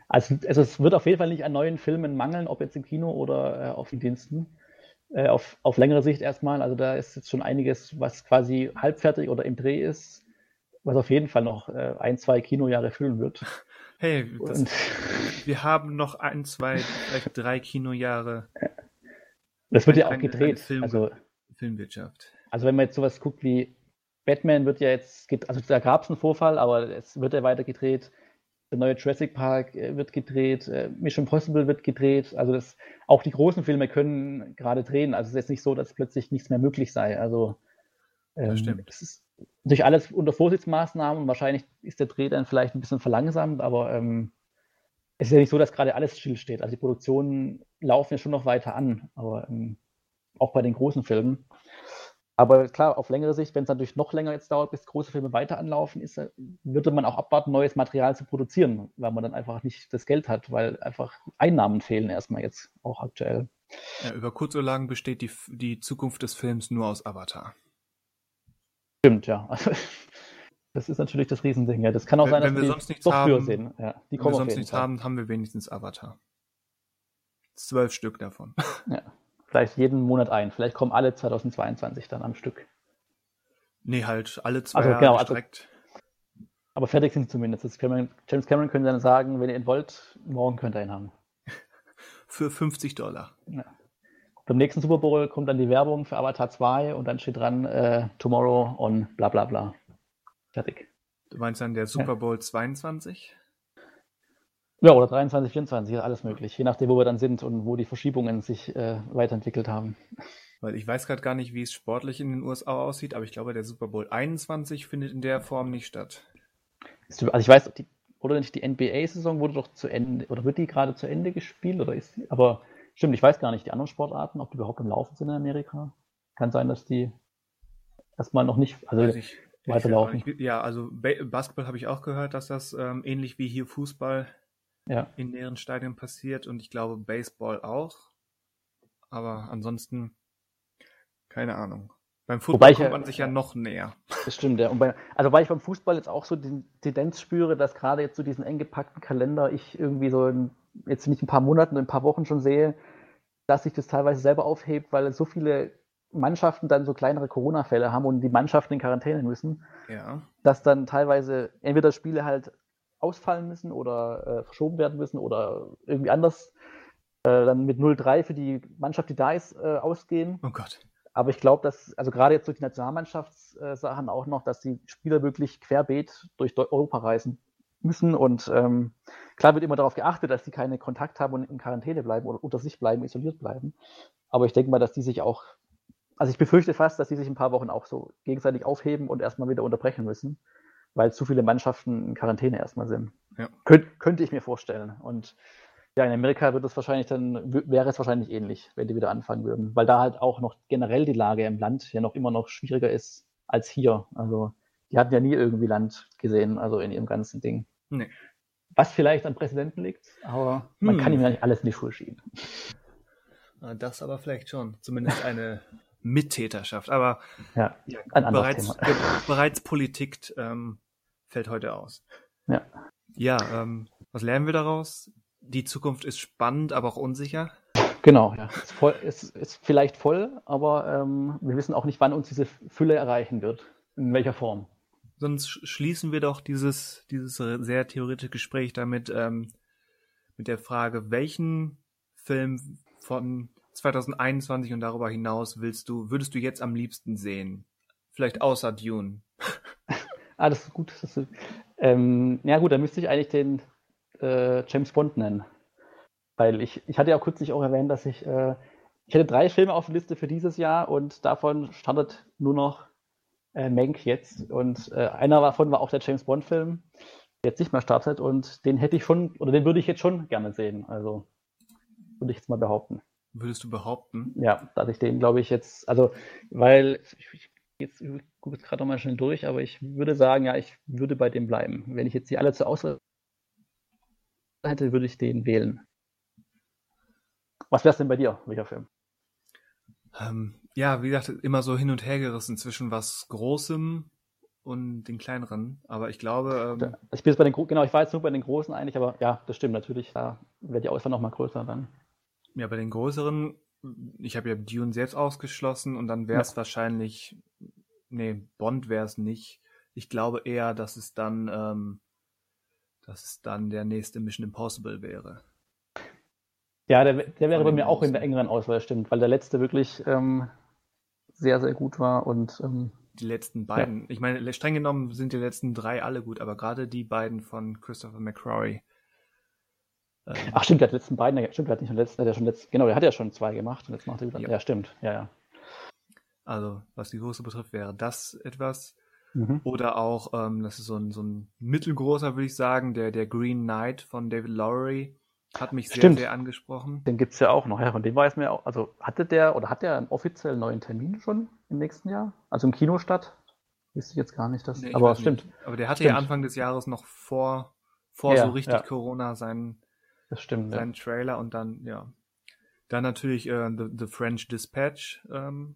Also, also es wird auf jeden Fall nicht an neuen Filmen mangeln, ob jetzt im Kino oder äh, auf den Diensten. Äh, auf, auf längere Sicht erstmal. Also da ist jetzt schon einiges, was quasi halbfertig oder im Dreh ist, was auf jeden Fall noch äh, ein, zwei Kinojahre füllen wird. Hey, das, wir haben noch ein, zwei, vielleicht drei Kinojahre. Das wird ja auch gedreht. Film, also, Filmwirtschaft. Also wenn man jetzt sowas guckt wie Batman wird ja jetzt, also da gab es einen Vorfall, aber es wird ja weiter gedreht. Der neue Jurassic Park äh, wird gedreht, äh, Mission Impossible wird gedreht. Also das, auch die großen Filme können gerade drehen. Also es ist jetzt nicht so, dass plötzlich nichts mehr möglich sei. Also ähm, das stimmt. Das ist durch alles unter Vorsichtsmaßnahmen. Wahrscheinlich ist der Dreh dann vielleicht ein bisschen verlangsamt, aber ähm, es ist ja nicht so, dass gerade alles stillsteht. Also die Produktionen laufen ja schon noch weiter an, aber ähm, auch bei den großen Filmen. Aber klar, auf längere Sicht, wenn es natürlich noch länger jetzt dauert, bis große Filme weiter anlaufen, ist, äh, würde man auch abwarten, neues Material zu produzieren, weil man dann einfach nicht das Geld hat, weil einfach Einnahmen fehlen erstmal jetzt auch aktuell. Ja, über kurz oder lang besteht die, die Zukunft des Films nur aus Avatar. Stimmt, ja. Also, das ist natürlich das Riesending. Ja, das kann auch wenn, sein, dass wir sonst nichts doch früher sehen. Ja, die wenn wir sonst nichts Fall. haben, haben wir wenigstens Avatar. Zwölf Stück davon. Ja. Vielleicht jeden Monat ein. Vielleicht kommen alle 2022 dann am Stück. Nee, halt alle zwei also, Jahre genau, also, aber fertig sind sie zumindest. Cameron, James Cameron könnte dann sagen, wenn ihr ihn wollt, morgen könnt ihr ihn haben. Für 50 Dollar. Ja. Beim nächsten Super Bowl kommt dann die Werbung für Avatar 2 und dann steht dran äh, Tomorrow on bla bla bla. Fertig. Du meinst dann der Super Bowl ja. 22? Ja, oder 23, 24, ist alles möglich, je nachdem, wo wir dann sind und wo die Verschiebungen sich äh, weiterentwickelt haben. Weil ich weiß gerade gar nicht, wie es sportlich in den USA aussieht, aber ich glaube, der Super Bowl 21 findet in der Form nicht statt. Also ich weiß, die, oder nicht die NBA-Saison wurde doch zu Ende, oder wird die gerade zu Ende gespielt, oder ist sie, aber stimmt, ich weiß gar nicht, die anderen Sportarten, ob die überhaupt im Laufen sind in Amerika. Kann sein, dass die erstmal noch nicht, also ich, weiterlaufen. Ich, ja, also Basketball habe ich auch gehört, dass das ähm, ähnlich wie hier Fußball ja. in näheren Stadien passiert und ich glaube Baseball auch. Aber ansonsten keine Ahnung. Beim Fußball ich, kommt man sich ja noch näher. Das stimmt, ja. Und bei, also weil ich beim Fußball jetzt auch so die Tendenz spüre, dass gerade jetzt so diesen eng gepackten Kalender ich irgendwie so in, jetzt nicht ein paar Monaten, ein paar Wochen schon sehe, dass sich das teilweise selber aufhebt, weil so viele Mannschaften dann so kleinere Corona-Fälle haben und die Mannschaften in Quarantäne müssen, ja. dass dann teilweise entweder Spiele halt ausfallen müssen oder äh, verschoben werden müssen oder irgendwie anders äh, dann mit 0-3 für die Mannschaft, die da ist, äh, ausgehen. Oh Gott. Aber ich glaube, dass, also gerade jetzt durch die Nationalmannschaftssachen auch noch, dass die Spieler wirklich querbeet durch Europa reisen müssen. Und ähm, klar wird immer darauf geachtet, dass die keine Kontakt haben und in Quarantäne bleiben oder unter sich bleiben, isoliert bleiben. Aber ich denke mal, dass die sich auch, also ich befürchte fast, dass die sich ein paar Wochen auch so gegenseitig aufheben und erstmal wieder unterbrechen müssen weil zu viele Mannschaften in Quarantäne erstmal sind. Ja. Könnt, könnte ich mir vorstellen. Und ja, in Amerika wird es wahrscheinlich dann, wäre es wahrscheinlich ähnlich, wenn die wieder anfangen würden, weil da halt auch noch generell die Lage im Land ja noch immer noch schwieriger ist als hier. Also die hatten ja nie irgendwie Land gesehen, also in ihrem ganzen Ding. Nee. Was vielleicht am Präsidenten liegt, aber hm. man kann ihm ja nicht alles in die Schuhe schieben. Das aber vielleicht schon. Zumindest eine Mittäterschaft. Aber ja, ja bereits, bereits Politik ähm, fällt heute aus. Ja. Ja, ähm, was lernen wir daraus? Die Zukunft ist spannend, aber auch unsicher. Genau, ja. Es ist, voll, es ist vielleicht voll, aber ähm, wir wissen auch nicht, wann uns diese Fülle erreichen wird. In welcher Form. Sonst schließen wir doch dieses, dieses sehr theoretische Gespräch damit ähm, mit der Frage, welchen Film von 2021 und darüber hinaus willst du, würdest du jetzt am liebsten sehen? Vielleicht außer Dune. ah, das ist gut. Das ist, ähm, ja gut, dann müsste ich eigentlich den äh, James Bond nennen. Weil ich, ich hatte ja auch kürzlich auch erwähnt, dass ich, äh, ich hätte drei Filme auf der Liste für dieses Jahr und davon startet nur noch äh, Mank jetzt. Und äh, einer davon war auch der James Bond-Film, der jetzt nicht mehr startet und den hätte ich schon, oder den würde ich jetzt schon gerne sehen. Also würde ich jetzt mal behaupten. Würdest du behaupten? Ja, dass ich den, glaube ich, jetzt, also, weil ich, ich jetzt gucke jetzt gerade nochmal schnell durch, aber ich würde sagen, ja, ich würde bei dem bleiben. Wenn ich jetzt die alle zur Auswahl hätte, würde ich den wählen. Was wäre es denn bei dir, welcher Film? Ähm, ja, wie gesagt, immer so hin und her gerissen zwischen was Großem und den kleineren. Aber ich glaube. Ähm, ich bin jetzt bei den genau, ich war jetzt nur bei den Großen eigentlich, aber ja, das stimmt natürlich. Da wäre die Auswahl nochmal größer dann. Ja, bei den größeren, ich habe ja Dune selbst ausgeschlossen und dann wäre es ja. wahrscheinlich. Nee, Bond wäre es nicht. Ich glaube eher, dass es dann, ähm, dass es dann der nächste Mission Impossible wäre. Ja, der, der wäre bei mir auch in der engeren Auswahl, stimmt, weil der letzte wirklich ähm, sehr, sehr gut war und ähm, die letzten beiden. Ja. Ich meine, streng genommen sind die letzten drei alle gut, aber gerade die beiden von Christopher McCrory. Ähm, Ach stimmt, der hat die letzten beiden, stimmt, der hat nicht letzten, der hat ja schon letzt, genau, der hat ja schon zwei gemacht und jetzt macht er wieder. Ja, ja stimmt, ja, ja. Also, was die Größe betrifft, wäre das etwas. Mhm. Oder auch, ähm, das ist so ein, so ein mittelgroßer, würde ich sagen, der, der Green Knight von David Lowery hat mich sehr, Stimmt. sehr angesprochen. Den gibt es ja auch noch. Ja, von dem weiß man ja auch. Also hatte der oder hat der einen offiziellen neuen Termin schon im nächsten Jahr? Also im Kino statt? Wüsste ich jetzt gar nicht. Dass, nee, aber stimmt. Nicht. Aber der hatte stimmt. ja Anfang des Jahres noch vor, vor ja, so richtig ja. Corona seinen, stimmt, seinen ja. Trailer und dann, ja. Dann natürlich äh, The, The French Dispatch. Ähm,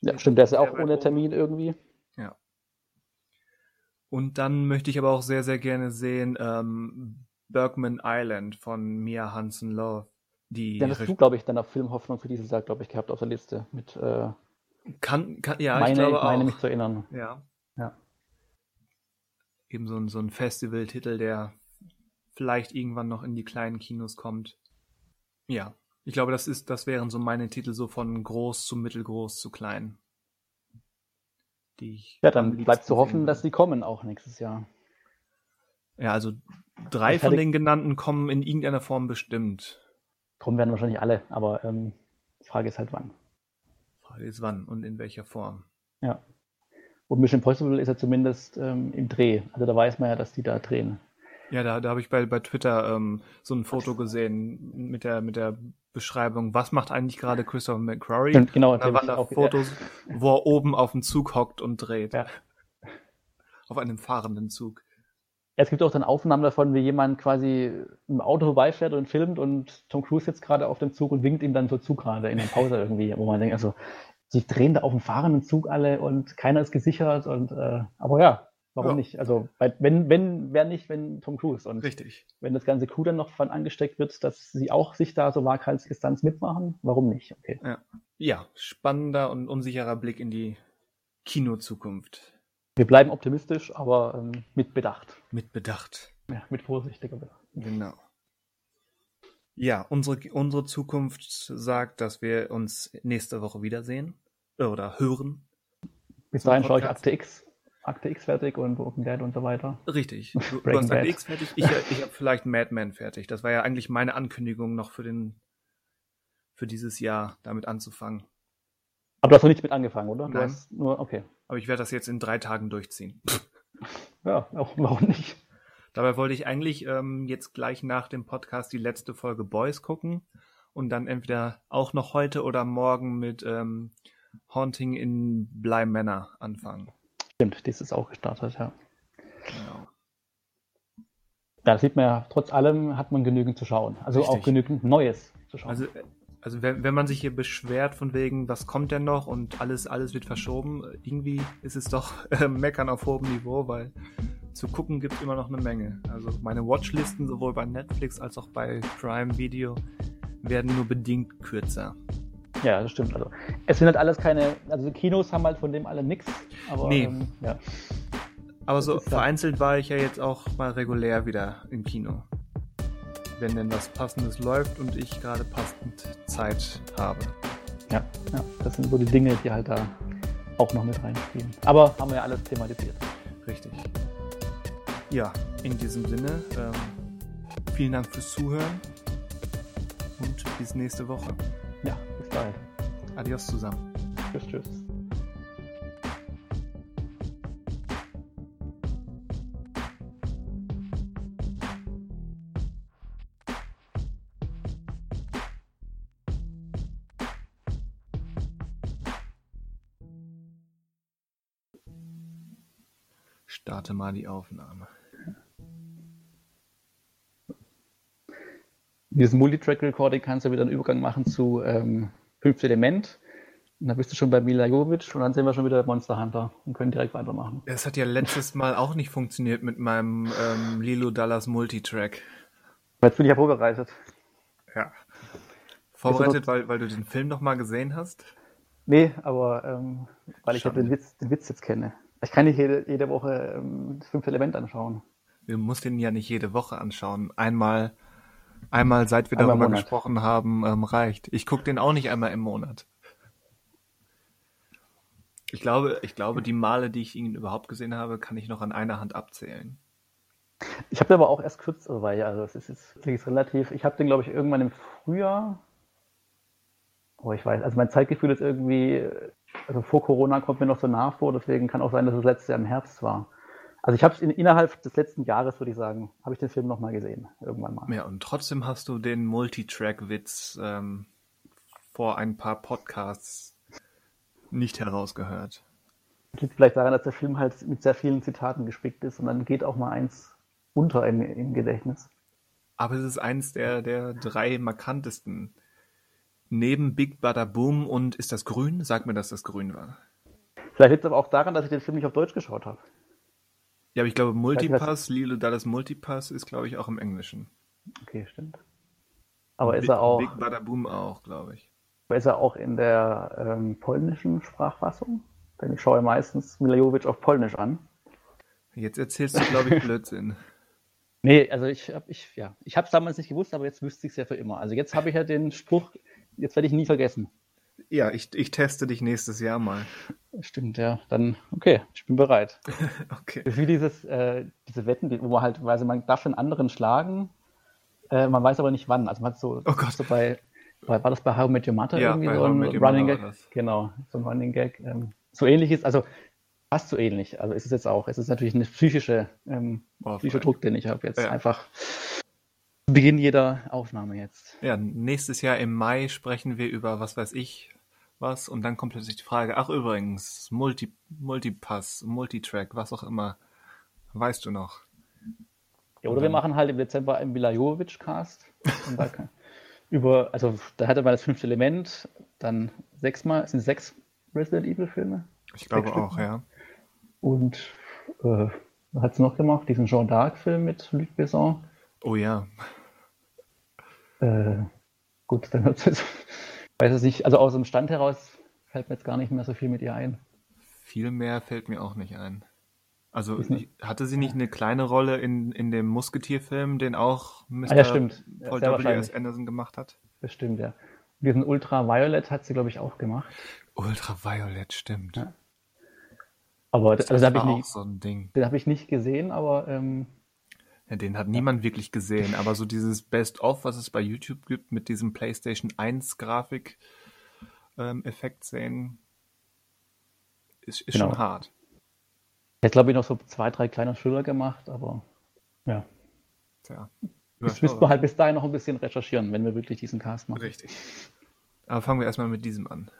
ja, stimmt, der ist ja auch ohne Termin irgendwie. Und dann möchte ich aber auch sehr, sehr gerne sehen ähm, Bergman Island von Mia Hansen Love. Die Dann hast du, glaube ich, dann auf Filmhoffnung für dieses Jahr, glaube ich, gehabt auf der Liste. Mit, äh, kann, kann, ja, meine, ich glaube auch. meine mich zu erinnern. Ja. ja. Eben so ein, so ein Festivaltitel, der vielleicht irgendwann noch in die kleinen Kinos kommt. Ja, ich glaube, das ist, das wären so meine Titel so von groß zu mittelgroß zu klein. Die ich ja, dann bleibt zu hoffen, dass die kommen auch nächstes Jahr. Ja, also drei von den genannten kommen in irgendeiner Form bestimmt. Kommen werden wahrscheinlich alle, aber ähm, die Frage ist halt wann. Die Frage ist wann und in welcher Form. Ja. Und Mission Impossible ist ja zumindest ähm, im Dreh. Also da weiß man ja, dass die da drehen. Ja, da, da habe ich bei, bei Twitter ähm, so ein Foto gesehen mit der, mit der Beschreibung, was macht eigentlich gerade Christopher McQuarrie? Stimmt, genau. da waren da auch, Fotos, ja. wo er oben auf dem Zug hockt und dreht. Ja. Auf einem fahrenden Zug. Es gibt auch dann Aufnahmen davon, wie jemand quasi im Auto vorbeifährt und filmt und Tom Cruise sitzt gerade auf dem Zug und winkt ihm dann zur Zugrade in der Pause irgendwie, wo man denkt, also sie drehen da auf dem fahrenden Zug alle und keiner ist gesichert und äh, aber ja, warum ja. nicht? Also wenn, wenn, wer nicht, wenn Tom Cruise und Richtig. wenn das ganze Crew dann noch von angesteckt wird, dass sie auch sich da so Waghalsdistanz mitmachen, warum nicht? Okay. Ja. ja, spannender und unsicherer Blick in die Kinozukunft. Wir bleiben optimistisch, aber ähm, mit Bedacht. Mit Bedacht. Ja, mit vorsichtiger Bedacht. Genau. Ja, unsere, unsere Zukunft sagt, dass wir uns nächste Woche wiedersehen äh, oder hören. Bis dahin schaue ich Akte X, Akte X fertig und Walking Dead und so weiter. Richtig. Du, du hast Akte X fertig. Ich, ich habe vielleicht Madman fertig. Das war ja eigentlich meine Ankündigung noch für den für dieses Jahr damit anzufangen. Aber du hast noch nicht mit angefangen, oder? Nein. Nur, okay. Aber ich werde das jetzt in drei Tagen durchziehen. ja, auch, warum nicht? Dabei wollte ich eigentlich ähm, jetzt gleich nach dem Podcast die letzte Folge Boys gucken und dann entweder auch noch heute oder morgen mit ähm, Haunting in Bly Manor anfangen. Stimmt, dies ist auch gestartet, ja. Genau. Da sieht man ja, trotz allem hat man genügend zu schauen. Also Richtig. auch genügend Neues zu schauen. Also also wenn, wenn man sich hier beschwert von wegen, was kommt denn noch und alles, alles wird verschoben, irgendwie ist es doch äh, meckern auf hohem Niveau, weil zu gucken gibt immer noch eine Menge. Also meine Watchlisten sowohl bei Netflix als auch bei Prime Video werden nur bedingt kürzer. Ja, das stimmt. Also es sind halt alles keine, also Kinos haben halt von dem alle nichts. Aber Nee. ähm, ja. Aber so vereinzelt war ich ja jetzt auch mal regulär wieder im Kino. Wenn denn was Passendes läuft und ich gerade passend Zeit habe. ja, ja, das sind so die Dinge, die halt da auch noch mit reinspielen. Aber haben wir ja alles thematisiert. Richtig. Ja, in diesem Sinne, ähm, vielen Dank fürs Zuhören und bis nächste Woche. Bald. Adios zusammen. Tschüss, tschüss. Starte mal die Aufnahme. Mit diesem Multitrack-Recording kannst du wieder einen Übergang machen zu ähm, Fünfte Element. Und dann bist du schon bei Mila Jovovich und dann sind wir schon wieder bei Monster Hunter und können direkt weitermachen. Es hat ja letztes Mal auch nicht funktioniert mit meinem ähm, Lilo Dallas Multitrack. Jetzt bin ich ja vorbereitet. Ja. Vorbereitet, weil, weil du den Film noch mal gesehen hast? Nee, aber ähm, weil ich den Witz, den Witz jetzt kenne. Ich kann nicht jede, jede Woche ähm, das fünfte Element anschauen. Du musst den ja nicht jede Woche anschauen. Einmal, einmal seit wir Einmal darüber gesprochen haben, ähm, reicht. Ich gucke den auch nicht einmal im Monat. Ich glaube, ich glaube, die Male, die ich ihn überhaupt gesehen habe, kann ich noch an einer Hand abzählen. Ich habe aber auch erst kürzere Weihe, also es ist jetzt wirklich relativ. Ich habe den, glaube ich, irgendwann im Frühjahr. Oh, ich weiß, also mein Zeitgefühl ist irgendwie, also vor Corona kommt mir noch so nah vor, deswegen kann auch sein, dass es letztes Jahr im Herbst war. Also ich habe es in, innerhalb des letzten Jahres, würde ich sagen, habe ich den Film nochmal gesehen, irgendwann mal. Ja, und trotzdem hast du den Multitrack-Witz ähm, vor ein paar Podcasts nicht herausgehört. Das liegt vielleicht daran, dass der Film halt mit sehr vielen Zitaten gespickt ist und dann geht auch mal eins unter im, im Gedächtnis. Aber es ist eins der, der drei markantesten. Neben Big Bada Boom und ist das grün? Sag mir, dass das grün war. Vielleicht liegt es aber auch daran, dass ich den Film nicht auf Deutsch geschaut habe. Ja, aber ich glaube, Multipass, Lilo Dallas Multipass ist, glaube ich, auch im Englischen. Okay, stimmt. Aber ist Big, er auch, Big Bada Boom auch, glaube ich. aber ist er auch in der ähm, polnischen Sprachfassung? Denn ich schaue meistens Mila Jovovich auf Polnisch an. Jetzt erzählst du, glaube ich, Blödsinn. Nee, also ich habe ich, ja, ich habe es damals nicht gewusst, aber jetzt wüsste ich es ja für immer. Also jetzt habe ich ja den Spruch, jetzt werde ich ihn nie vergessen. Ja, ich, ich teste dich nächstes Jahr mal. Stimmt, ja. Dann, okay, ich bin bereit. Okay. Wie dieses, äh, diese Wetten, wo man halt, weiß, man darf den anderen schlagen, äh, man weiß aber nicht wann. Also man hat so, Oh so bei, bei, war das bei How Met Your Mother Ja, irgendwie so ein Running Gag? Genau, so ein Running Gag. Ähm, so ähnlich ist, also fast so ähnlich. Also ist es jetzt auch. Es ist natürlich eine psychische, ähm, Boah, psychischer. Druck, den ich habe jetzt Ja. einfach zu Beginn jeder Aufnahme jetzt. Ja, nächstes Jahr im Mai sprechen wir über was weiß ich was und dann kommt plötzlich die Frage, ach übrigens, Multi, Multipass, Multitrack, was auch immer. Weißt du noch? Ja, oder wir machen halt im Dezember einen Mila Jovovich Cast. Und da kann, über, also da hatte man das fünfte Element, dann sechsmal, es sind sechs Resident Evil Filme. Ich glaube Stück. auch, ja. Und äh, hat sie noch gemacht? Diesen Jean d'Arc-Film mit Luc Besson. Oh ja. Äh, gut, dann wird's jetzt, weiß es nicht, also aus dem Stand heraus fällt mir jetzt gar nicht mehr so viel mit ihr ein. Viel mehr fällt mir auch nicht ein. Also nicht- ich- hatte sie nicht eine kleine Rolle in, in dem Musketierfilm, den auch Mr. Ah, ja, stimmt. Ja, Paul W.S. Anderson gemacht hat? Bestimmt, ja. Diesen Ultraviolet hat sie, glaube ich, auch gemacht. Ultraviolet, stimmt. Ja. Aber das, also, das habe war ich, auch nicht- so ein Ding. den hab ich nicht gesehen, aber ähm, Ja, den hat niemand wirklich gesehen, aber so dieses Best-of, was es bei YouTube gibt, mit diesem PlayStation 1 Grafik ähm, sehen, ist, ist Genau. schon hart. jetzt glaube ich noch so zwei, drei kleine Schüler gemacht, aber ja. Tja. Das müssten wir halt bis dahin noch ein bisschen recherchieren, wenn wir wirklich diesen Cast machen. Richtig. Aber fangen wir erstmal mit diesem an.